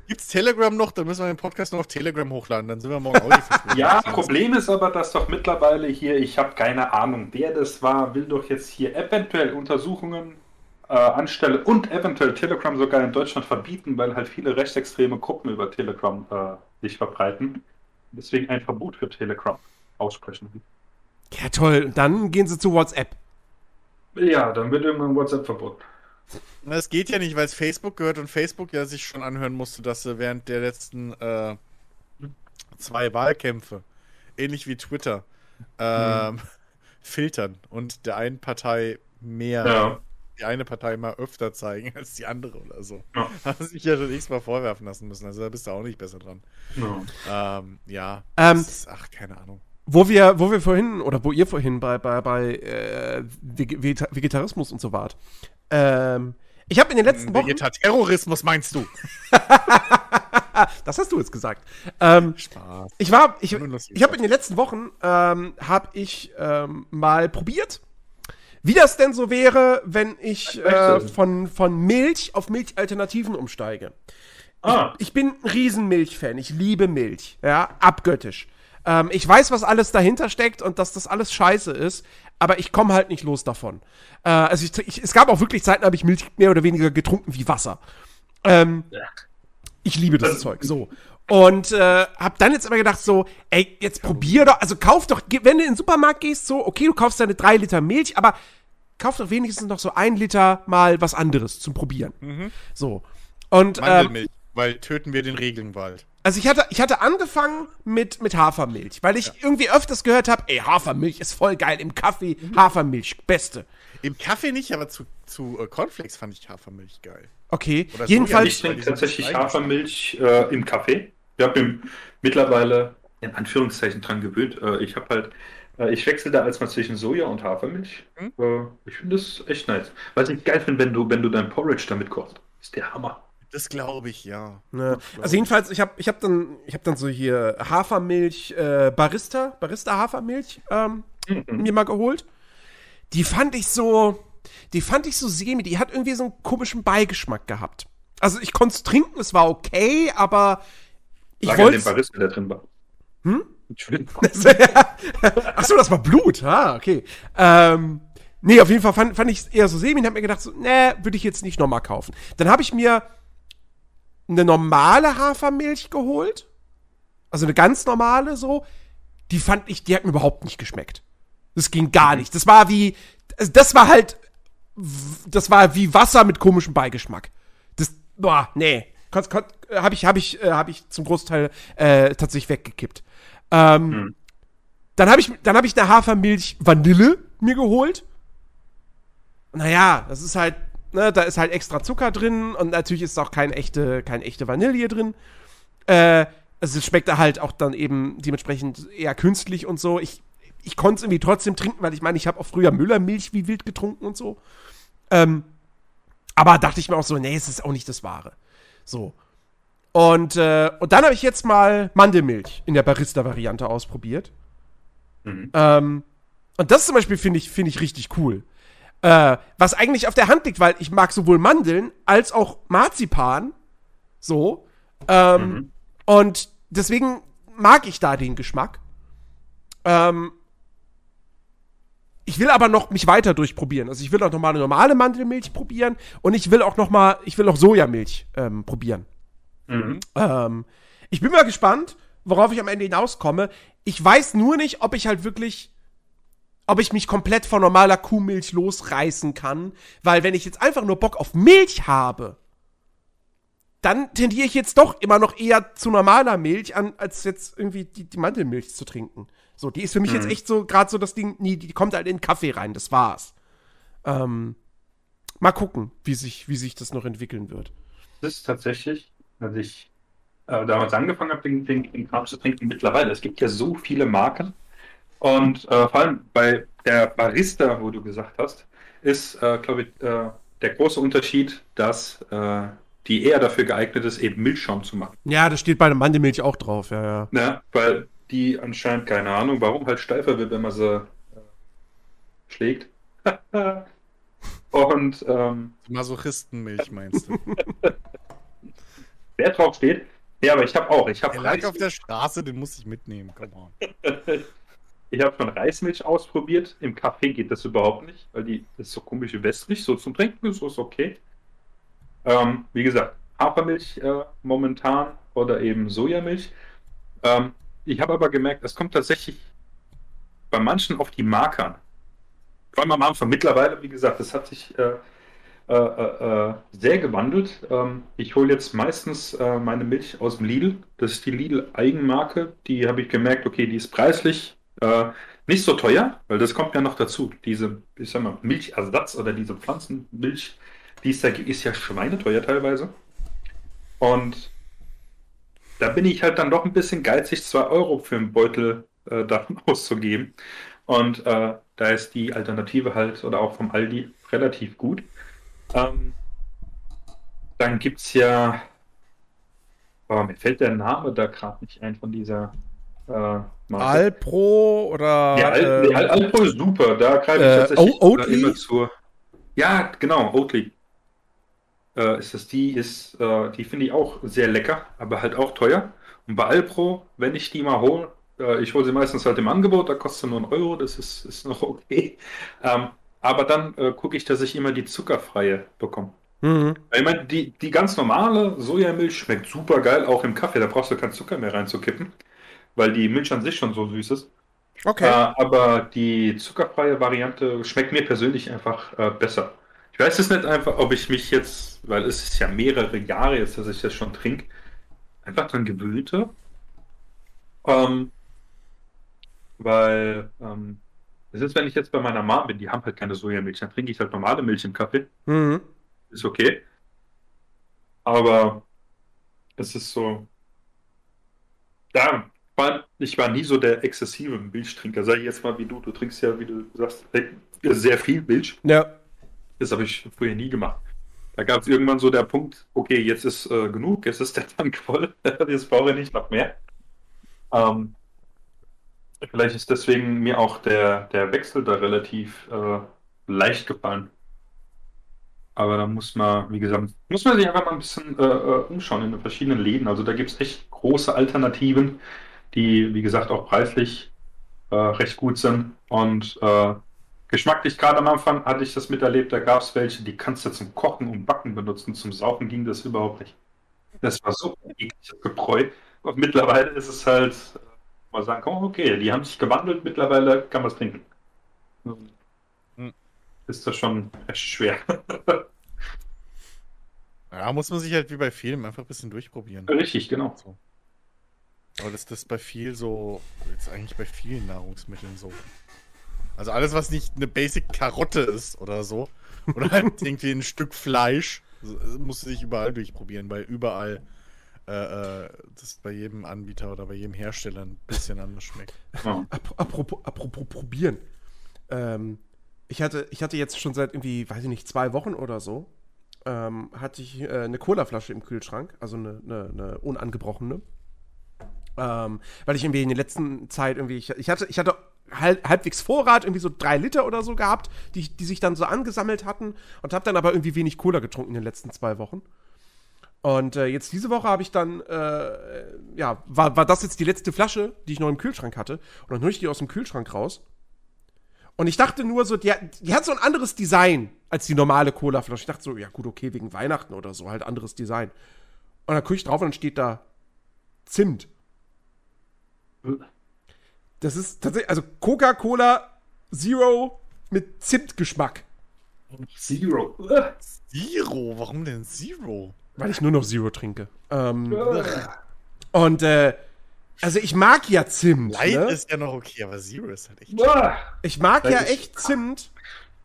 Gibt's Telegram noch? Dann müssen wir den Podcast noch auf Telegram hochladen. Dann sind wir morgen auch Ja, Problem ist aber, dass doch mittlerweile hier, ich habe keine Ahnung, wer das war, will doch jetzt hier eventuell Untersuchungen äh, anstelle und eventuell Telegram sogar in Deutschland verbieten, weil halt viele rechtsextreme Gruppen über Telegram äh, sich verbreiten. Deswegen ein Verbot für Telegram aussprechen. Ja, toll. Und dann gehen sie zu WhatsApp. Ja, dann wird irgendwann WhatsApp verboten. Es geht ja nicht, weil es Facebook gehört und Facebook ja sich schon anhören musste, dass sie während der letzten äh, zwei Wahlkämpfe, ähnlich wie Twitter, ähm, hm. filtern und der einen Partei mehr, ja. die eine Partei mal öfter zeigen als die andere oder so. Ja. Hast sich ja schon x-mal vorwerfen lassen müssen, also da bist du auch nicht besser dran. Ja, ähm, ja ähm, ist, ach, keine Ahnung. Wo wir, wo wir vorhin, oder wo ihr vorhin bei, bei, bei äh, Vegetarismus und so wart, ähm, ich habe in den letzten Wochen. Terrorismus meinst du? das hast du jetzt gesagt. Ähm, Spaß. Ich war, ich, ich habe in den letzten Wochen ähm, habe ich ähm, mal probiert, wie das denn so wäre, wenn ich äh, von, von Milch auf Milchalternativen umsteige. Ah. Ich, ich bin ein Riesenmilch-Fan. Ich liebe Milch. Ja, abgöttisch. Ähm, ich weiß, was alles dahinter steckt und dass das alles scheiße ist, aber ich komme halt nicht los davon. Äh, also ich, ich, es gab auch wirklich Zeiten, da habe ich Milch mehr oder weniger getrunken wie Wasser. Ähm. Ich liebe das, Zeug. So. Und äh, hab dann jetzt aber gedacht, so, ey, jetzt probier doch, also kauf doch, wenn du in den Supermarkt gehst, so, okay, du kaufst deine drei Liter Milch, aber kauf doch wenigstens noch so ein Liter mal was anderes zum Probieren. Mhm. So. Und, Mandelmilch, ähm, weil töten wir den Regenwald. Also ich hatte, ich hatte angefangen mit, mit Hafermilch, weil ich ja. irgendwie öfters gehört habe, ey, Hafermilch ist voll geil im Kaffee, mhm. Hafermilch, beste. Im Kaffee nicht, aber zu, zu äh, Cornflakes fand ich Hafermilch geil. Okay, Oder jedenfalls. Ich trinke tatsächlich Hafermilch äh, im Kaffee. Ich habe mir mittlerweile in Anführungszeichen dran gewöhnt. Äh, ich habe halt, äh, ich wechsle da als mal zwischen Soja und Hafermilch. Hm? Äh, ich finde das echt nice. Was ich geil finde, wenn du, wenn du dein Porridge damit kochst, ist der Hammer. Das glaube ich, ja. Ne. Also jedenfalls, ich habe ich hab dann, hab dann so hier Hafermilch, äh, Barista, Barista Hafermilch ähm, mhm. mir mal geholt. Die fand ich so, die fand ich so semi, die hat irgendwie so einen komischen Beigeschmack gehabt. Also ich konnte es trinken, es war okay, aber ich wollte. den Barista, der drin war. Hm? Achso, das war Blut. Ah, okay. Ähm, nee, auf jeden Fall fand, fand ich es eher so semi und hab mir gedacht, so, nee, würde ich jetzt nicht nochmal kaufen. Dann habe ich mir eine normale Hafermilch geholt. Also eine ganz normale so. Die fand ich, die hat mir überhaupt nicht geschmeckt. Das ging gar nicht. Das war wie, das war halt, das war wie Wasser mit komischem Beigeschmack. Das, boah, nee. Habe ich, hab ich, äh, hab ich zum Großteil äh, tatsächlich weggekippt. Ähm, hm. Dann habe ich, dann hab ich eine Hafermilch Vanille mir geholt. Naja, das ist halt Ne, da ist halt extra Zucker drin und natürlich ist auch kein echte, kein echte Vanille drin. Äh, also es schmeckt da halt auch dann eben dementsprechend eher künstlich und so. Ich, ich konnte es irgendwie trotzdem trinken, weil ich meine, ich habe auch früher Müllermilch wie wild getrunken und so. Ähm, aber dachte ich mir auch so, nee, es ist auch nicht das Wahre. So. Und, äh, und dann habe ich jetzt mal Mandelmilch in der Barista-Variante ausprobiert. Mhm. Ähm, und das zum Beispiel finde ich, find ich richtig cool. Äh, was eigentlich auf der Hand liegt, weil ich mag sowohl Mandeln als auch Marzipan. So. Ähm, mhm. Und deswegen mag ich da den Geschmack. Ähm, ich will aber noch mich weiter durchprobieren. Also ich will auch noch mal eine normale Mandelmilch probieren und ich will auch noch mal, ich will auch Sojamilch ähm, probieren. Mhm. Ähm, ich bin mal gespannt, worauf ich am Ende hinauskomme. Ich weiß nur nicht, ob ich halt wirklich ob ich mich komplett von normaler Kuhmilch losreißen kann, weil wenn ich jetzt einfach nur Bock auf Milch habe, dann tendiere ich jetzt doch immer noch eher zu normaler Milch an, als jetzt irgendwie die, die Mandelmilch zu trinken. So, die ist für mich mhm. jetzt echt so gerade so das Ding, nee, die kommt halt in den Kaffee rein, das war's. Ähm, mal gucken, wie sich, wie sich das noch entwickeln wird. Das ist tatsächlich, als ich äh, damals angefangen habe, den, den, den Kram zu trinken, mittlerweile, es gibt ja so viele Marken, und äh, vor allem bei der Barista, wo du gesagt hast, ist, äh, glaube ich, äh, der große Unterschied, dass äh, die eher dafür geeignet ist, eben Milchschaum zu machen. Ja, das steht bei der Mandelmilch auch drauf, ja, ja. Ja, weil die anscheinend, keine Ahnung, warum halt steifer wird, wenn man sie äh, schlägt. Und ähm, Masochistenmilch meinst du? Wer drauf steht? Ja, aber ich habe auch. Ich habe lag auf der Straße, den muss ich mitnehmen. Come on. Ich habe schon Reismilch ausprobiert. Im Kaffee geht das überhaupt nicht, weil die das ist so komisch wässrig. So zum Trinken ist es okay. Ähm, wie gesagt, Hafermilch äh, momentan oder eben Sojamilch. Ähm, ich habe aber gemerkt, es kommt tatsächlich bei manchen auf die Markern. Vor allem am Anfang. Mittlerweile, wie gesagt, das hat sich äh, äh, äh, äh sehr gewandelt. Ähm, ich hole jetzt meistens äh, meine Milch aus dem Lidl. Das ist die Lidl Eigenmarke. Die habe ich gemerkt, okay, die ist preislich äh, nicht so teuer, weil das kommt ja noch dazu. Diese, ich sag mal, Milchersatz oder diese Pflanzenmilch, die es da gibt, ist ja schweineteuer teilweise. Und da bin ich halt dann doch ein bisschen geizig, 2 Euro für einen Beutel äh, davon auszugeben. Und äh, da ist die Alternative halt, oder auch vom Aldi, relativ gut. Ähm, dann gibt es ja, oh, mir fällt der Name da gerade nicht ein von dieser äh, Alpro oder. Ja, Al äh, Alpro ist super. Da greife ich äh, tatsächlich Oatly? immer zur. Ja, genau, Oatly. Äh, ist das die, ist, äh, die finde ich auch sehr lecker, aber halt auch teuer. Und bei Alpro, wenn ich die mal hole, äh, ich hole sie meistens halt im Angebot, da kostet nur ein Euro, das ist, ist noch okay. Ähm, aber dann äh, gucke ich, dass ich immer die zuckerfreie bekomme. Mhm. Ich meine, die, die ganz normale Sojamilch schmeckt super geil, auch im Kaffee, da brauchst du keinen Zucker mehr reinzukippen weil die Milch an sich schon so süß ist. Okay. Äh, aber die zuckerfreie Variante schmeckt mir persönlich einfach äh, besser. Ich weiß es nicht einfach, ob ich mich jetzt, weil es ist ja mehrere Jahre jetzt, dass ich das schon trinke, einfach dran gewöhnte. Ähm, weil ähm, Das ist, wenn ich jetzt bei meiner Mom bin, die haben halt keine Sojamilch, dann trinke ich halt normale Milch im Kaffee. Mhm. Ist okay. Aber es ist so. Ja, ich war nie so der exzessive Milchtrinker. Sag ich jetzt mal wie du. Du trinkst ja, wie du sagst, sehr viel Milch. Ja. Das habe ich früher nie gemacht. Da gab es irgendwann so der Punkt, okay, jetzt ist äh, genug, jetzt ist der Tank voll, jetzt brauche ich nicht noch mehr. Ähm, vielleicht ist deswegen mir auch der, der Wechsel da relativ äh, leicht gefallen. Aber da muss man, wie gesagt, muss man sich einfach mal ein bisschen äh, äh umschauen in den verschiedenen Läden. Also da gibt es echt große Alternativen, die, wie gesagt, auch preislich äh, recht gut sind. Und äh, geschmacklich, gerade am Anfang hatte ich das miterlebt, da gab es welche, die kannst du zum Kochen und Backen benutzen. Zum Saufen ging das überhaupt nicht. Das war so ein ekliges Gebräu. Und mittlerweile ist es halt, äh, mal sagen, oh, okay, die haben sich gewandelt, mittlerweile kann man es trinken. Hm. Ist das schon echt schwer. ja, muss man sich halt wie bei Filmen einfach ein bisschen durchprobieren. Richtig, genau. So. Aber das ist bei viel so, jetzt eigentlich bei vielen Nahrungsmitteln so. Also alles, was nicht eine Basic Karotte ist oder so, oder halt irgendwie ein Stück Fleisch, musst du dich überall durchprobieren, weil überall äh, äh, das bei jedem Anbieter oder bei jedem Hersteller ein bisschen anders schmeckt. Ja. Apropos, apropos probieren. Ähm, ich, hatte, ich hatte jetzt schon seit irgendwie, weiß ich nicht, zwei Wochen oder so, ähm, hatte ich äh, eine Colaflasche im Kühlschrank, also eine, eine, eine unangebrochene. Ähm, weil ich irgendwie in der letzten Zeit irgendwie, ich, ich hatte, ich hatte halb, halbwegs Vorrat, irgendwie so drei Liter oder so gehabt, die, die sich dann so angesammelt hatten und habe dann aber irgendwie wenig Cola getrunken in den letzten zwei Wochen. Und äh, jetzt diese Woche habe ich dann, äh, ja, war, war das jetzt die letzte Flasche, die ich noch im Kühlschrank hatte. Und dann hole ich die aus dem Kühlschrank raus. Und ich dachte nur so, die, die hat so ein anderes Design als die normale Cola-Flasche. Ich dachte so, ja gut, okay, wegen Weihnachten oder so, halt anderes Design. Und dann gucke ich drauf und dann steht da Zimt. Das ist tatsächlich, also Coca-Cola Zero mit Zimtgeschmack. Zero. Zero? Warum denn Zero? Weil ich nur noch Zero trinke. Ähm, und äh, also ich mag ja Zimt. Light ne? ist ja noch okay, aber Zero ist halt echt. Ich mag ja echt Zimt.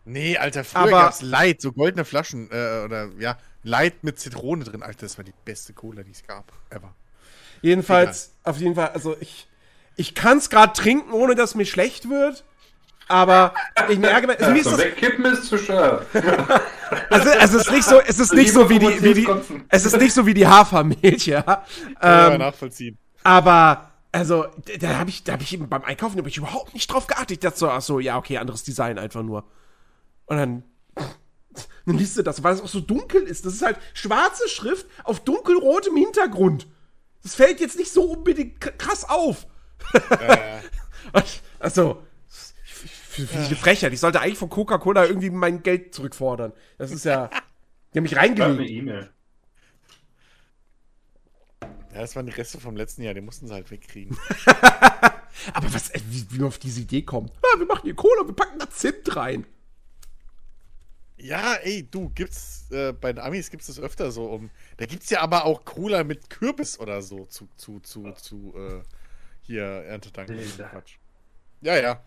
Nee, Alter, früher aber, gab's Light, so goldene Flaschen, äh, oder ja, Light mit Zitrone drin. Alter, das war die beste Cola, die es gab. Ever. Jedenfalls, Egal. auf jeden Fall, also ich, ich kann es gerade trinken, ohne dass mir schlecht wird. Aber ich merke, also mir ist das, wegkippen ist zu scharf. also, also es ist nicht so, es ist nicht so wie die, wie die es ist nicht so wie die Hafermilch, ja. Ähm, ja nachvollziehen. Aber also da habe ich, da habe ich beim Einkaufen ich überhaupt nicht drauf geachtet. Ich dachte so, ach so, ja okay, anderes Design einfach nur. Und dann dann liest du das, weil es auch so dunkel ist. Das ist halt schwarze Schrift auf dunkelrotem Hintergrund. Das fällt jetzt nicht so unbedingt krass auf. Äh. also, für, für ja. Frechheit. Ich sollte eigentlich von Coca-Cola irgendwie mein Geld zurückfordern. Das ist ja. Die haben mich reingelegt. Eine E-Mail. Ja, das waren die Reste vom letzten Jahr, die mussten sie halt wegkriegen. Aber was, äh, wie, wie wir auf diese Idee kommen. Ja, wir machen hier Cola, wir packen da Zimt rein. Ja, ey, du, gibt's, äh, bei den Amis gibt's das öfter so um. Da gibt's ja aber auch Cola mit Kürbis oder so zu, zu, zu, zu, äh, hier Erntedank. Quatsch. Ja, ja.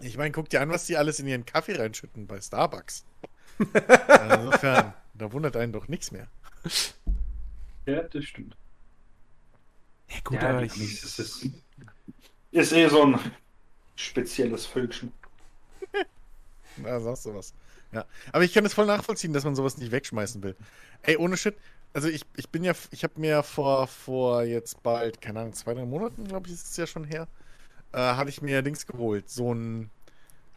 Ich meine, guck dir an, was die alles in ihren Kaffee reinschütten bei Starbucks. Insofern, da wundert einen doch nichts mehr. Ja, das stimmt. Ja, gut, ja, aber ich... ist, ist, ist eh so ein spezielles Völkchen. Na, sagst du was. Ja. Aber ich kann es voll nachvollziehen, dass man sowas nicht wegschmeißen will. Ey, ohne Shit, also ich, ich bin ja, ich habe mir vor, vor jetzt bald, keine Ahnung, zwei, drei Monaten, glaube ich, ist es ja schon her, äh, hatte ich mir Dings geholt. So ein,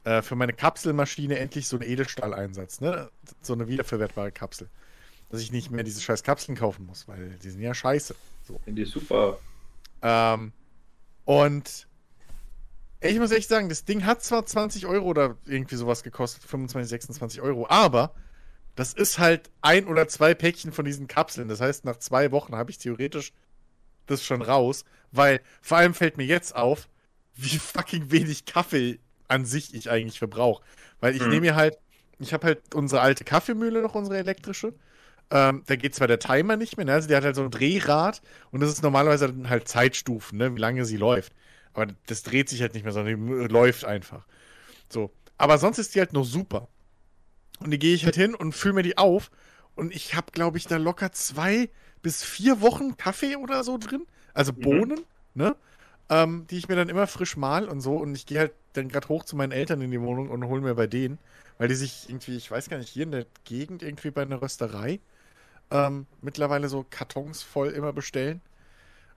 äh, für meine Kapselmaschine endlich so ein Edelstahleinsatz, ne? So eine wiederverwertbare Kapsel. Dass ich nicht mehr diese scheiß Kapseln kaufen muss, weil die sind ja scheiße. So. Finde ich super. Ähm, und ich muss echt sagen, das Ding hat zwar 20 Euro oder irgendwie sowas gekostet, 25, 26 Euro, aber das ist halt ein oder zwei Päckchen von diesen Kapseln. Das heißt, nach zwei Wochen habe ich theoretisch das schon raus, weil vor allem fällt mir jetzt auf, wie fucking wenig Kaffee an sich ich eigentlich verbrauche. Weil ich mhm. nehme mir halt, ich habe halt unsere alte Kaffeemühle noch, unsere elektrische. Ähm, da geht zwar der Timer nicht mehr, ne? also die hat halt so ein Drehrad und das ist normalerweise halt Zeitstufen, ne? wie lange sie läuft. Aber das dreht sich halt nicht mehr, sondern die läuft einfach. So. Aber sonst ist die halt noch super. Und die gehe ich halt hin und fülle mir die auf. Und ich habe, glaube ich, da locker zwei bis vier Wochen Kaffee oder so drin. Also mhm. Bohnen, mhm. ne? Ähm, die ich mir dann immer frisch mal und so. Und ich gehe halt dann gerade hoch zu meinen Eltern in die Wohnung und hole mir bei denen, weil die sich irgendwie, ich weiß gar nicht, hier in der Gegend irgendwie bei einer Rösterei ähm, mittlerweile so Kartons voll immer bestellen.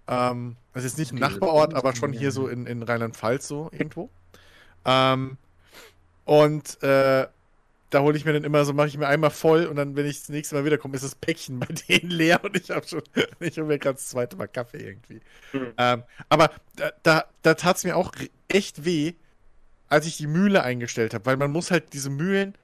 Ähm, also jetzt nicht ein Nachbarort, aber schon hier so in, in Rheinland-Pfalz so irgendwo. Ähm, und äh, da hole ich mir dann immer so, mache ich mir einmal voll und dann, wenn ich das nächste Mal wiederkomme, ist das Päckchen bei denen leer und ich habe schon, ich hole mir gerade das zweite Mal Kaffee irgendwie. Mhm. Ähm, aber da, da, da tat es mir auch echt weh, als ich die Mühle eingestellt habe, weil man muss halt diese Mühlen,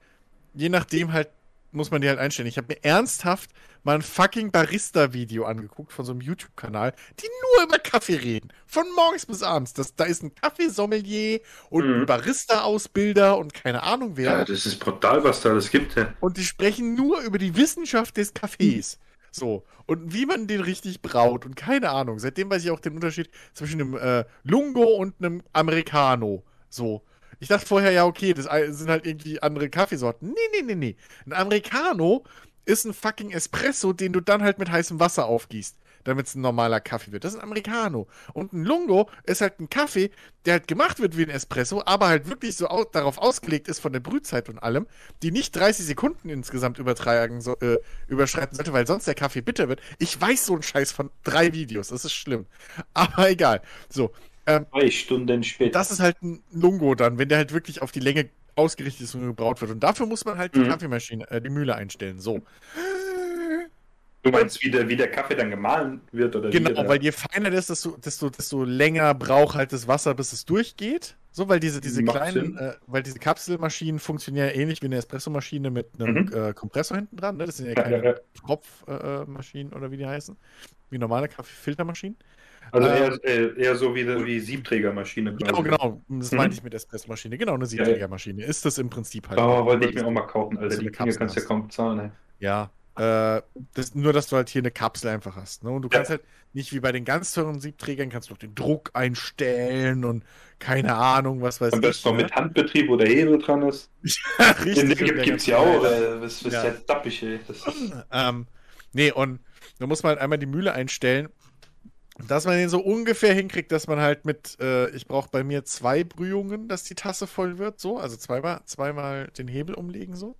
je nachdem halt, muss man die halt einstellen. Ich habe mir ernsthaft mal ein fucking Barista-Video angeguckt von so einem YouTube-Kanal, die nur über Kaffee reden. Von morgens bis abends. Das, da ist ein Kaffeesommelier und mhm. ein Barista-Ausbilder und keine Ahnung wer. Ja, das ist brutal, was da alles gibt. Ja. Und die sprechen nur über die Wissenschaft des Kaffees. So. Und wie man den richtig braut und keine Ahnung. Seitdem weiß ich auch den Unterschied zwischen einem äh, Lungo und einem Americano. So. Ich dachte vorher, ja, okay, das sind halt irgendwie andere Kaffeesorten. Nee, nee, nee, nee. Ein Americano ist ein fucking Espresso, den du dann halt mit heißem Wasser aufgießt, damit es ein normaler Kaffee wird. Das ist ein Americano. Und ein Lungo ist halt ein Kaffee, der halt gemacht wird wie ein Espresso, aber halt wirklich so au darauf ausgelegt ist von der Brühzeit und allem, die nicht 30 Sekunden insgesamt übertragen, so, äh, überschreiten sollte, weil sonst der Kaffee bitter wird. Ich weiß so einen Scheiß von drei Videos, das ist schlimm. Aber egal. So. Ähm, Drei Stunden später. Das ist halt ein Lungo dann, wenn der halt wirklich auf die Länge ausgerichtet ist und gebraut wird. Und dafür muss man halt die mhm. Kaffeemaschine, äh, die Mühle einstellen. So. Du meinst, wie der, wie der Kaffee dann gemahlen wird? Oder genau, wie, weil je feiner das ist, desto, desto, desto länger braucht halt das Wasser, bis es durchgeht. So, weil diese, diese kleinen, äh, weil diese Kapselmaschinen funktionieren ja ähnlich wie eine Espressomaschine mit einem mhm. äh, Kompressor hinten dran. Ne? Das sind ja keine Tropfmaschinen äh, oder wie die heißen. Wie normale Kaffeefiltermaschinen. Also eher, eher, eher so wie, wie Siebträgermaschine. Genau, genau. Das mhm. meinte ich mit Espressomaschine. Genau, eine Siebträgermaschine. Ist das im Prinzip halt. Oh, wollte ich mir auch mal kaufen, Alter. Die Dinge kannst du ja kaum bezahlen, ey. Ja. Äh, das, nur, dass du halt hier eine Kapsel einfach hast. Ne? Und du kannst ja. halt nicht wie bei den ganz teuren Siebträgern, kannst du noch den Druck einstellen und keine Ahnung, was weiß ich. Am besten noch ne? mit Handbetrieb oder Hebel dran ist. ja, richtig. Den gibt es ja auch. Äh, das ist ja jetzt dappig, ey. Das ist... ähm, nee, und da muss man halt einmal die Mühle einstellen dass man den so ungefähr hinkriegt, dass man halt mit, äh, ich brauche bei mir zwei Brühungen, dass die Tasse voll wird, so, also zweimal, zweimal den Hebel umlegen, so.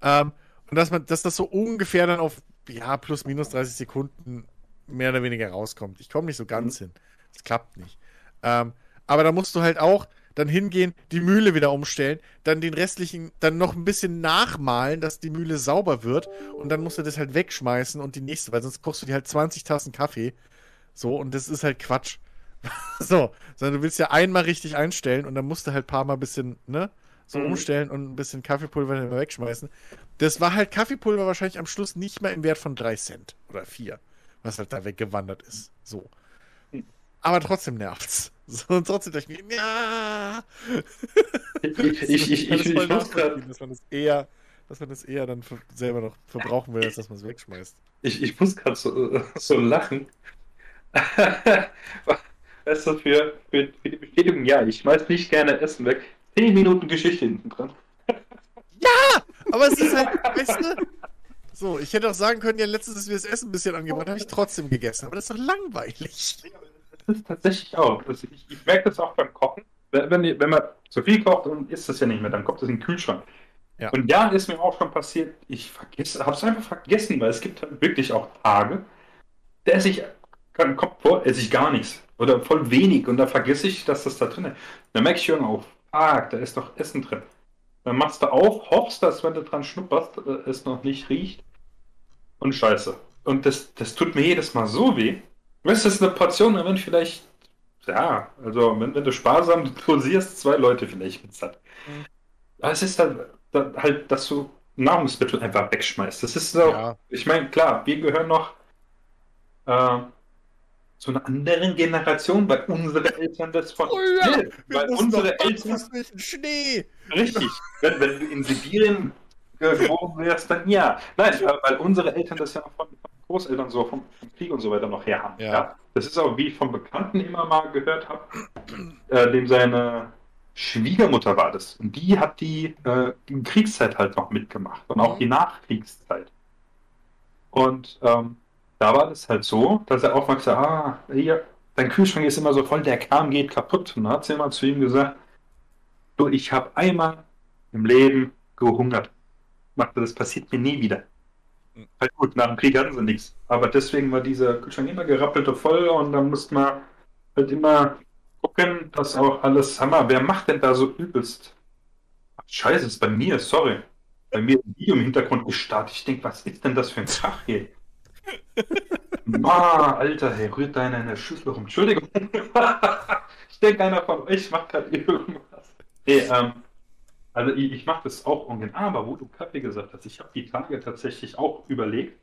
Ähm, und dass man, dass das so ungefähr dann auf, ja, plus minus 30 Sekunden mehr oder weniger rauskommt. Ich komme nicht so ganz mhm. hin. Das klappt nicht. Ähm, aber da musst du halt auch dann hingehen, die Mühle wieder umstellen, dann den restlichen, dann noch ein bisschen nachmalen, dass die Mühle sauber wird und dann musst du das halt wegschmeißen und die nächste, weil sonst kochst du dir halt 20 Tassen Kaffee so, und das ist halt Quatsch. so, sondern du willst ja einmal richtig einstellen und dann musst du halt ein paar Mal ein bisschen, ne? So mhm. umstellen und ein bisschen Kaffeepulver wegschmeißen. Das war halt Kaffeepulver wahrscheinlich am Schluss nicht mehr im Wert von 3 Cent oder 4, was halt da weggewandert ist. So. Aber trotzdem nervt's. So, und trotzdem dachte ich mir, ja. Ich, ich, ich, ich, ich, ich muss grad... dass man das eher, dass man das eher dann selber noch verbrauchen will, als dass man es wegschmeißt. Ich, ich muss gerade so, so lachen, weißt du, für, für, für, die Bestätigung, ja, ich schmeiß nicht gerne Essen weg. 10 Minuten Geschichte hinten dran. Ja! Aber es ist halt, weißt du, so, ich hätte auch sagen können, ja, letztens ist mir das Essen ein bisschen angebracht, habe ich trotzdem gegessen. Aber das ist doch langweilig. Das ist tatsächlich auch. Das, ich, ich merke das auch beim Kochen. Wenn, wenn man zu viel kocht und isst das ja nicht mehr, dann kommt das in den Kühlschrank. Ja. Und ja, ist mir auch schon passiert, ich vergesse, habe es einfach vergessen, weil es gibt halt wirklich auch Tage, da esse ich kommt vor, esse ich gar nichts. Oder voll wenig und da vergesse ich, dass das da drin ist. Dann merke ich irgendwann auf, ah, da ist doch Essen drin. Dann machst du auf, hoffst, dass wenn du dran schnupperst, äh, es noch nicht riecht. Und scheiße. Und das, das tut mir jedes Mal so weh. Weißt du, das ist eine Portion, wenn vielleicht, ja, also wenn, wenn du sparsam dosierst, zwei Leute vielleicht mit satt. Mhm. Aber es ist dann, dann, halt, dass du Nahrungsmittel einfach wegschmeißt. Das ist so, ja. ich meine, klar, wir gehören noch äh, zu einer anderen Generation, weil unsere Eltern das von. Oh ja, nee, weil unsere Eltern. Schnee! Richtig. wenn, wenn du in Sibirien geboren wärst, dann ja. Nein, weil unsere Eltern das ja von, Großeltern so vom, vom, Krieg und so weiter noch her haben. Ja. ja. Das ist auch, wie ich von Bekannten immer mal gehört habe, äh, dem seine Schwiegermutter war das. Und die hat die äh, Kriegszeit halt noch mitgemacht und auch mhm. die Nachkriegszeit. Und ähm, da war es halt so, dass er gesagt ah, hier, dein Kühlschrank ist immer so voll, der Kram geht kaputt. Und dann hat sie immer zu ihm gesagt, du, ich habe einmal im Leben gehungert. Machte, das passiert mir nie wieder. Mhm. Halt gut, nach dem Krieg hatten sie nichts. Aber deswegen war dieser Kühlschrank immer gerappelt und voll und dann musste man halt immer gucken, dass auch alles, Hammer, wer macht denn da so übelst? Ach, scheiße, ist bei mir, sorry. Bei mir ein Video im Hintergrund gestartet. Ich denke, was ist denn das für ein Tag hier? Ma, Alter, hey, rührt deine in der Schüssel rum. Entschuldigung. ich denke, einer von euch macht gerade irgendwas. Nee, ähm, also ich, ich mache das auch ungern. Aber wo du Kaffee gesagt hast, ich habe die Tage tatsächlich auch überlegt,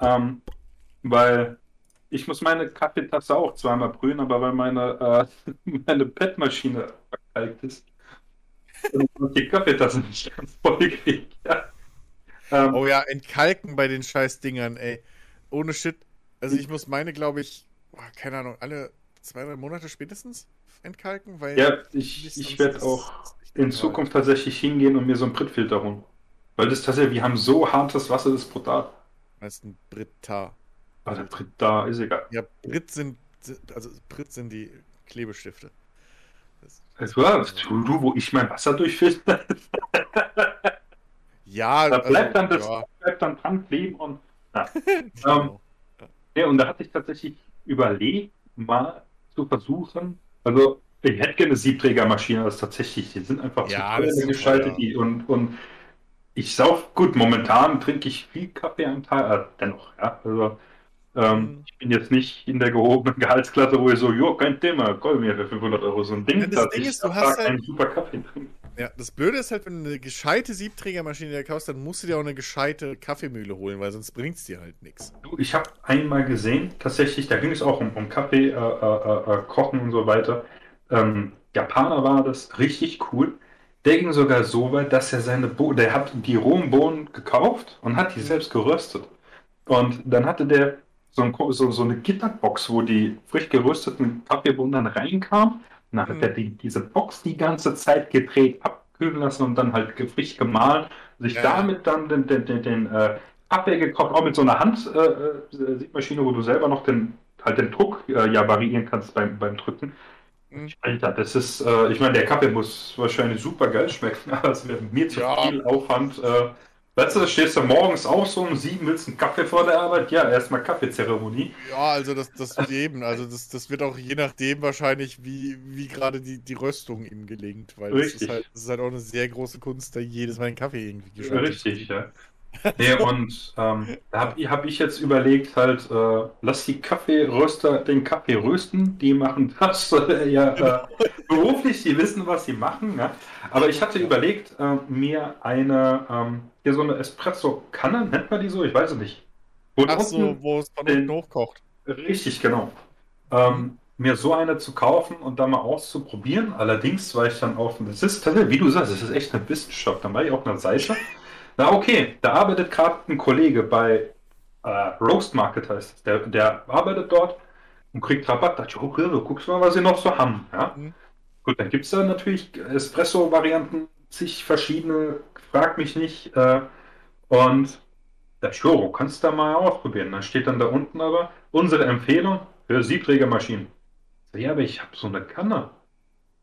ähm, weil ich muss meine Kaffeetasse auch zweimal brühen, aber weil meine, äh, meine Bettmaschine verkalkt ist, und die Kaffeetasse nicht ganz voll gekriegt. Ja. Ähm, oh ja, entkalken bei den scheiß Dingern, ey. Ohne Shit. Also ich muss meine, glaube ich, oh, keine Ahnung, alle zwei, drei Monate spätestens entkalken, weil. Ja, ich, ich werde auch in Zukunft tatsächlich hingehen und mir so einen Britfilter holen. Weil das tatsächlich, wir haben so hartes Wasser, das ist brutal. Das ist ein Britta. Ah, der Brit da, ist egal. Ja, Brit sind, also Brit sind die Klebestifte. Das, das war du, du, wo ich mein Wasser durchfilter. ja, da bleibt also, dann das ja. bleibt dann dran kleben und ja. genau. ähm, ja, und da hatte ich tatsächlich überlegt, mal zu versuchen, also ich hätte gerne eine Siebträgermaschine, das tatsächlich, die sind einfach ja, so geschaltet die, und, und ich sauf, gut, momentan trinke ich viel Kaffee am Tag, äh, dennoch, ja, also ähm, mhm. ich bin jetzt nicht in der gehobenen Gehaltsklasse, wo ich so, jo, kein Thema, kauf mir für 500 Euro so ein Ding. Ja, das Ding ist, du hast halt, einen super Kaffee drin. Ja, das Blöde ist halt, wenn du eine gescheite Siebträgermaschine dir kaufst, dann musst du dir auch eine gescheite Kaffeemühle holen, weil sonst bringt es dir halt nichts. Du, ich habe einmal gesehen, tatsächlich, da ging es auch um, um Kaffee, äh, äh, äh, Kochen und so weiter. Ähm, Japaner war das richtig cool. Der ging sogar so weit, dass er seine Bohnen, der hat die rohen Bohnen gekauft und hat die mhm. selbst geröstet. Und dann hatte der so, ein, so, so eine Gitterbox, wo die frisch gerösteten Kaffeebohnen dann reinkamen. Dann hat mhm. er die, diese Box die ganze Zeit gedreht, abkühlen lassen und dann halt frisch gemahlen. Sich ja. damit dann den, den, den, den äh, Kaffee gekocht, auch mit so einer Hand-Siebmaschine, äh, wo du selber noch den, halt den Druck äh, ja variieren kannst beim, beim Drücken. Mhm. Alter, das ist, äh, ich meine, der Kaffee muss wahrscheinlich super geil schmecken, aber es wäre mir zu ja. viel Aufwand, äh, Weißt du, stehst du morgens auch so um sieben, willst einen Kaffee vor der Arbeit? Ja, erstmal Kaffeezeremonie. Ja, also das, das wird eben, also das, das wird auch je nachdem wahrscheinlich, wie, wie gerade die, die Röstung ihm gelingt, weil das ist, halt, das ist halt auch eine sehr große Kunst, da jedes Mal einen Kaffee irgendwie geschaltet Richtig, ja. nee, und ähm, da habe hab ich jetzt überlegt, halt, äh, lass die Kaffeeröster den Kaffee rösten, die machen das äh, ja äh, beruflich, die wissen, was sie machen. Ja? Aber ich hatte überlegt, äh, mir eine, ähm, hier so eine Espresso-Kanne, nennt man die so? Ich weiß es nicht. Wo Ach so, wo es von unten hochkocht. Richtig, genau. Ähm, mir so eine zu kaufen und da mal auszuprobieren. Allerdings war ich dann auf, das ist wie du sagst, das ist echt eine Wissenschaft. Dann war ich auf einer Seite. Na okay, da arbeitet gerade ein Kollege bei äh, Roast Market heißt es. Der, der arbeitet dort und kriegt Rabatt. Da dachte ich, okay, du guckst mal, was sie noch so haben. Ja? Mhm. Gut, dann gibt es da natürlich Espresso-Varianten, zig verschiedene, frag mich nicht. Äh, und da Joro, kannst du da mal ausprobieren. Dann steht dann da unten aber unsere Empfehlung für Siebträgermaschinen. Ja, aber ich habe so eine Kanne.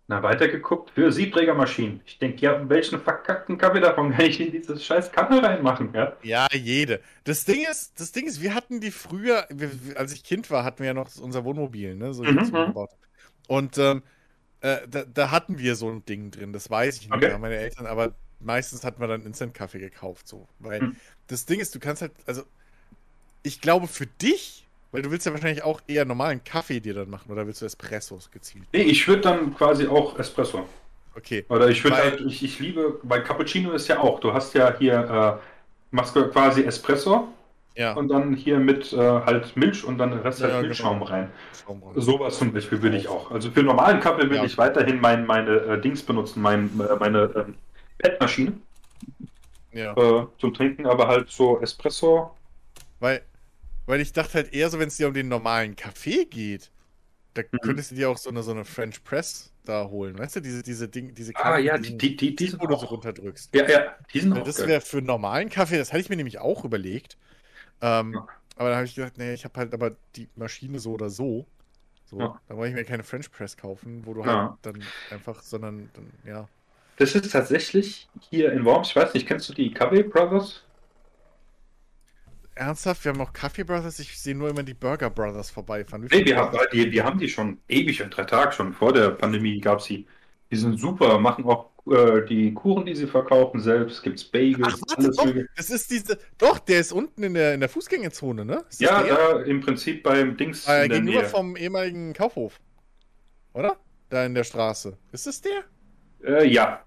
Na, weitergeguckt für Siebträgermaschinen. Ich denke, ja, welchen verkackten Kaffee davon kann ich in diese scheiß Kanne reinmachen, ja? Ja, jede. Das Ding ist, das Ding ist, wir hatten die früher, als ich Kind war, hatten wir ja noch unser Wohnmobil, ne? So mhm. mhm. Und ähm, äh, da, da, hatten wir so ein Ding drin, das weiß ich nicht okay. mehr, meine Eltern, aber meistens hatten wir dann Instant-Kaffee gekauft, so. Weil mhm. das Ding ist, du kannst halt, also ich glaube, für dich weil du willst ja wahrscheinlich auch eher normalen Kaffee dir dann machen oder willst du Espressos gezielt? Nee, ich würde dann quasi auch Espresso. Okay. Oder ich würde halt, ich, ich liebe, bei Cappuccino ist ja auch, du hast ja hier, äh, machst du quasi Espresso ja. und dann hier mit äh, halt Milch und dann den Rest ja, halt Milchschaum genau. rein. Sowas zum Beispiel würde ich auch. Also für normalen Kaffee würde ja. ich weiterhin mein, meine äh, Dings benutzen, mein, äh, meine ähm, Petmaschine. Ja. Äh, zum Trinken, aber halt so Espresso. Weil weil ich dachte halt eher so, wenn es dir um den normalen Kaffee geht, Da mhm. könntest du dir auch so eine, so eine French Press da holen, weißt du, diese, diese Ding, diese Kaffee, Ah ja, die, die, die, die wo du so runterdrückst. Ja, ja, die sind auch Das wäre für normalen Kaffee, das hatte ich mir nämlich auch überlegt. Ähm, ja. Aber da habe ich gedacht, nee, ich habe halt aber die Maschine so oder so. So, ja. da wollte ich mir keine French Press kaufen, wo du ja. halt dann einfach, sondern dann, ja. Das ist tatsächlich hier in Worms, ich weiß nicht, kennst du die Kaffee Brothers? Ernsthaft? Wir haben auch Kaffee Brothers? Ich sehe nur immer die Burger Brothers vorbeifahren. Nee, wir haben, die, wir haben die schon ewig, in drei Tagen schon vor der Pandemie gab es sie. Die sind super, machen auch äh, die Kuchen, die sie verkaufen selbst, gibt es Bagels, Ach, alles doch, Das ist diese, doch, der ist unten in der, in der Fußgängerzone, ne? Ja, da im Prinzip beim Dings. Äh, gegenüber Nähe. vom ehemaligen Kaufhof. Oder? Da in der Straße. Ist das der? Äh, ja.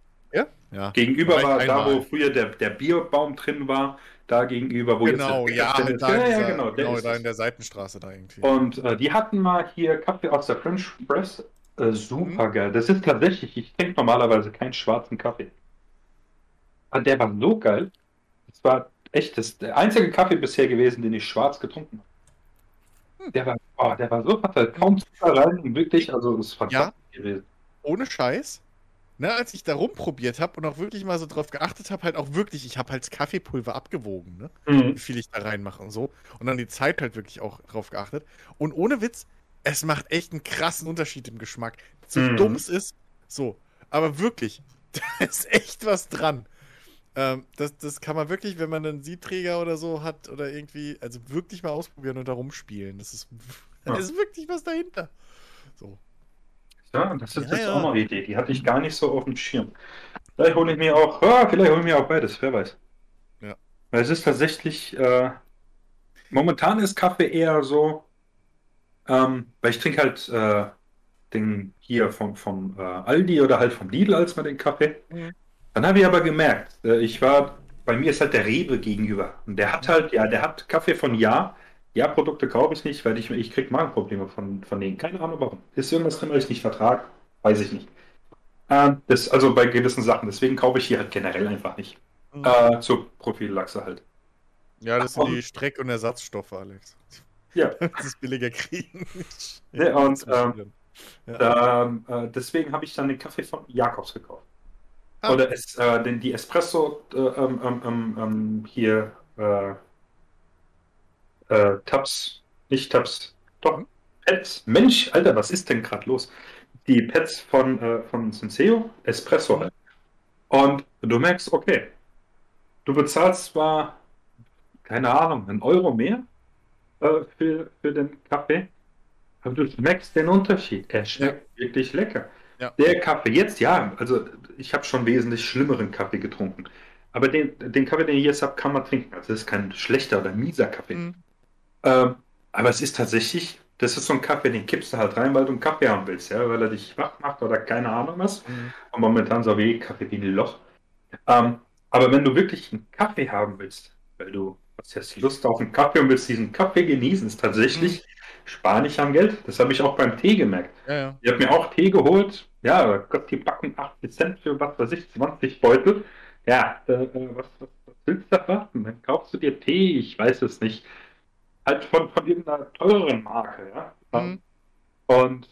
Ja? Gegenüber Vielleicht war einmal. da, wo früher der, der Bierbaum drin war da gegenüber, wo genau, jetzt ja, halt da, ja, ja, genau, genau da in der Seitenstraße da irgendwie. Und äh, die hatten mal hier Kaffee aus der French Press. Äh, super mhm. geil. Das ist tatsächlich, ich trinke normalerweise keinen schwarzen Kaffee. Aber der war so geil. Das war echt das, der einzige Kaffee bisher gewesen, den ich schwarz getrunken habe. Hm. Der war, oh, der war so, hat halt kaum Zucker rein, wirklich, also es war ja, gewesen. Ohne Scheiß ne, als ich da rumprobiert habe und auch wirklich mal so drauf geachtet habe, halt auch wirklich, ich habe halt Kaffeepulver abgewogen, ne? Mhm. Wie viel ich da reinmache und so. Und dann die Zeit halt wirklich auch drauf geachtet. Und ohne Witz, es macht echt einen krassen Unterschied im Geschmack. So mhm. dumm es ist, so. Aber wirklich, da ist echt was dran. Ähm, das, das kann man wirklich, wenn man einen Siebträger oder so hat oder irgendwie, also wirklich mal ausprobieren und da rumspielen. Das ist, ja. da ist wirklich was dahinter. So. Ja, das ist ja, jetzt ja. auch noch eine Idee. Die hatte ich gar nicht so auf dem Schirm. Vielleicht hole ich mir auch, ja, vielleicht hole ich mir auch beides, wer weiß. Ja. Weil es ist tatsächlich, äh, momentan ist Kaffee eher so, ähm, weil ich trinke halt äh, den hier vom, vom äh, Aldi oder halt vom Lidl als mal den Kaffee. Mhm. Dann habe ich aber gemerkt, äh, ich war, bei mir ist halt der Rewe gegenüber. Und der hat halt, ja, der hat Kaffee von Ja ja, Produkte kaufe ich nicht, weil ich, ich kriege Magenprobleme von, von denen. Keine Ahnung warum. Ist irgendwas drin, was ich nicht vertrage? Weiß ich nicht. Äh, das, also bei gewissen Sachen. Deswegen kaufe ich hier halt generell einfach nicht. Mhm. Äh, zur Prophylaxe halt. Ja, das sind die Streck- und Ersatzstoffe, Alex. Ja. das ist billiger kriegen. ja, und ähm, ja. Da, äh, deswegen habe ich dann den Kaffee von Jakobs gekauft. Ah. Oder es, äh, den, die Espresso äh, ähm, ähm, ähm hier äh, Tabs, nicht Tabs, doch, Pets. Mensch, Alter, was ist denn gerade los? Die Pets von, äh, von Senseo, Espresso halt. Und du merkst, okay, du bezahlst zwar, keine Ahnung, einen Euro mehr äh, für, für den Kaffee, aber du merkst den Unterschied. Er schmeckt ja. wirklich lecker. Ja. Der Kaffee jetzt, ja, also ich habe schon wesentlich schlimmeren Kaffee getrunken. Aber den, den Kaffee, den ich jetzt habe, kann man trinken. Also das ist kein schlechter oder mieser Kaffee. Mhm. Ähm, aber es ist tatsächlich, das ist so ein Kaffee, den kippst du halt rein, weil du einen Kaffee haben willst, ja, weil er dich wach macht oder keine Ahnung was. Mhm. Und momentan so wie Kaffee wie ein Loch. Ähm, aber wenn du wirklich einen Kaffee haben willst, weil du hast jetzt Lust auf einen Kaffee und willst diesen Kaffee genießen, ist tatsächlich mhm. spare nicht am Geld. Das habe ich auch beim Tee gemerkt. Ja, ja. Ich habe mir auch Tee geholt. Ja, Gott, die backen 80 Cent für was weiß ich, 20 Beutel. Ja, äh, was, was, was willst du da warten? Dann kaufst du dir Tee, ich weiß es nicht halt von, von irgendeiner teureren Marke, ja. Mhm. Und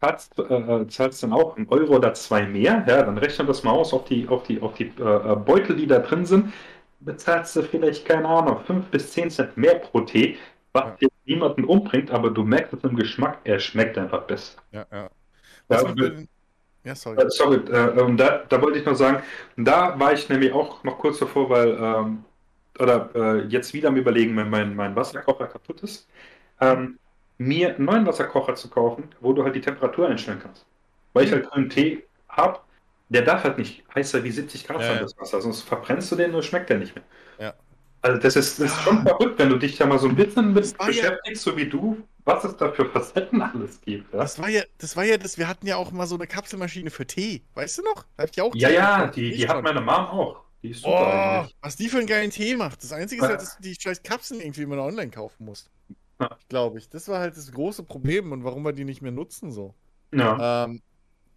zahlst, äh, zahlst dann auch einen Euro oder zwei mehr, ja, dann rechnen das mal aus auf die, auf die, auf die äh, Beutel, die da drin sind, bezahlst du vielleicht, keine Ahnung, fünf bis zehn Cent mehr pro Tee, was ja. jetzt niemanden umbringt, aber du merkst es im Geschmack, er schmeckt einfach besser. Ja, ja. Was ja, ja, sorry. Äh, sorry, äh, da, da wollte ich noch sagen, da war ich nämlich auch noch kurz davor, weil ähm, oder äh, jetzt wieder am Überlegen, wenn mein, mein Wasserkocher kaputt ist, ähm, mir einen neuen Wasserkocher zu kaufen, wo du halt die Temperatur einstellen kannst. Weil ich halt einen Tee habe, der darf halt nicht heißer wie 70 Grad sein, ja, das Wasser, sonst verbrennst du den und schmeckt der nicht mehr. Ja. Also das ist, das ist schon verrückt, wenn du dich da mal so ein bisschen mit beschäftigst, ja, so wie du, was es da für Facetten alles gibt. Ja? Das war ja, das war ja das, wir hatten ja auch mal so eine Kapselmaschine für Tee, weißt du noch? Hab ich auch ja, ja, die, die hat meine Mom auch. Die ist super oh, eigentlich. Was die für einen geilen Tee macht. Das Einzige ist halt, dass du die scheiß Kapseln irgendwie immer online kaufen musst. Ja. Glaube ich. Das war halt das große Problem und warum wir die nicht mehr nutzen so. Ja. Ähm,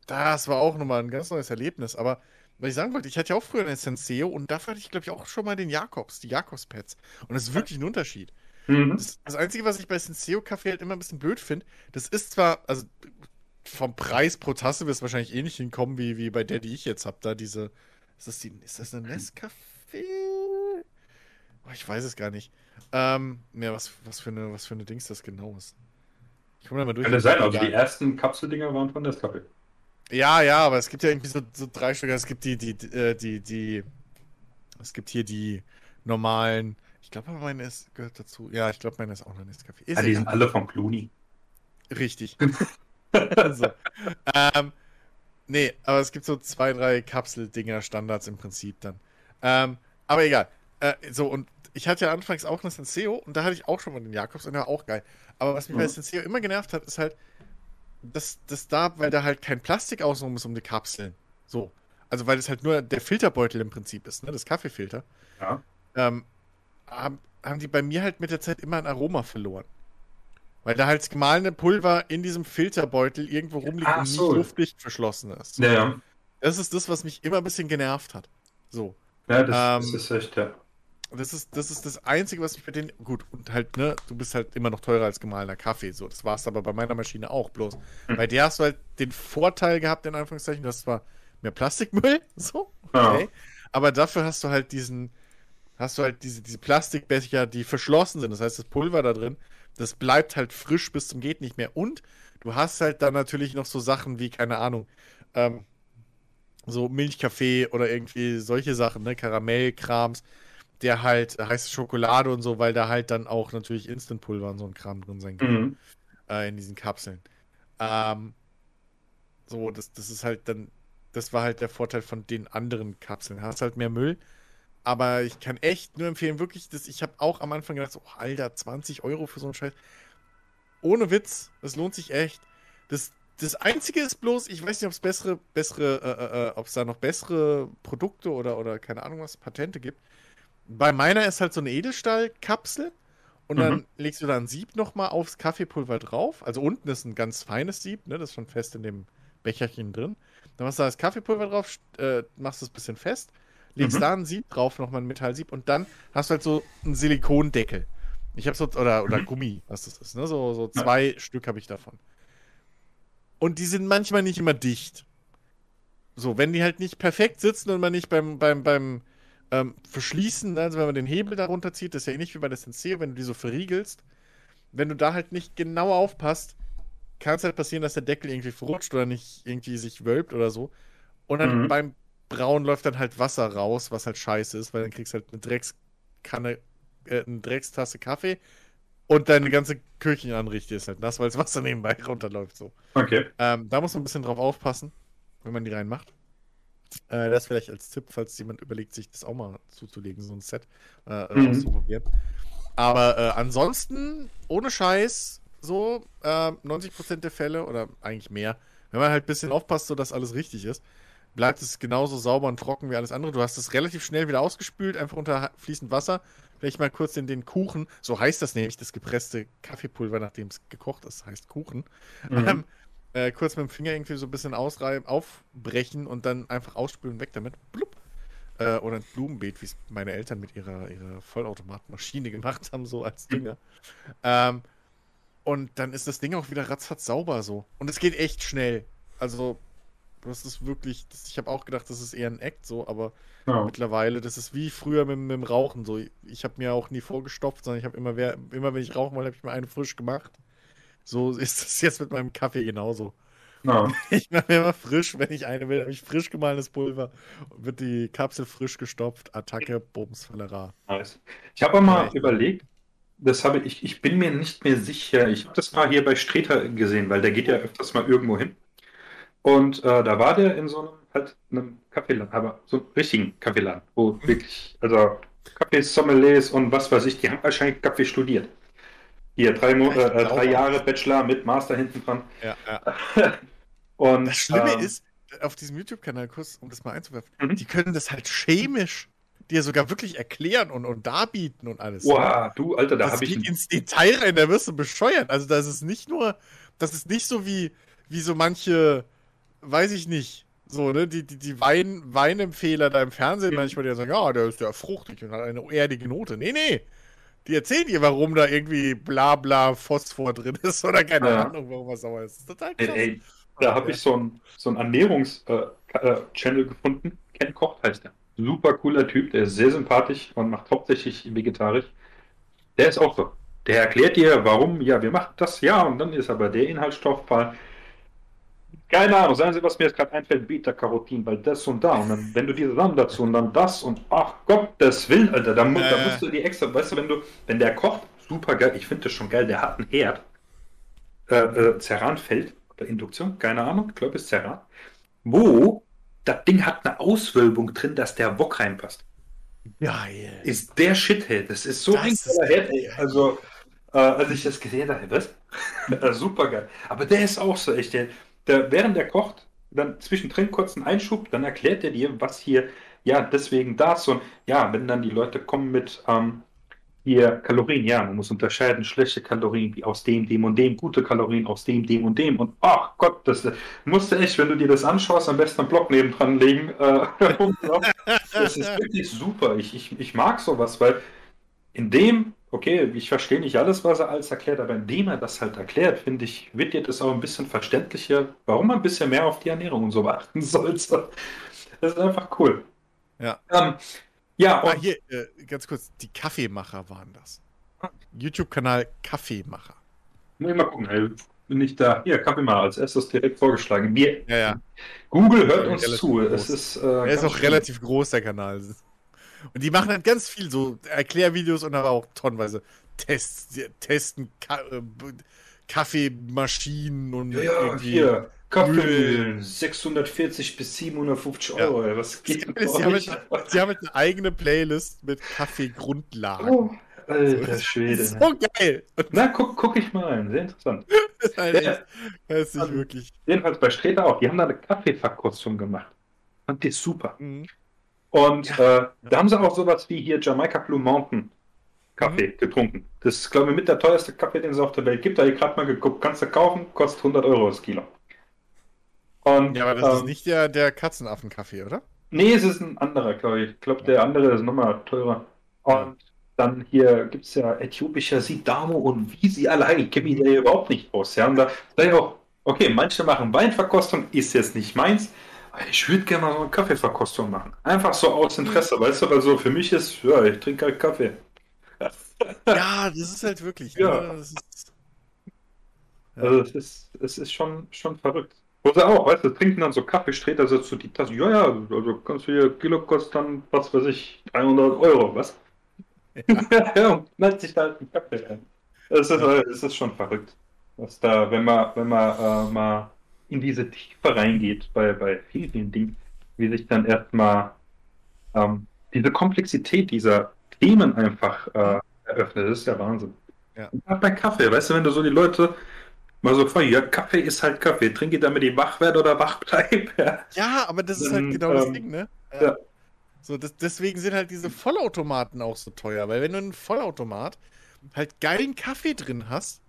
das war auch nochmal ein ganz neues Erlebnis. Aber was ich sagen wollte, ich hatte ja auch früher eine Senseo und dafür hatte ich, glaube ich, auch schon mal den Jakobs, die Jakobs-Pads. Und das ist wirklich ein Unterschied. Mhm. Das, das, Einzige, was ich bei Senseo Kaffee halt immer ein bisschen blöd finde, das ist zwar, also vom Preis pro Tasse wird es wahrscheinlich ähnlich eh hinkommen wie, wie bei der, die ich jetzt habe. Da diese, ist das, die, ist das eine Nescafé? Oh, ich weiß es gar nicht. Ähm, ja, was, was, für eine, was für eine Dings das genau ist. Ich komme da mal durch. Könnte sein, also die ersten Kapseldinger waren von Nescafé. Ja, ja, aber es gibt ja irgendwie so, so drei Stück. Es gibt die, die, die, äh, die, die, es gibt hier die normalen. Ich glaube, meine ist, gehört dazu. Ja, ich glaube, meine ist auch noch Nescafé. Ist ja, die sind alle von Clooney. Richtig. so. ähm, nee, aber es gibt so zwei, drei Kapseldinger, Standards im Prinzip dann. Ähm, aber egal. Äh, so, und ich hatte ja anfangs auch eine Senseo und da hatte ich auch schon mal den Jakobs und der war auch geil. Aber was mich mhm. bei Senseo immer genervt hat, ist halt, dass das da, weil da halt kein Plastik außenrum ist um die Kapseln. So. Also weil es halt nur der Filterbeutel im Prinzip ist, ne? Das Kaffeefilter. Ja. Ähm, haben, haben die bei mir halt mit der Zeit immer ein Aroma verloren. Weil da halt das gemahlene Pulver in diesem Filterbeutel irgendwo rumliegt Ach, und nicht luftdicht verschlossen ist. Ja, ja. Das ist das, was mich immer ein bisschen genervt hat. So. Ja, das, ähm, das ist echt, ja. Das ist, das ist das Einzige, was mich bei denen. Gut, und halt, ne, du bist halt immer noch teurer als gemahlener Kaffee. So, das war es aber bei meiner Maschine auch bloß. Mhm. Bei der hast du halt den Vorteil gehabt, in Anführungszeichen, du hast zwar mehr Plastikmüll, so, okay. Ja. Aber dafür hast du halt diesen, hast du halt diese, diese Plastikbecher, die verschlossen sind. Das heißt, das Pulver da drin, das bleibt halt frisch bis zum Geht nicht mehr. Und du hast halt dann natürlich noch so Sachen wie, keine Ahnung, ähm, so Milchkaffee oder irgendwie solche Sachen, ne, Karamellkrams der halt heiße Schokolade und so, weil da halt dann auch natürlich Instantpulver und so ein Kram drin sein kann. Mhm. Äh, in diesen Kapseln. Ähm, so, das, das ist halt dann, das war halt der Vorteil von den anderen Kapseln. Hast halt mehr Müll. Aber ich kann echt nur empfehlen, wirklich, das, ich habe auch am Anfang gedacht, so, oh, Alter, 20 Euro für so einen Scheiß. Ohne Witz, das lohnt sich echt. Das, das Einzige ist bloß, ich weiß nicht, ob es bessere, bessere, äh, äh, äh ob es da noch bessere Produkte oder, oder keine Ahnung was, Patente gibt bei meiner ist halt so eine Edelstahlkapsel und dann mhm. legst du da ein Sieb nochmal aufs Kaffeepulver drauf. Also unten ist ein ganz feines Sieb, ne? Das ist schon fest in dem Becherchen drin. Dann machst du da das Kaffeepulver drauf, äh, machst es ein bisschen fest, legst mhm. da ein Sieb drauf, nochmal ein Metallsieb und dann hast du halt so einen Silikondeckel. Ich habe so, oder, oder mhm. Gummi, was das ist, ne? So, so zwei ja. Stück habe ich davon. Und die sind manchmal nicht immer dicht. So, wenn die halt nicht perfekt sitzen und man nicht beim, beim, beim, ähm, verschließen, also wenn man den Hebel darunter zieht, das ist ja ähnlich wie bei der Senseo, wenn du die so verriegelst, wenn du da halt nicht genau aufpasst, kann es halt passieren, dass der Deckel irgendwie verrutscht oder nicht irgendwie sich wölbt oder so. Und dann mhm. beim Brauen läuft dann halt Wasser raus, was halt scheiße ist, weil dann kriegst du halt eine Dreckskanne, äh, eine Dreckstasse Kaffee und deine ganze Küchenanrichte ist halt nass, weil das Wasser nebenbei runterläuft. So. Okay. Ähm, da muss man ein bisschen drauf aufpassen, wenn man die reinmacht. Äh, das vielleicht als Tipp, falls jemand überlegt, sich das auch mal zuzulegen, so ein Set äh, mhm. auszuprobieren. Aber äh, ansonsten, ohne Scheiß, so äh, 90% der Fälle oder eigentlich mehr, wenn man halt ein bisschen aufpasst, so dass alles richtig ist, bleibt es genauso sauber und trocken wie alles andere. Du hast es relativ schnell wieder ausgespült, einfach unter fließend Wasser. Vielleicht mal kurz in den Kuchen, so heißt das nämlich, das gepresste Kaffeepulver, nachdem es gekocht ist, heißt Kuchen. Mhm. Ähm, äh, kurz mit dem Finger irgendwie so ein bisschen ausreiben, aufbrechen und dann einfach ausspülen, weg damit. Blub. Äh, oder ein Blumenbeet, wie es meine Eltern mit ihrer, ihrer Vollautomatmaschine gemacht haben, so als Dünger. Ähm, und dann ist das Ding auch wieder ratzfatz sauber so. Und es geht echt schnell. Also, das ist wirklich, das, ich habe auch gedacht, das ist eher ein Act so, aber ja. mittlerweile, das ist wie früher mit, mit dem Rauchen so. Ich habe mir auch nie vorgestopft, sondern ich habe immer, immer, wenn ich rauchen wollte, habe ich mir eine frisch gemacht. So ist es jetzt mit meinem Kaffee genauso. Ja. Ich mache mir immer frisch, wenn ich eine will, habe ich frisch gemahlenes Pulver, wird die Kapsel frisch gestopft, Attacke, Bums, Fallera. Nice. Ich habe mal ja. überlegt, das habe ich, ich bin mir nicht mehr sicher. Ich habe das mal hier bei Streter gesehen, weil der geht ja öfters mal irgendwo hin. Und äh, da war der in so einem, halt, einem Kaffeeladen, aber so einem richtigen Kaffeeladen, wo wirklich, also Kaffeesommeliers und was weiß ich, die haben wahrscheinlich Kaffee studiert. Hier, drei, Mo äh, drei Jahre Bachelor mit Master hinten dran. Ja, ja. Und, das Schlimme ähm, ist, auf diesem YouTube-Kanal, kurz, um das mal einzuwerfen, mhm. die können das halt chemisch dir sogar wirklich erklären und, und darbieten und alles. Wow, du, Alter, da habe ich. geht ins Detail rein, da wirst du bescheuert. Also, das ist nicht nur, das ist nicht so wie, wie so manche, weiß ich nicht, so, ne, die, die, die Wein, Weinempfehler da im Fernsehen mhm. manchmal, die sagen, ja, der ist ja fruchtig und hat eine erdige Note. Nee, nee. die erzählen dir, warum da irgendwie bla bla Phosphor drin ist oder keine ja. Ahnung, warum was sauer ist. Das ist total krass. Ey, ey, da habe ich so einen so Ernährungs-Channel äh, äh, gefunden. Ken Koch heißt der. Super cooler Typ, der ist sehr sympathisch und macht hauptsächlich vegetarisch. Der ist auch so. Der erklärt dir, warum, ja, wir machen das, ja, und dann ist aber der Inhaltsstoffzahl keine Ahnung, sagen Sie, was mir jetzt gerade einfällt, Beta-Carotin, weil das und da. Und dann, wenn du die zusammen dazu und dann das und ach Gott, das will, Alter, da, mu äh. da musst du die extra, weißt du, wenn du, wenn der kocht, super geil, ich finde das schon geil, der hat einen Herd. Äh, äh, Ceranfeld oder Induktion, keine Ahnung, ich glaube, es ist Ceran. Wo das Ding hat eine Auswölbung drin, dass der Wok reinpasst. Geil. Ist der Shithead. Das ist so das ein Head, ey. Also, äh, als ich das gesehen habe, was? super geil. Aber der ist auch so echt, der, der, während er kocht, dann zwischendrin kurz einen Einschub, dann erklärt er dir, was hier, ja, deswegen das und ja, wenn dann die Leute kommen mit ähm, hier Kalorien, ja, man muss unterscheiden, schlechte Kalorien, wie aus dem, dem und dem, gute Kalorien aus dem, dem und dem und ach Gott, das musst du echt, wenn du dir das anschaust, am besten einen Block nebendran legen. Äh, das ist wirklich super. Ich, ich, ich mag sowas, weil in dem okay, ich verstehe nicht alles, was er alles erklärt, aber indem er das halt erklärt, finde ich, wird dir das auch ein bisschen verständlicher, warum man ein bisschen mehr auf die Ernährung und so achten sollte. Das ist einfach cool. Ja. Ähm, ja, ah, hier, äh, ganz kurz, die Kaffeemacher waren das. YouTube-Kanal Kaffeemacher. Muss ich mal gucken, ey. Bin ich da. Hier, Kaffeemacher als erstes direkt vorgeschlagen. Wir, ja, ja. Google hört uns zu. Es ist, äh, er ist auch relativ groß, der Kanal. Und die machen halt ganz viel so Erklärvideos und aber auch tonnenweise Tests, testen Ka äh, Kaffeemaschinen und ja, ja hier Kaffee 640 bis 750 Euro. Ja. Was geht sie, haben halt, sie haben halt eine eigene Playlist mit Kaffeegrundlagen. Oh. Alter Schwede. So geil. Na, guck, guck ich mal rein. Sehr interessant. Alter, ja, das ist nicht wirklich. Jedenfalls bei Streter auch. Die haben da eine Kaffeeverkostung gemacht. Fand die super. Mhm. Und ja. äh, da haben sie auch sowas wie hier Jamaica Blue Mountain Kaffee mhm. getrunken. Das ist, glaube ich, mit der teuerste Kaffee, den es auf der Welt gibt. Da habe ich gerade mal geguckt. Kannst du kaufen, kostet 100 Euro das Kilo. Und, ja, aber das ähm, ist nicht der, der Katzenaffen-Kaffee, oder? Nee, es ist ein anderer, glaube ich. Ich glaube, der andere ist nochmal teurer. Und dann hier gibt es ja äthiopischer Sidamo und wie sie alle Ich kenne mich da überhaupt nicht aus. Ja? Und da sage ich auch, okay, manche machen Weinverkostung, ist jetzt nicht meins. Ich würde gerne mal so eine Kaffeeverkostung machen. Einfach so aus Interesse, weißt du, weil so für mich ist, ja, ich trinke halt Kaffee. Ja, das ist halt wirklich. Ja. Ne? Das ist, ja. Also es ist, es ist schon, schon verrückt. Oder auch, weißt du, trinken dann so Kaffee, steht also zu die Tasse, ja, ja, also kannst du hier, Kilo kostet dann, was weiß ich, 300 Euro, was? Ja, ja und knallt sich da halt einen Kaffee rein. Es ist, ja. es ist schon verrückt. Was da, wenn man, wenn man äh, mal in diese Tiefe reingeht bei, bei vielen, vielen Dingen, wie sich dann erstmal ähm, diese Komplexität dieser Themen einfach äh, eröffnet. Das ist ja Wahnsinn. Ja. Auch bei Kaffee, weißt du, wenn du so die Leute mal so fragst, ja, Kaffee ist halt Kaffee, trinke ich damit die wach werde oder wach bleibe. Ja. ja, aber das ist halt genau ähm, das Ding, ne? Ja. ja. So, das, deswegen sind halt diese Vollautomaten auch so teuer, weil wenn du einen Vollautomat halt geilen Kaffee drin hast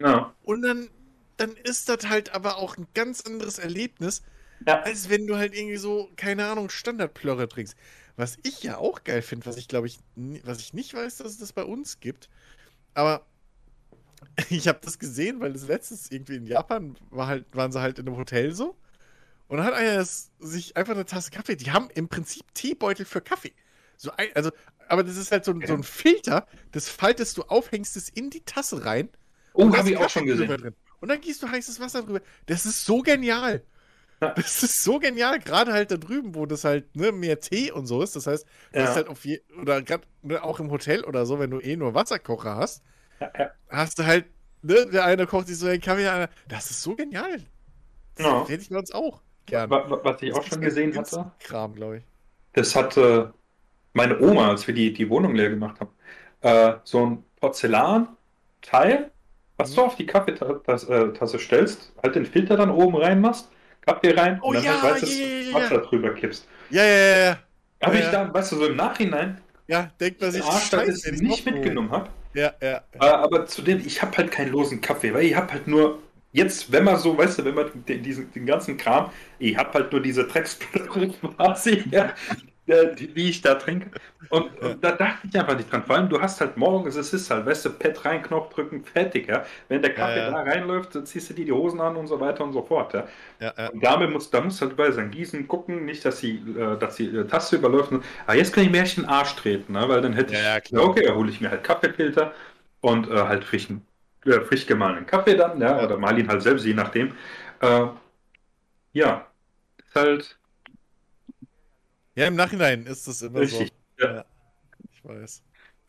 ja. und dann dann ist das halt aber auch ein ganz anderes Erlebnis, ja. als wenn du halt irgendwie so, keine Ahnung, Standardplörre trinkst. Was ich ja auch geil finde, was ich glaube ich, was ich nicht weiß, dass es das bei uns gibt, aber ich habe das gesehen, weil das letztes irgendwie in Japan war halt, waren sie halt in einem Hotel so. Und dann hat einer das, sich einfach eine Tasse Kaffee. Die haben im Prinzip Teebeutel für Kaffee. So ein, also, aber das ist halt so, so ein Filter, das faltest du auf, hängst es in die Tasse rein. Oh, habe ich auch schon gesehen. Drin und dann gießt du heißes Wasser drüber. Das ist so genial. Das ist so genial, gerade halt da drüben, wo das halt ne, mehr Tee und so ist. Das heißt, ja. das ist halt auf je, oder gerade ne, auch im Hotel oder so, wenn du eh nur Wasserkocher hast, ja, ja. hast du halt, ne, der eine kocht sich so einen Kaffee, einer, das ist so genial. Das ja. hätte ich bei uns auch gern. Was ich auch schon gesehen hatte, Kram, glaube ich. Das hatte meine Oma, als wir die, die Wohnung leer gemacht haben, äh, so ein Porzellanteil was du auf die Kaffeetasse äh, stellst, halt den Filter dann oben reinmachst, Kaffee rein oh, und dann ja, halt weißes yeah, yeah, Wasser drüber kippst. Ja, ja, ja. Habe ich dann, weißt du, so im Nachhinein, ja, denkt man sich, Arsch, dass ich es nicht mitgenommen habe. Ja, ja. Aber zudem, ich habe halt keinen losen Kaffee, weil ich habe halt nur, jetzt, wenn man so, weißt du, wenn man den, diesen, den ganzen Kram, ich habe halt nur diese Drecksblöcke quasi, ja. Die, wie ich da trinke. Und, ja. und, da dachte ich einfach nicht dran. Vor allem, du hast halt morgens, es ist halt, weißt du, Pet rein, Knopf drücken, fertig, ja. Wenn der Kaffee ja, ja. da reinläuft, dann ziehst du dir die Hosen an und so weiter und so fort, ja. ja und damit musst, da musst du halt überall sein Gießen gucken, nicht, dass die, äh, dass die äh, Taste überläuft. Ah, jetzt kann ich mir echt den Arsch treten, ne? weil dann hätte ich, ja, okay, da hole ich mir halt Kaffeefilter und äh, halt frischen, äh, frisch gemahlenen Kaffee dann, ja, oder mal ihn halt selbst, je nachdem. Äh, ja, ist halt ja, im Nachhinein ist das immer Richtig, so. Ja. ja. Ich weiß.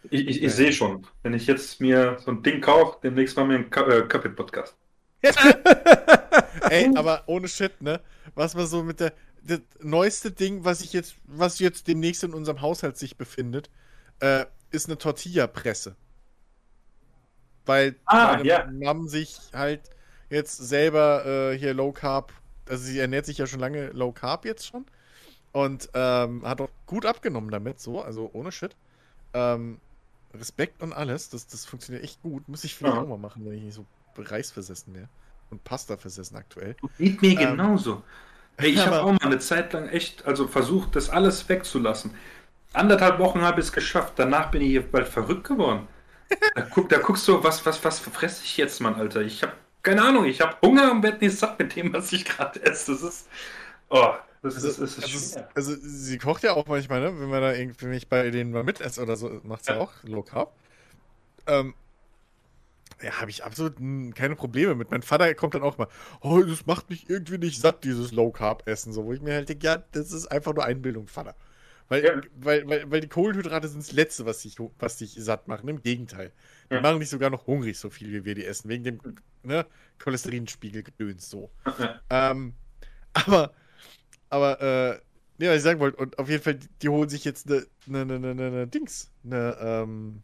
Ich, ich, ich sehe schon, wenn ich jetzt mir so ein Ding kaufe, demnächst mal mir ein äh, Kaffee-Podcast. Ey, aber ohne Shit, ne? Was man so mit der. Das neueste Ding, was ich jetzt, was jetzt demnächst in unserem Haushalt sich befindet, äh, ist eine Tortilla-Presse. Weil ah, meine ja. Mom sich halt jetzt selber äh, hier Low Carb, also sie ernährt sich ja schon lange Low Carb jetzt schon. Und ähm, hat auch gut abgenommen damit, so, also ohne Shit. Ähm, Respekt und alles, das, das funktioniert echt gut. Muss ich vielleicht ja. auch mal machen, wenn ich nicht so reisversessen wäre. Und Pasta versessen aktuell. Geht mir ähm, genauso. Hey, ich habe auch mal eine Zeit lang echt, also versucht, das alles wegzulassen. Anderthalb Wochen habe ich es geschafft. Danach bin ich hier bald verrückt geworden. Da, guck, da guckst du, was, was, was fresse ich jetzt, Mann, Alter? Ich habe keine Ahnung, ich habe Hunger und werde nicht satt mit dem, was ich gerade esse. Das ist. Oh, das also, ist, ist also, also, sie kocht ja auch manchmal, ne? Wenn man da irgendwie mich bei denen mal mitesse oder so, macht sie ja. auch Low Carb. Ähm, ja, habe ich absolut keine Probleme mit. Mein Vater kommt dann auch mal, oh, das macht mich irgendwie nicht satt, dieses Low Carb Essen. So, wo ich mir halt denke, ja, das ist einfach nur Einbildung, Vater. Weil, ja. weil, weil, weil die Kohlenhydrate sind das Letzte, was dich, was dich satt machen. Im Gegenteil. Die ja. machen dich sogar noch hungrig, so viel wie wir die essen, wegen dem ne, Cholesterinspiegel gedöns so. Ja. Ähm, aber aber, äh, nee, was ich sagen wollte, und auf jeden Fall, die, holen sich jetzt eine, eine, eine, eine, eine Dings, eine, ähm,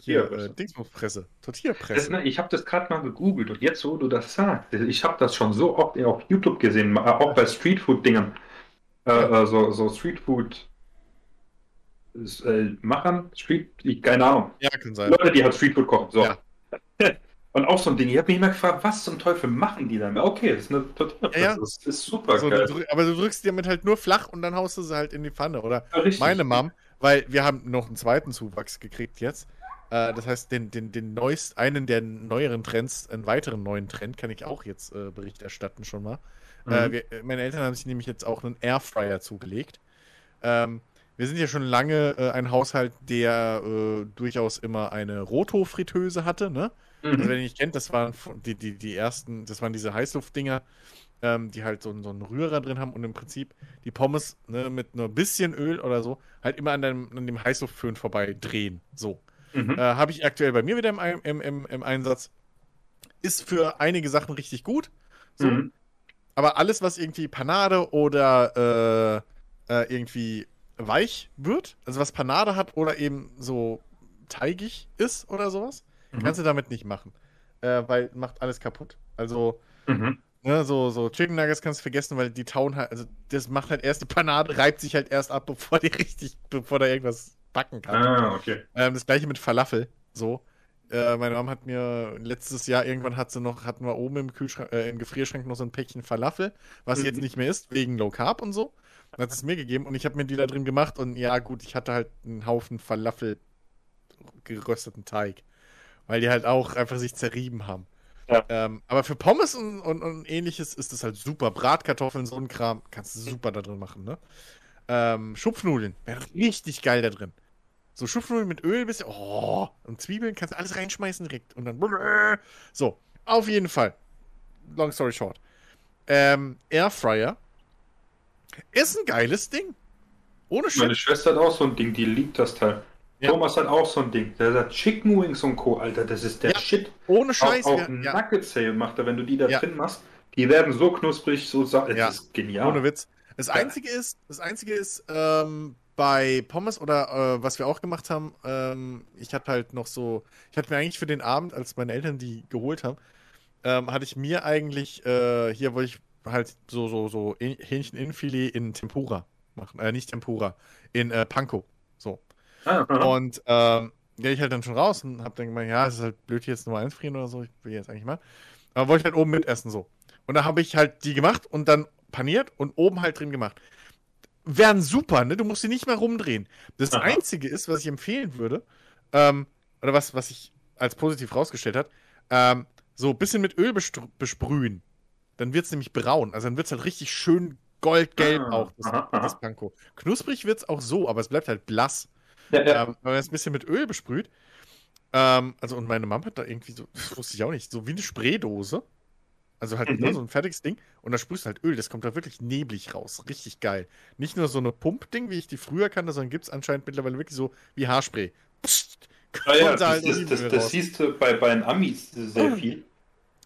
hier, äh, Dingspresse, Tortilla-Presse. Ne, ich habe das gerade mal gegoogelt und jetzt, wo du das sagst, ich habe das schon so oft auf YouTube gesehen, auch bei Streetfood-Dingern. Äh. Äh, so, so Streetfood äh, machen, Street, keine Ahnung. Ja, kann sein. Leute, die halt Streetfood kochen. So. Ja. Und auch so ein Ding, ich habe mich immer gefragt, was zum Teufel machen die damit? Okay, das ist eine total. Ja, ja. Das ist super also, geil. Du, aber du drückst die damit halt nur flach und dann haust du sie halt in die Pfanne. Oder ja, meine Mom, weil wir haben noch einen zweiten Zuwachs gekriegt jetzt. Äh, das heißt, den, den, den neuest, einen der neueren Trends, einen weiteren neuen Trend kann ich auch jetzt äh, Bericht erstatten schon mal. Äh, mhm. Äh, wir, meine Eltern haben sich nämlich jetzt auch einen Airfryer zugelegt. Ähm, wir sind ja schon lange äh, ein Haushalt, der äh, durchaus immer eine Roto-Fritteuse hatte, ne? Also, mhm. Also, wenn ihr nicht kennt, das waren die, die, die ersten, das waren diese Heißluftdinger, ähm, die halt so, so einen Rührer drin haben und im Prinzip die Pommes ne, mit nur ein bisschen Öl oder so halt immer an, deinem, an dem Heißluftföhn vorbei drehen. So. Mhm. Äh, Habe ich aktuell bei mir wieder im, im, im, im, Einsatz. Ist für einige Sachen richtig gut. So. Mhm. Aber alles, was irgendwie Panade oder äh, äh, irgendwie weich wird, also was Panade hat oder eben so teigig ist oder sowas, Mhm. Kannst du damit nicht machen. Äh, weil macht alles kaputt. Also, mhm. ne, so, so Chicken Nuggets kannst du vergessen, weil die tauen halt, also das macht halt erst die Panade, reibt sich halt erst ab, bevor die richtig, bevor da irgendwas backen kann. Ah, okay. Ähm, das gleiche mit Falafel. So. Äh, meine Mom hat mir letztes Jahr irgendwann hat sie noch, hatten wir oben im Kühlschrank, äh, im Gefrierschrank noch so ein Päckchen Falafel, was mhm. jetzt nicht mehr ist, wegen Low Carb und so. Dann hat es mir gegeben und ich habe mir die da drin gemacht und ja, gut, ich hatte halt einen Haufen Falafel gerösteten Teig weil die halt auch einfach sich zerrieben haben. Ja. Ähm, aber für Pommes und, und, und, ähnliches ist das halt super. Bratkartoffeln, so ein Kram, kannst du super da drin machen, ne? Ähm, Schupfnudeln, wäre richtig geil da drin. So Schupfnudeln mit Öl, bisschen, oh, und Zwiebeln kannst du alles reinschmeißen direkt. Und dann, so, auf jeden Fall. Long story short. Ähm, Airfryer ist ein geiles Ding. Ohne Scheiß. Meine Schwester hat auch so ein Ding, die liebt das Teil. Ja. Thomas hat auch so ein Ding. Der sagt Chicken Wings und Co. Alter, das ist der ja, Shit. Ohne Scheiß. Auch, auch ja. Nugget Sale macht er, wenn du die da drin machst. Die werden so knusprig, so das ist genial. Ohne Witz. Das einzige ist, das einzige ist, ähm, bei Pommes oder äh, was wir auch gemacht haben, ähm, ich hatte halt noch so, ich hatte mir eigentlich für den Abend, als meine Eltern die geholt haben, ähm, hatte ich mir eigentlich, äh, hier wollte ich halt so, so, so Hähnchen-Innenfilet in Tempura machen. Äh, nicht Tempura, in äh, Panko. So. Und ähm, gehe ich halt dann schon raus und hab dann gemeint, ja, es ist halt blöd, hier jetzt Nummer 1 frieren oder so, ich will jetzt eigentlich mal. Aber wollte ich halt oben mitessen so. Und da habe ich halt die gemacht und dann paniert und oben halt drin gemacht. wären super, ne? Du musst sie nicht mehr rumdrehen. Das Aha. Einzige ist, was ich empfehlen würde, ähm, oder was, was sich als positiv rausgestellt hat, ähm, so ein bisschen mit Öl besprühen. Dann wird es nämlich braun. Also dann wird es halt richtig schön goldgelb ah, auch, das, aha, das Panko. Knusprig wird es auch so, aber es bleibt halt blass. Ja, ja. Ähm, wenn man es ein bisschen mit Öl besprüht. Ähm, also, und meine Mama hat da irgendwie so, das wusste ich auch nicht, so wie eine Spraydose. Also halt mhm. nur so ein fertiges Ding und da sprühst du halt Öl, das kommt da wirklich neblig raus. Richtig geil. Nicht nur so eine Pumpding, wie ich die früher kannte, sondern gibt es anscheinend mittlerweile wirklich so wie Haarspray. Psst, ja, ja, das, halt das, das, das siehst du bei, bei den Amis sehr viel,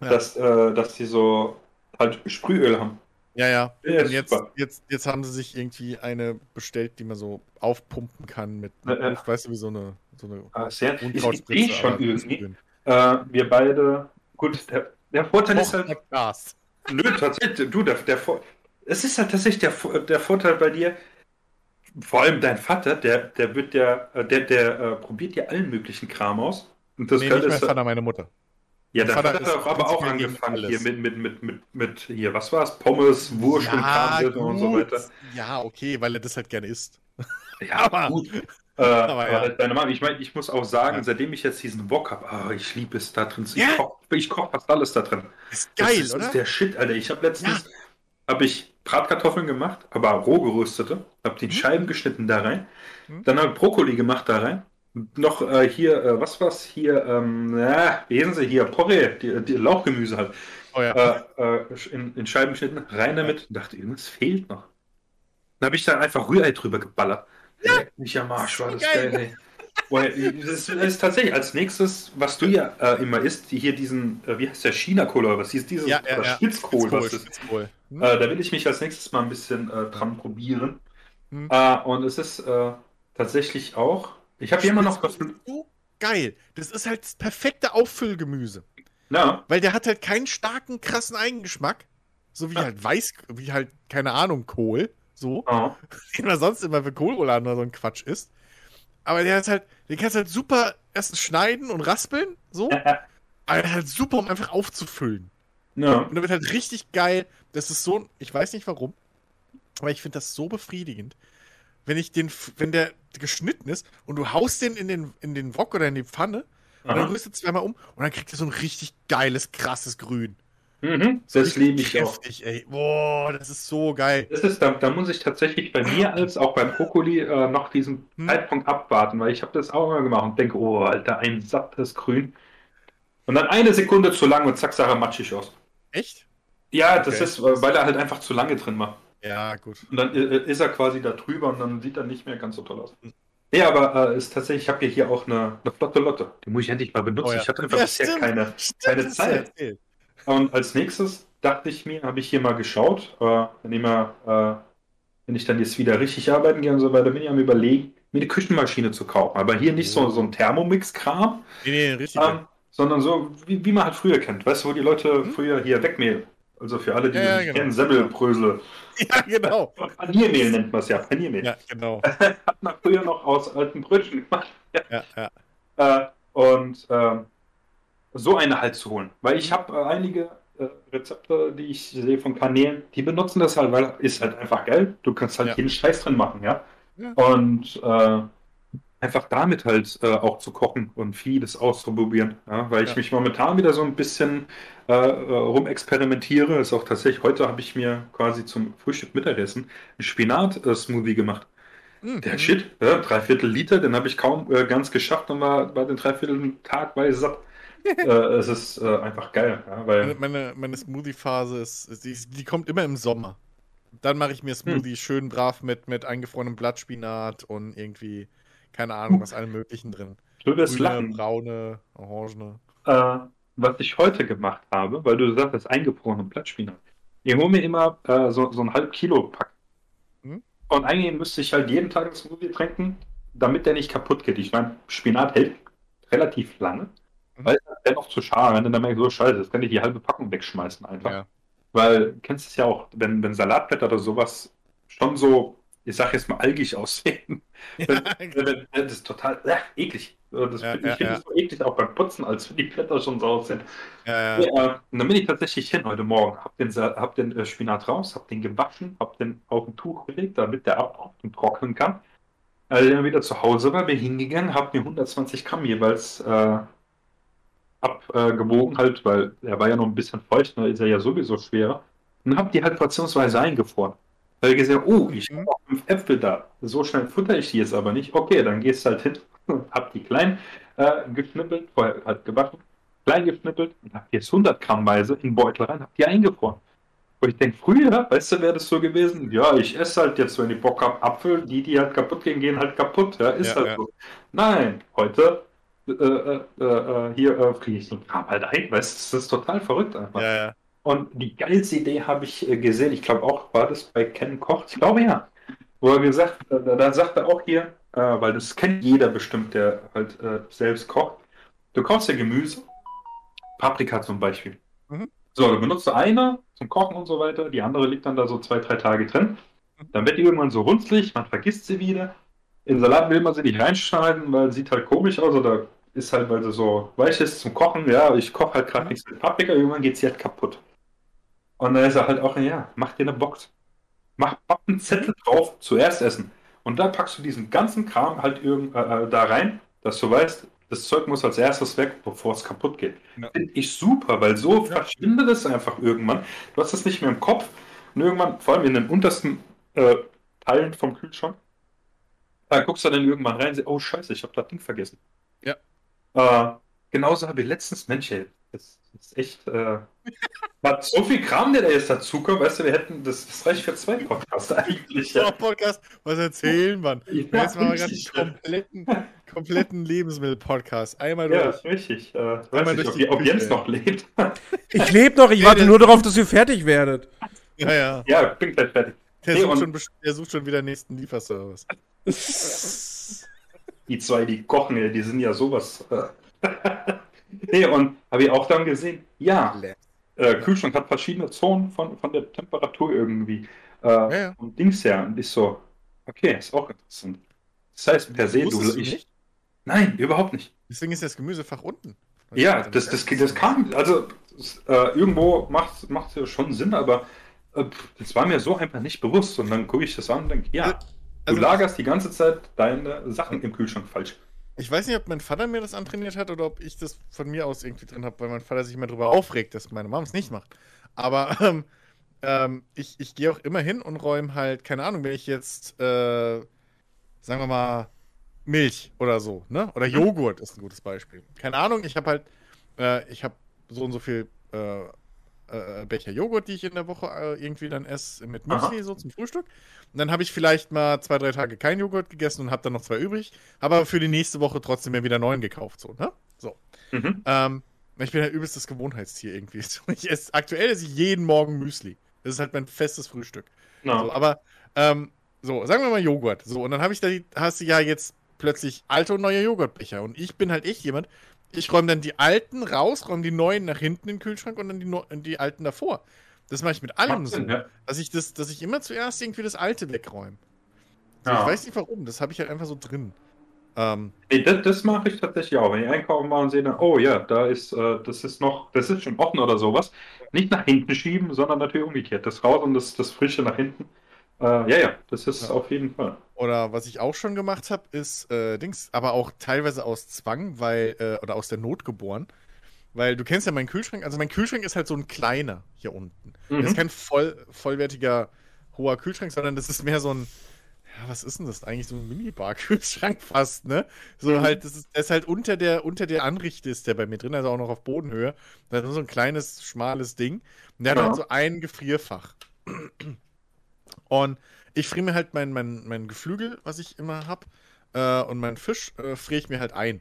ja. dass, äh, dass die so halt Sprühöl haben. Ja, ja. ja und jetzt, jetzt, jetzt haben sie sich irgendwie eine bestellt, die man so aufpumpen kann mit, äh, weißt du, wie so eine, so eine ah, sehr, ist eh schon irgendwie. Äh, wir beide, gut, der, der Vorteil Och, ist halt. Gas. Nö, tatsächlich, du, der, der, es ist halt tatsächlich der, der Vorteil bei dir, vor allem dein Vater, der, der wird ja, äh, der, der äh, probiert ja allen möglichen Kram aus. Und das nee, nicht mein Vater, meine Mutter. Ja, Vater hat aber auch angefangen hier mit, mit, mit, mit, mit, hier, was war's? Pommes, Wurst ja, und Kram und so weiter. Ja, okay, weil er das halt gerne isst. Ja, aber gut. Äh, aber ja. deine Mama, ich meine, ich muss auch sagen, ja. seitdem ich jetzt diesen Wok habe, oh, ich liebe es da drin. Ich ja. koche koch fast alles da drin. ist geil, das ist, oder? Das ist der Shit, Alter. Ich habe letztens, habe ich Bratkartoffeln gemacht, aber roh geröstete, habe die mhm. Scheiben geschnitten da rein, mhm. dann habe ich Brokkoli gemacht da rein, noch äh, hier, äh, was war's hier, ähm, wie heißen sie hier, Porree, die, die Lauchgemüse halt, oh, ja. äh, äh in, in, Scheiben geschnitten, rein damit, und dachte, irgendwas fehlt noch. Dann habe ich da einfach Rührei drüber geballert. Ja. Nicht am Arsch, war das geil, ey. Das ist, tatsächlich als nächstes, was du ja äh, immer isst, hier diesen, äh, wie heißt der, China-Kohl was hieß dieses, ja, ja, oder ja. Spitzkohl, Spitzkohl, was ist. Spitzkohl. Hm. Da will ich mich als nächstes mal ein bisschen dran probieren. Hm. Und es ist tatsächlich auch, ich habe hier immer noch was. So geil. Das ist halt das perfekte Auffüllgemüse. Ja. Weil der hat halt keinen starken, krassen Eigengeschmack. So wie ja. halt Weiß, wie halt, keine Ahnung, Kohl. So. Ja. Den man sonst immer für Kohlrouladen oder so ein Quatsch isst. Aber der ist halt, den kannst du halt super erst schneiden und raspeln, so. Ja. Aber halt super, um einfach aufzufüllen. Ja. Und dann wird halt richtig geil. Das ist so, ich weiß nicht warum, aber ich finde das so befriedigend. Wenn ich den, wenn der geschnitten ist und du haust den in den, in den Wok oder in die Pfanne Aha. und dann rührst du zweimal um und dann kriegt er so ein richtig geiles, krasses Grün. Mhm, das liebe ich auch. Ey. Boah, das ist so geil. Das ist, da, da muss ich tatsächlich bei mir als auch beim Brokkoli äh, noch diesen hm. Zeitpunkt abwarten, weil ich habe das auch immer gemacht und denke, oh, Alter, ein sattes Grün. Und dann eine Sekunde zu lang und zack, sah er matschig aus. Echt? Ja, das okay. ist, weil er halt einfach zu lange drin war. Ja, gut. Und dann äh, ist er quasi da drüber und dann sieht er nicht mehr ganz so toll aus. Nee, aber äh, ist tatsächlich, ich habe ja hier auch eine, eine, flotte Lotte. Die muss ich endlich mal benutzen. Oh, ja. Ich hatte einfach ja, bisher stimmt. keine, stimmt, keine Zeit. Und als nächstes dachte ich mir, habe ich hier mal geschaut, äh, wenn, ich mal, äh, wenn ich dann jetzt wieder richtig arbeiten gehe und so weiter, bin ich am überlegen, mir eine Küchenmaschine zu kaufen. Aber hier nicht oh. so, so ein Thermomix-Kram. Nee, nee, richtig. Ähm, sondern so, wie, wie man halt früher kennt. Weißt du, wo die Leute hm? früher hier Wegmehl, also für alle, die ja, ja, genau. kennen, Semmelbrösel. Ja, genau. Paniermehl nennt man es ja, Paniermehl. Ja, genau. Hat man früher noch aus alten Brötchen gemacht. Ja, ja. Äh, und ähm, so eine halt zu holen. Weil ich habe äh, einige äh, Rezepte, die ich sehe von Kanälen, die benutzen das halt, weil ist halt einfach geil. Du kannst halt ja. jeden Scheiß drin machen, ja. ja. Und äh, einfach damit halt äh, auch zu kochen und vieles auszuprobieren. Ja? Weil ich ja. mich momentan wieder so ein bisschen äh, äh rumexperimentiere. Ist auch tatsächlich, heute habe ich mir quasi zum Frühstück Mittagessen ein Spinat-Smoothie gemacht. Mhm. Der Shit, ja, dreiviertel Liter, den habe ich kaum äh, ganz geschafft und war bei den dreiviertel Tag bei satt. äh, es ist äh, einfach geil. Ja, weil meine, meine Smoothie-Phase ist, die, die kommt immer im Sommer. Dann mache ich mir hm. Smoothie hm. schön brav mit, mit eingefrorenem Blattspinat und irgendwie keine Ahnung, was allem möglichen drin. Du wirst Grüne, lachen. braune, orangene. Äh, was ich heute gemacht habe, weil du sagst, das eingefrorene Blattspinat. Ich hole mir immer äh, so, so ein halb Kilo Pack. Hm? Und eigentlich müsste ich halt jeden Tag das Smoothie trinken, damit der nicht kaputt geht. Ich meine, Spinat hält relativ lange, hm? weil es dennoch zu schade, wenn dann merkst, so scheiße, das kann ich die halbe Packung wegschmeißen einfach. Ja. Weil, kennst du es ja auch, wenn, wenn Salatblätter oder sowas schon so ich sag jetzt mal algig aussehen. Ja, genau. Das ist total äh, eklig. Äh, das ja, finde ich ja, so eklig auch beim Putzen, als wenn die Blätter schon sauer sind. Ja, ja. Und dann bin ich tatsächlich hin heute Morgen, hab den, hab den äh, Spinat raus, hab den gewaschen, hab den auf ein Tuch gelegt, damit der ab trocknen kann. Als ich dann wieder zu Hause war, bin ich hingegangen, hab mir 120 Gramm jeweils äh, abgewogen, halt, weil er war ja noch ein bisschen feucht, da ist er ja sowieso schwerer. Und hab die halt portionsweise eingefroren. Da habe ich gesagt, oh, ich habe noch fünf Äpfel da. So schnell futter ich die jetzt aber nicht. Okay, dann gehst du halt hin hab die klein äh, geschnippelt, vorher halt gewaschen, klein geschnippelt und hab jetzt 100 Grammweise in Beutel rein, hab die eingefroren. Wo ich denke, früher, weißt du, wäre das so gewesen, ja, ich esse halt jetzt, wenn ich Bock habe, Apfel, die, die halt kaputt gehen, gehen halt kaputt, ja, ist ja, halt ja. so. Nein, heute, äh, äh, äh, äh hier äh, kriege ich den Kram halt ein, weißt du, das ist total verrückt einfach. Ja, ja. Und die geilste Idee habe ich äh, gesehen, ich glaube auch, war das bei Ken Koch, ich glaube ja, wo er gesagt, da, da sagt er auch hier, äh, weil das kennt jeder bestimmt, der halt äh, selbst kocht. Du kaufst ja Gemüse, Paprika zum Beispiel. Mhm. So, du benutzt eine zum Kochen und so weiter, die andere liegt dann da so zwei, drei Tage drin. Mhm. Dann wird die irgendwann so runzlig, man vergisst sie wieder. In Salat will man sie nicht reinschneiden, weil sieht halt komisch aus oder ist halt, weil sie so weich ist zum Kochen. Ja, ich koche halt gerade mhm. nichts mit Paprika, irgendwann geht sie halt kaputt. Und dann ist er halt auch, ja, mach dir eine Box. Mach einen Zettel drauf, zuerst essen. Und da packst du diesen ganzen Kram halt irgend, äh, äh, da rein, dass du weißt, das Zeug muss als erstes weg, bevor es kaputt geht. Ja. Finde ich super, weil so ja. verschwindet es einfach irgendwann. Du hast es nicht mehr im Kopf und irgendwann, vor allem in den untersten äh, Teilen vom Kühlschrank, da guckst du dann irgendwann rein und sagst, oh scheiße, ich habe das Ding vergessen. Ja. Äh, genauso habe ich letztens, Mensch, ey, das ist echt. Äh, hat so viel Kram, der da jetzt dazukommt, weißt du, wir hätten, das, das reicht für zwei Podcasts eigentlich. Ja. Podcast, was erzählen, Mann? Ja, jetzt machen wir gerade einen kompletten, kompletten Lebensmittel-Podcast. Einmal durch. Ja, richtig. Äh, Einmal nicht, durch ob, ob Jens noch lebt. Ich lebe noch, ich warte nur darauf, dass ihr fertig werdet. Ja, ja. Ja, bin gleich fertig. Der, nee, sucht, schon, der sucht schon wieder den nächsten Lieferservice. die zwei, die kochen, die sind ja sowas. Nee, und habe ich auch dann gesehen, ja, äh, Kühlschrank hat verschiedene Zonen von, von der Temperatur irgendwie. Äh, ja, ja. Und Dings her. Und ich so, okay, ist auch interessant. Das heißt, per se, du. Ich? Nein, überhaupt nicht. Deswegen ist das Gemüsefach unten. Ja, das, das, das, das kam, also äh, irgendwo macht macht es schon Sinn, aber äh, das war mir so einfach nicht bewusst. Und dann gucke ich das an und denke, ja, also, du lagerst die ganze Zeit deine Sachen im Kühlschrank falsch. Ich weiß nicht, ob mein Vater mir das antrainiert hat oder ob ich das von mir aus irgendwie drin habe, weil mein Vater sich immer darüber aufregt, dass meine Mom es nicht macht. Aber ähm, ähm, ich, ich gehe auch immer hin und räume halt, keine Ahnung, wenn ich jetzt, äh, sagen wir mal, Milch oder so, ne? Oder mhm. Joghurt ist ein gutes Beispiel. Keine Ahnung, ich habe halt, äh, ich habe so und so viel äh, äh, Becher Joghurt, die ich in der Woche äh, irgendwie dann esse mit Müsli, Aha. so zum Frühstück. Und dann habe ich vielleicht mal zwei, drei Tage kein Joghurt gegessen und habe dann noch zwei übrig. Aber für die nächste Woche trotzdem mir wieder neuen gekauft, so, ne? So. Mhm. Ähm, ich bin halt übelstes Gewohnheitstier irgendwie. Ich esse, aktuell esse ich jeden Morgen Müsli. Das ist halt mein festes Frühstück. No. So, aber, ähm, so, sagen wir mal Joghurt. So, und dann habe ich da, hast du ja jetzt plötzlich alte und neue Joghurtbecher. Und ich bin halt echt jemand, ich räume dann die alten raus, räume die neuen nach hinten in den Kühlschrank und dann die, no die alten davor. Das mache ich mit allem so. Ja. Dass, ich das, dass ich immer zuerst irgendwie das alte wegräume. Ja. Ich weiß nicht warum, das habe ich halt einfach so drin. Ähm, nee, das, das mache ich tatsächlich auch. Wenn ich einkaufen mache und sehe dann, oh ja, da ist, äh, das ist noch, das ist schon offen oder sowas. Nicht nach hinten schieben, sondern natürlich umgekehrt. Das raus und das, das Frische nach hinten. Äh, ja, ja, das ist ja. auf jeden Fall. Oder was ich auch schon gemacht habe, ist äh, Dings, aber auch teilweise aus Zwang, weil, äh, oder aus der Not geboren. Weil du kennst ja meinen Kühlschrank, also mein Kühlschrank ist halt so ein kleiner hier unten. Mhm. Das ist kein voll, vollwertiger hoher Kühlschrank, sondern das ist mehr so ein, ja, was ist denn das eigentlich? So ein Minibar-Kühlschrank fast, ne? So mhm. halt, das ist, das ist halt unter der, unter der Anrichte ist der bei mir drin, also auch noch auf Bodenhöhe. Das ist so ein kleines, schmales Ding. Und der ja. hat halt so ein Gefrierfach. Und ich friere mir halt mein, mein, mein Geflügel, was ich immer habe, äh, und meinen Fisch äh, friere ich mir halt ein.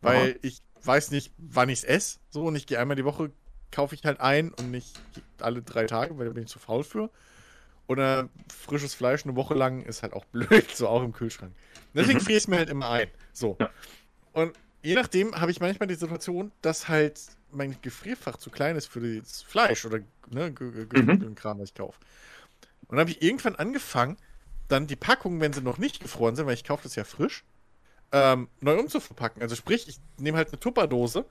Weil Aha. ich weiß nicht, wann ich es esse. So, und ich gehe einmal die Woche, kaufe ich halt ein und nicht alle drei Tage, weil da bin ich zu faul für. Oder frisches Fleisch eine Woche lang ist halt auch blöd, so auch im Kühlschrank. Deswegen mhm. friere ich es mir halt immer ein. So. Ja. Und je nachdem habe ich manchmal die Situation, dass halt mein Gefrierfach zu klein ist für das Fleisch oder ne, mhm. Kram, was ich kaufe. Und dann habe ich irgendwann angefangen, dann die Packungen, wenn sie noch nicht gefroren sind, weil ich kaufe das ja frisch, ähm, neu umzuverpacken. Also sprich, ich nehme halt eine Tupperdose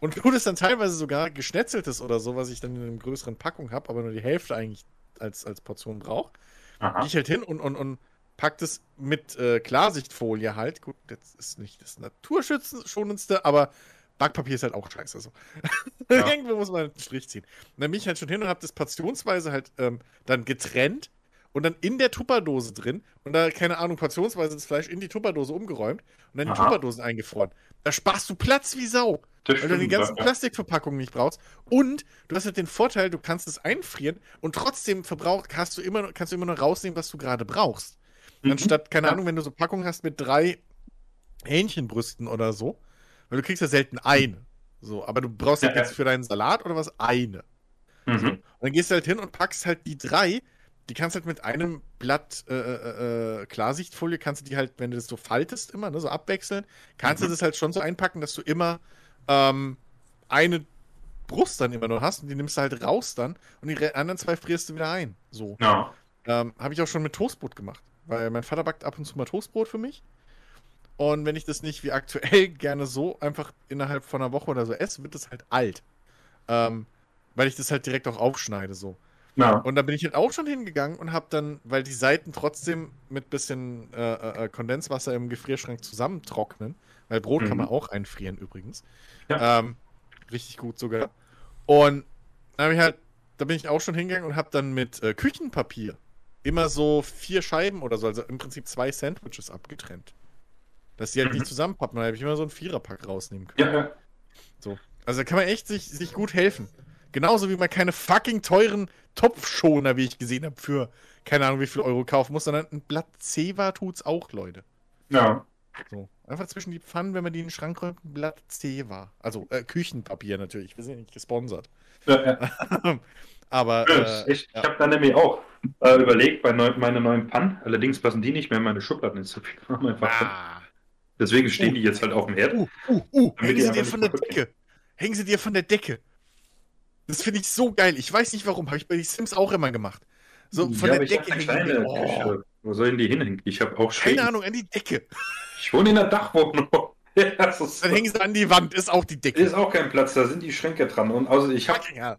und tue das dann teilweise sogar geschnetzeltes oder so, was ich dann in einer größeren Packung habe, aber nur die Hälfte eigentlich als, als Portion brauche. Gehe ich halt hin und, und, und pack das mit äh, Klarsichtfolie halt. Gut, das ist nicht das naturschützenschonendste, aber Backpapier ist halt auch scheiße. So. Ja. Irgendwo muss man einen Strich ziehen. Und dann bin ich halt schon hin und habe das portionsweise halt ähm, dann getrennt und dann in der Tupperdose drin und da, keine Ahnung, portionsweise das Fleisch in die Tupperdose umgeräumt und dann die Tupperdosen eingefroren. Da sparst du Platz wie Sau. Das weil du die ganzen Plastikverpackungen nicht brauchst. Und du hast halt den Vorteil, du kannst es einfrieren und trotzdem verbrauch, hast du immer, kannst du immer noch rausnehmen, was du gerade brauchst. Mhm. Anstatt, keine Ahnung, wenn du so Packungen hast mit drei Hähnchenbrüsten oder so, weil du kriegst ja selten eine. So, aber du brauchst ja, halt jetzt für deinen Salat oder was eine. Mhm. So. Und dann gehst du halt hin und packst halt die drei. Die kannst halt mit einem Blatt äh, äh, äh, Klarsichtfolie, kannst du die halt, wenn du das so faltest, immer, ne, so abwechseln, kannst mhm. du das halt schon so einpacken, dass du immer ähm, eine Brust dann immer nur hast und die nimmst du halt raus dann und die anderen zwei frierst du wieder ein. So. Ja. Ähm, Habe ich auch schon mit Toastbrot gemacht, weil mein Vater backt ab und zu mal Toastbrot für mich. Und wenn ich das nicht wie aktuell gerne so einfach innerhalb von einer Woche oder so esse, wird es halt alt. Ähm, weil ich das halt direkt auch aufschneide so. Ja. Und da bin ich halt auch schon hingegangen und habe dann, weil die Seiten trotzdem mit bisschen äh, äh, äh Kondenswasser im Gefrierschrank zusammentrocknen, weil Brot mhm. kann man auch einfrieren übrigens. Ja. Ähm, richtig gut sogar. Und da, ich halt, da bin ich auch schon hingegangen und habe dann mit äh, Küchenpapier immer so vier Scheiben oder so, also im Prinzip zwei Sandwiches abgetrennt. Dass die halt mhm. nicht zusammenpappen. Da habe ich immer so einen Viererpack rausnehmen können. Ja, ja. So. Also da kann man echt sich, sich gut helfen. Genauso wie man keine fucking teuren Topfschoner, wie ich gesehen habe, für keine Ahnung wie viel Euro kaufen muss, sondern ein Blatt Zewa tut's auch, Leute. Ja. So. Einfach zwischen die Pfannen, wenn man die in den Schrank räumt, ein Blatt Zewa. Also äh, Küchenpapier natürlich. Wir sind ja nicht gesponsert. Ja, ja. Aber. Äh, ich ich ja. habe dann nämlich auch äh, überlegt, bei neu, meine neuen Pannen, allerdings passen die nicht mehr in meine Schubladen. Ist so viel. Einfach ah. Deswegen stehen uh, die jetzt halt auf dem Herd. Uh, uh, uh. Hängen sie dir von der Decke. Hängen sie dir von der Decke. Das finde ich so geil. Ich weiß nicht warum. Habe ich bei den Sims auch immer gemacht. So von ja, der Decke hängen die. Oh. Wo sollen die hinhängen? Ich habe auch Schrägen. Keine Ahnung, an die Decke. Ich wohne in der Dachwohnung. ja, Dann hängen sie an die Wand, ist auch die Decke. Ist auch kein Platz, da sind die Schränke dran. Und also ich habe. Ja.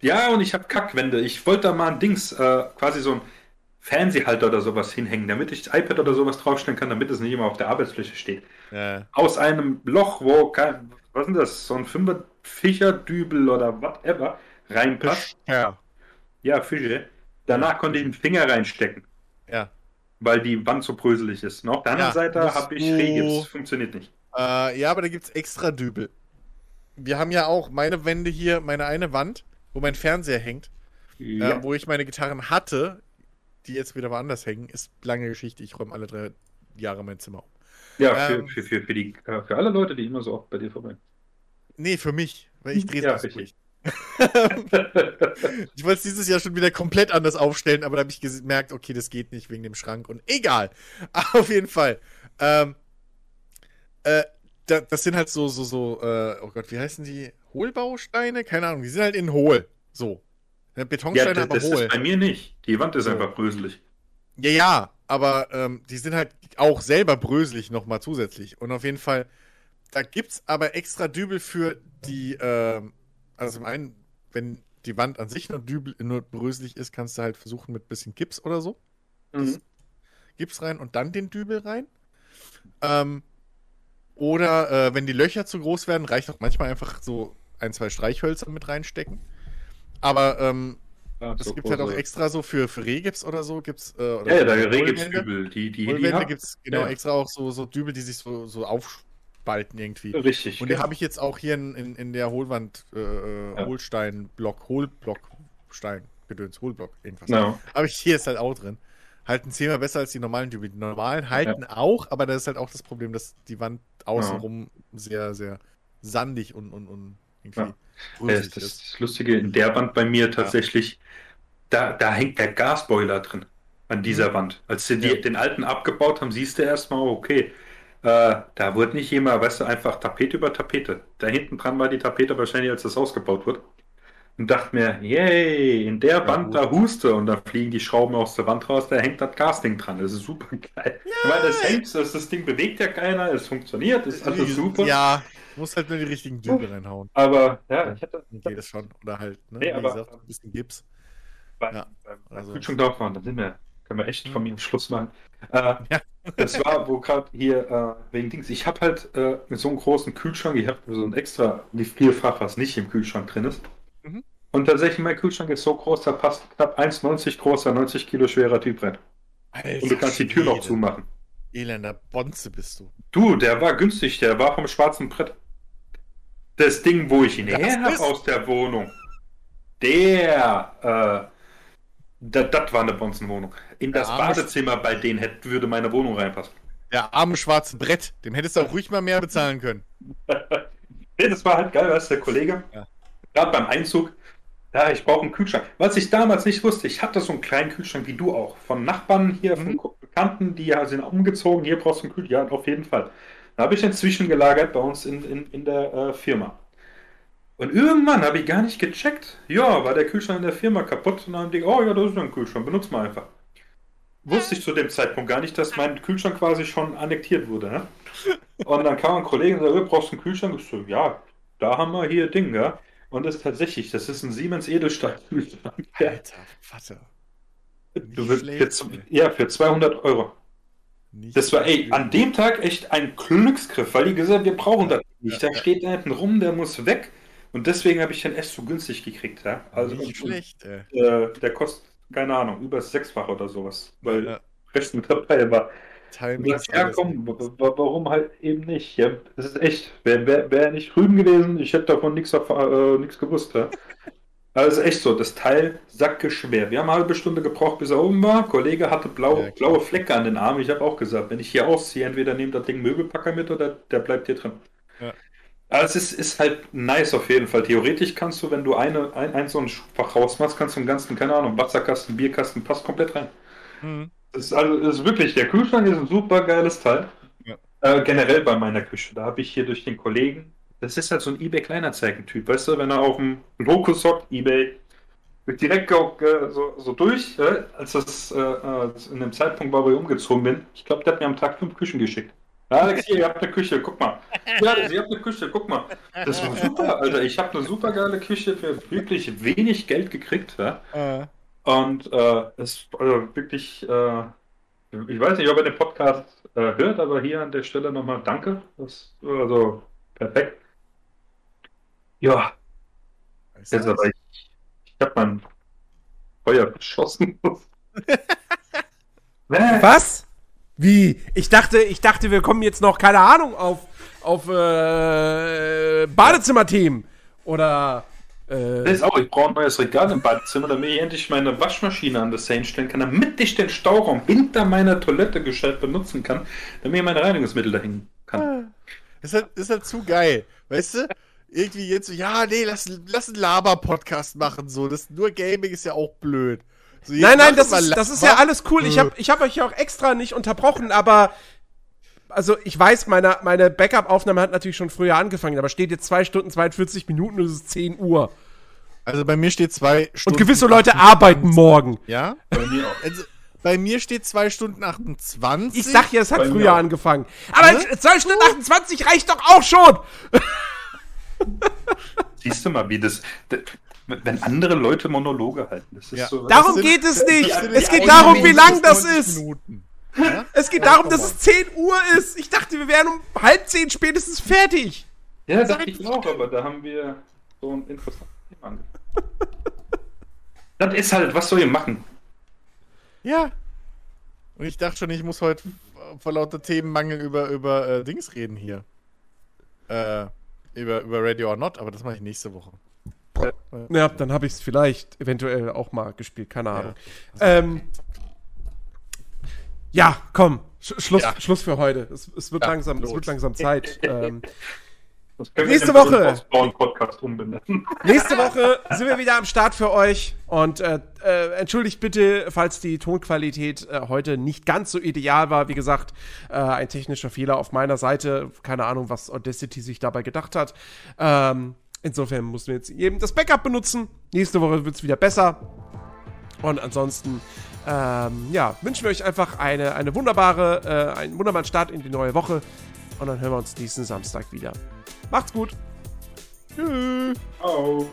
ja, und ich habe Kackwände. Ich wollte da mal ein Dings, äh, quasi so ein Fernsehhalter oder sowas hinhängen, damit ich das iPad oder sowas draufstellen kann, damit es nicht immer auf der Arbeitsfläche steht. Ja. Aus einem Loch, wo kein, was ist das, so ein Fischerdübel oder whatever reinpasst. Ja. Ja, Fische. Danach konnte ich den Finger reinstecken. Ja. Weil die Wand so bröselig ist. Noch auf der anderen ja, Seite habe ich Rehgips. Funktioniert nicht. Äh, ja, aber da gibt es extra Dübel. Wir haben ja auch meine Wände hier, meine eine Wand, wo mein Fernseher hängt, ja. äh, wo ich meine Gitarren hatte, die jetzt wieder woanders hängen, ist lange Geschichte. Ich räume alle drei Jahre mein Zimmer um. Ja, für, ähm, für, für, für, die, äh, für alle Leute, die immer so oft bei dir vorbei. Nee, für mich, weil ich drehe ja, das richtig. ich wollte es dieses Jahr schon wieder komplett anders aufstellen, aber da habe ich gemerkt, okay, das geht nicht wegen dem Schrank und egal. Auf jeden Fall. Ähm, äh, da, das sind halt so, so, so, äh, oh Gott, wie heißen die? Hohlbausteine? Keine Ahnung, die sind halt in hohl. So. Betonsteine ja, aber das hohl. Ist bei mir nicht. Die Wand ist so. einfach bröselig. Ja, ja, aber ähm, die sind halt auch selber bröselig nochmal zusätzlich. Und auf jeden Fall, da gibt's aber extra Dübel für die, ähm, also zum einen, wenn die Wand an sich nur, Dübel, nur bröselig ist, kannst du halt versuchen mit bisschen Gips oder so. Mhm. Gips rein und dann den Dübel rein. Ähm, oder äh, wenn die Löcher zu groß werden, reicht auch manchmal einfach so ein, zwei Streichhölzer mit reinstecken. Aber ähm, ja, es so gibt halt auch extra so für, für Rehgips oder so gibt's äh, oder Ja, ja, da Rehgipsdübel, die die Hohlwände gibt's genau ja. extra auch so so Dübel, die sich so so aufspalten irgendwie. Richtig. Und die genau. habe ich jetzt auch hier in, in, in der Hohlwand äh, äh ja. Hohlstein Block Hohlblock Stein Gedöns Hohlblock irgendwas. No. Aber ich hier ist halt auch drin. Halten zehnmal besser als die normalen Dübel. Die normalen halten ja. auch, aber da ist halt auch das Problem, dass die Wand außenrum sehr sehr sandig und und, und irgendwie das, ist das Lustige in der Wand bei mir tatsächlich, da, da hängt der Gasboiler drin an dieser mhm. Wand. Als sie die, den alten abgebaut haben, siehst du erstmal, okay, äh, da wurde nicht jemand, weißt du, einfach Tapete über Tapete. Da hinten dran war die Tapete wahrscheinlich, als das Haus gebaut wurde. Und dachte mir, yay, in der Wand da huste und da fliegen die Schrauben aus der Wand raus, da hängt das Casting dran. Das ist super geil. Ja. Weil das hängt, das, das Ding bewegt ja keiner, es funktioniert, ist alles super. Ja, muss halt nur die richtigen Dübel reinhauen. Aber ja, ich hatte. Dann geht das schon. Oder halt, ne? Nee, aber, gesagt, ein bisschen Gips. Bei, ja, beim, also. Kühlschrank waren, dann sind wir, können wir echt von mir Schluss machen. Äh, ja. das war, wo gerade hier äh, wegen Dings, ich habe halt äh, so einen großen Kühlschrank, ich habe so ein extra Gefrierfach, was nicht im Kühlschrank drin ist. Mhm. Und tatsächlich, mein Kühlschrank ist so groß, da passt knapp 1,90 großer, 90 Kilo schwerer Typ rein. Alter, und du kannst die Tür noch zumachen. Elender Bonze bist du. Du, der war günstig, der war vom schwarzen Brett. Das Ding, wo ich ihn her habe aus der Wohnung, der, äh, das war eine Bonzenwohnung. In das Badezimmer bei denen hätte, würde meine Wohnung reinpassen. Der arme schwarze Brett, dem hättest du auch ruhig mal mehr bezahlen können. das war halt geil, was der Kollege. Ja. Gerade beim Einzug, ja, ich brauche einen Kühlschrank. Was ich damals nicht wusste, ich hatte so einen kleinen Kühlschrank wie du auch. Von Nachbarn hier, mhm. von Bekannten, die ja sind umgezogen, hier brauchst du einen Kühlschrank. Ja, auf jeden Fall. Da habe ich den zwischengelagert bei uns in, in, in der äh, Firma. Und irgendwann habe ich gar nicht gecheckt. Ja, war der Kühlschrank in der Firma kaputt und dann haben die, oh ja, das ist ein Kühlschrank, benutzt mal einfach. Wusste ich zu dem Zeitpunkt gar nicht, dass mein Kühlschrank quasi schon annektiert wurde. Ne? Und dann kam ein Kollege und sagte, brauchst du einen Kühlschrank? Ich so, ja, da haben wir hier Ding, ja. Und das ist tatsächlich, das ist ein Siemens Edelstahl-Kühlschrank. Alter, warte. Du wirst für, ja, für 200 Euro. Nicht das war, ey, an dem Tag echt ein Glücksgriff, weil die gesagt haben, wir brauchen das nicht. Da steht da hinten rum, der muss weg. Und deswegen habe ich den echt so günstig gekriegt, ja. Also nicht schlecht, ey. Äh, der kostet, keine Ahnung, über das Sechsfache oder sowas. Weil ja. Rest mit dabei war. Das, ja, komm, warum halt eben nicht? Ja, das ist echt. Wäre wär, wär nicht drüben gewesen, ich hätte davon nichts äh, gewusst. Ja. Also echt so, das Teil sackgeschwer. Wir haben eine halbe Stunde gebraucht, bis er oben war. Kollege hatte blau, ja, blaue Flecke an den Armen. Ich habe auch gesagt, wenn ich hier ausziehe, entweder nehmt das Ding Möbelpacker mit oder der bleibt hier drin. Ja. Also es ist, ist, halt nice auf jeden Fall. Theoretisch kannst du, wenn du eine, ein, ein so ein Fach rausmachst, kannst du einen ganzen, keine Ahnung, Wasserkasten, Bierkasten, passt komplett rein. Mhm. Das ist also ist wirklich, der Kühlschrank ist ein super geiles Teil. Ja. Äh, generell bei meiner Küche. Da habe ich hier durch den Kollegen, das ist halt so ein eBay Kleinanzeigen-Typ, weißt du, wenn er auf dem Locus hockt, eBay, direkt äh, so, so, durch, äh, als das äh, äh, in dem Zeitpunkt war, wo ich umgezogen bin. Ich glaube, der hat mir am Tag fünf Küchen geschickt. Ja, Alex, hier, ihr habt eine Küche, guck mal. Ja, ihr habt eine Küche, guck mal. Das war super, Alter. Ich habe eine super geile Küche für wirklich wenig Geld gekriegt. Ja? Und äh, es also wirklich, äh, ich weiß nicht, ob er den Podcast äh, hört, aber hier an der Stelle nochmal danke. Das also perfekt. Ja. Jetzt aber ich, ich habe mein Feuer geschossen. Was? Wie? Ich dachte, ich dachte, wir kommen jetzt noch, keine Ahnung, auf, auf äh, Badezimmerthemen. Oder äh, das ist auch, ich brauche ein neues Regal im Badezimmer, damit ich endlich meine Waschmaschine an das Seine stellen kann, damit ich den Stauraum hinter meiner Toilette gescheit benutzen kann, damit ich meine Reinigungsmittel dahin kann. Das ist halt, ist halt zu geil. Weißt du? Irgendwie jetzt so, ja, nee, lass, lass einen Laber-Podcast machen, so. Das, nur Gaming ist ja auch blöd. So, nein, nein, das ist, das ist ja alles cool. Ich habe ich hab euch ja auch extra nicht unterbrochen, aber also ich weiß, meine, meine Backup-Aufnahme hat natürlich schon früher angefangen, aber steht jetzt 2 Stunden 42 Minuten und es ist 10 Uhr. Also bei mir steht 2 Stunden. Und gewisse Leute arbeiten morgen. Ja? Bei mir auch. Also, bei mir steht 2 Stunden 28. Ich sag ja, es hat bei früher angefangen. Aber 2 Stunden 28 reicht doch auch schon. Siehst du mal, wie das. Wenn andere Leute Monologe halten. Das ist ja. so, darum geht es nicht. Es geht darum, wie lang das ist. Minuten. Ja? Es geht darum, dass es 10 Uhr ist. Ich dachte, wir wären um halb 10 spätestens fertig. Ja, dachte ich auch, aber da haben wir so ein interessantes Thema angefangen. das ist halt, was soll ihr machen? Ja. Und ich dachte schon, ich muss heute vor lauter Themenmangel über, über äh, Dings reden hier. Äh, über, über Radio or Not, aber das mache ich nächste Woche. Ja, dann habe ich es vielleicht eventuell auch mal gespielt, keine Ahnung. Ja. Ähm, ja, komm, Sch Schluss, ja. Schluss für heute. Es, es wird, ja, langsam, es wird langsam Zeit. ähm, nächste Woche. nächste Woche sind wir wieder am Start für euch. Und äh, äh, entschuldigt bitte, falls die Tonqualität äh, heute nicht ganz so ideal war. Wie gesagt, äh, ein technischer Fehler auf meiner Seite. Keine Ahnung, was Audacity sich dabei gedacht hat. Ähm, Insofern mussten wir jetzt eben das Backup benutzen. Nächste Woche wird es wieder besser. Und ansonsten, ähm, ja, wünschen wir euch einfach eine, eine wunderbare, äh, einen wunderbaren Start in die neue Woche. Und dann hören wir uns nächsten Samstag wieder. Macht's gut. Tschüss. Ciao.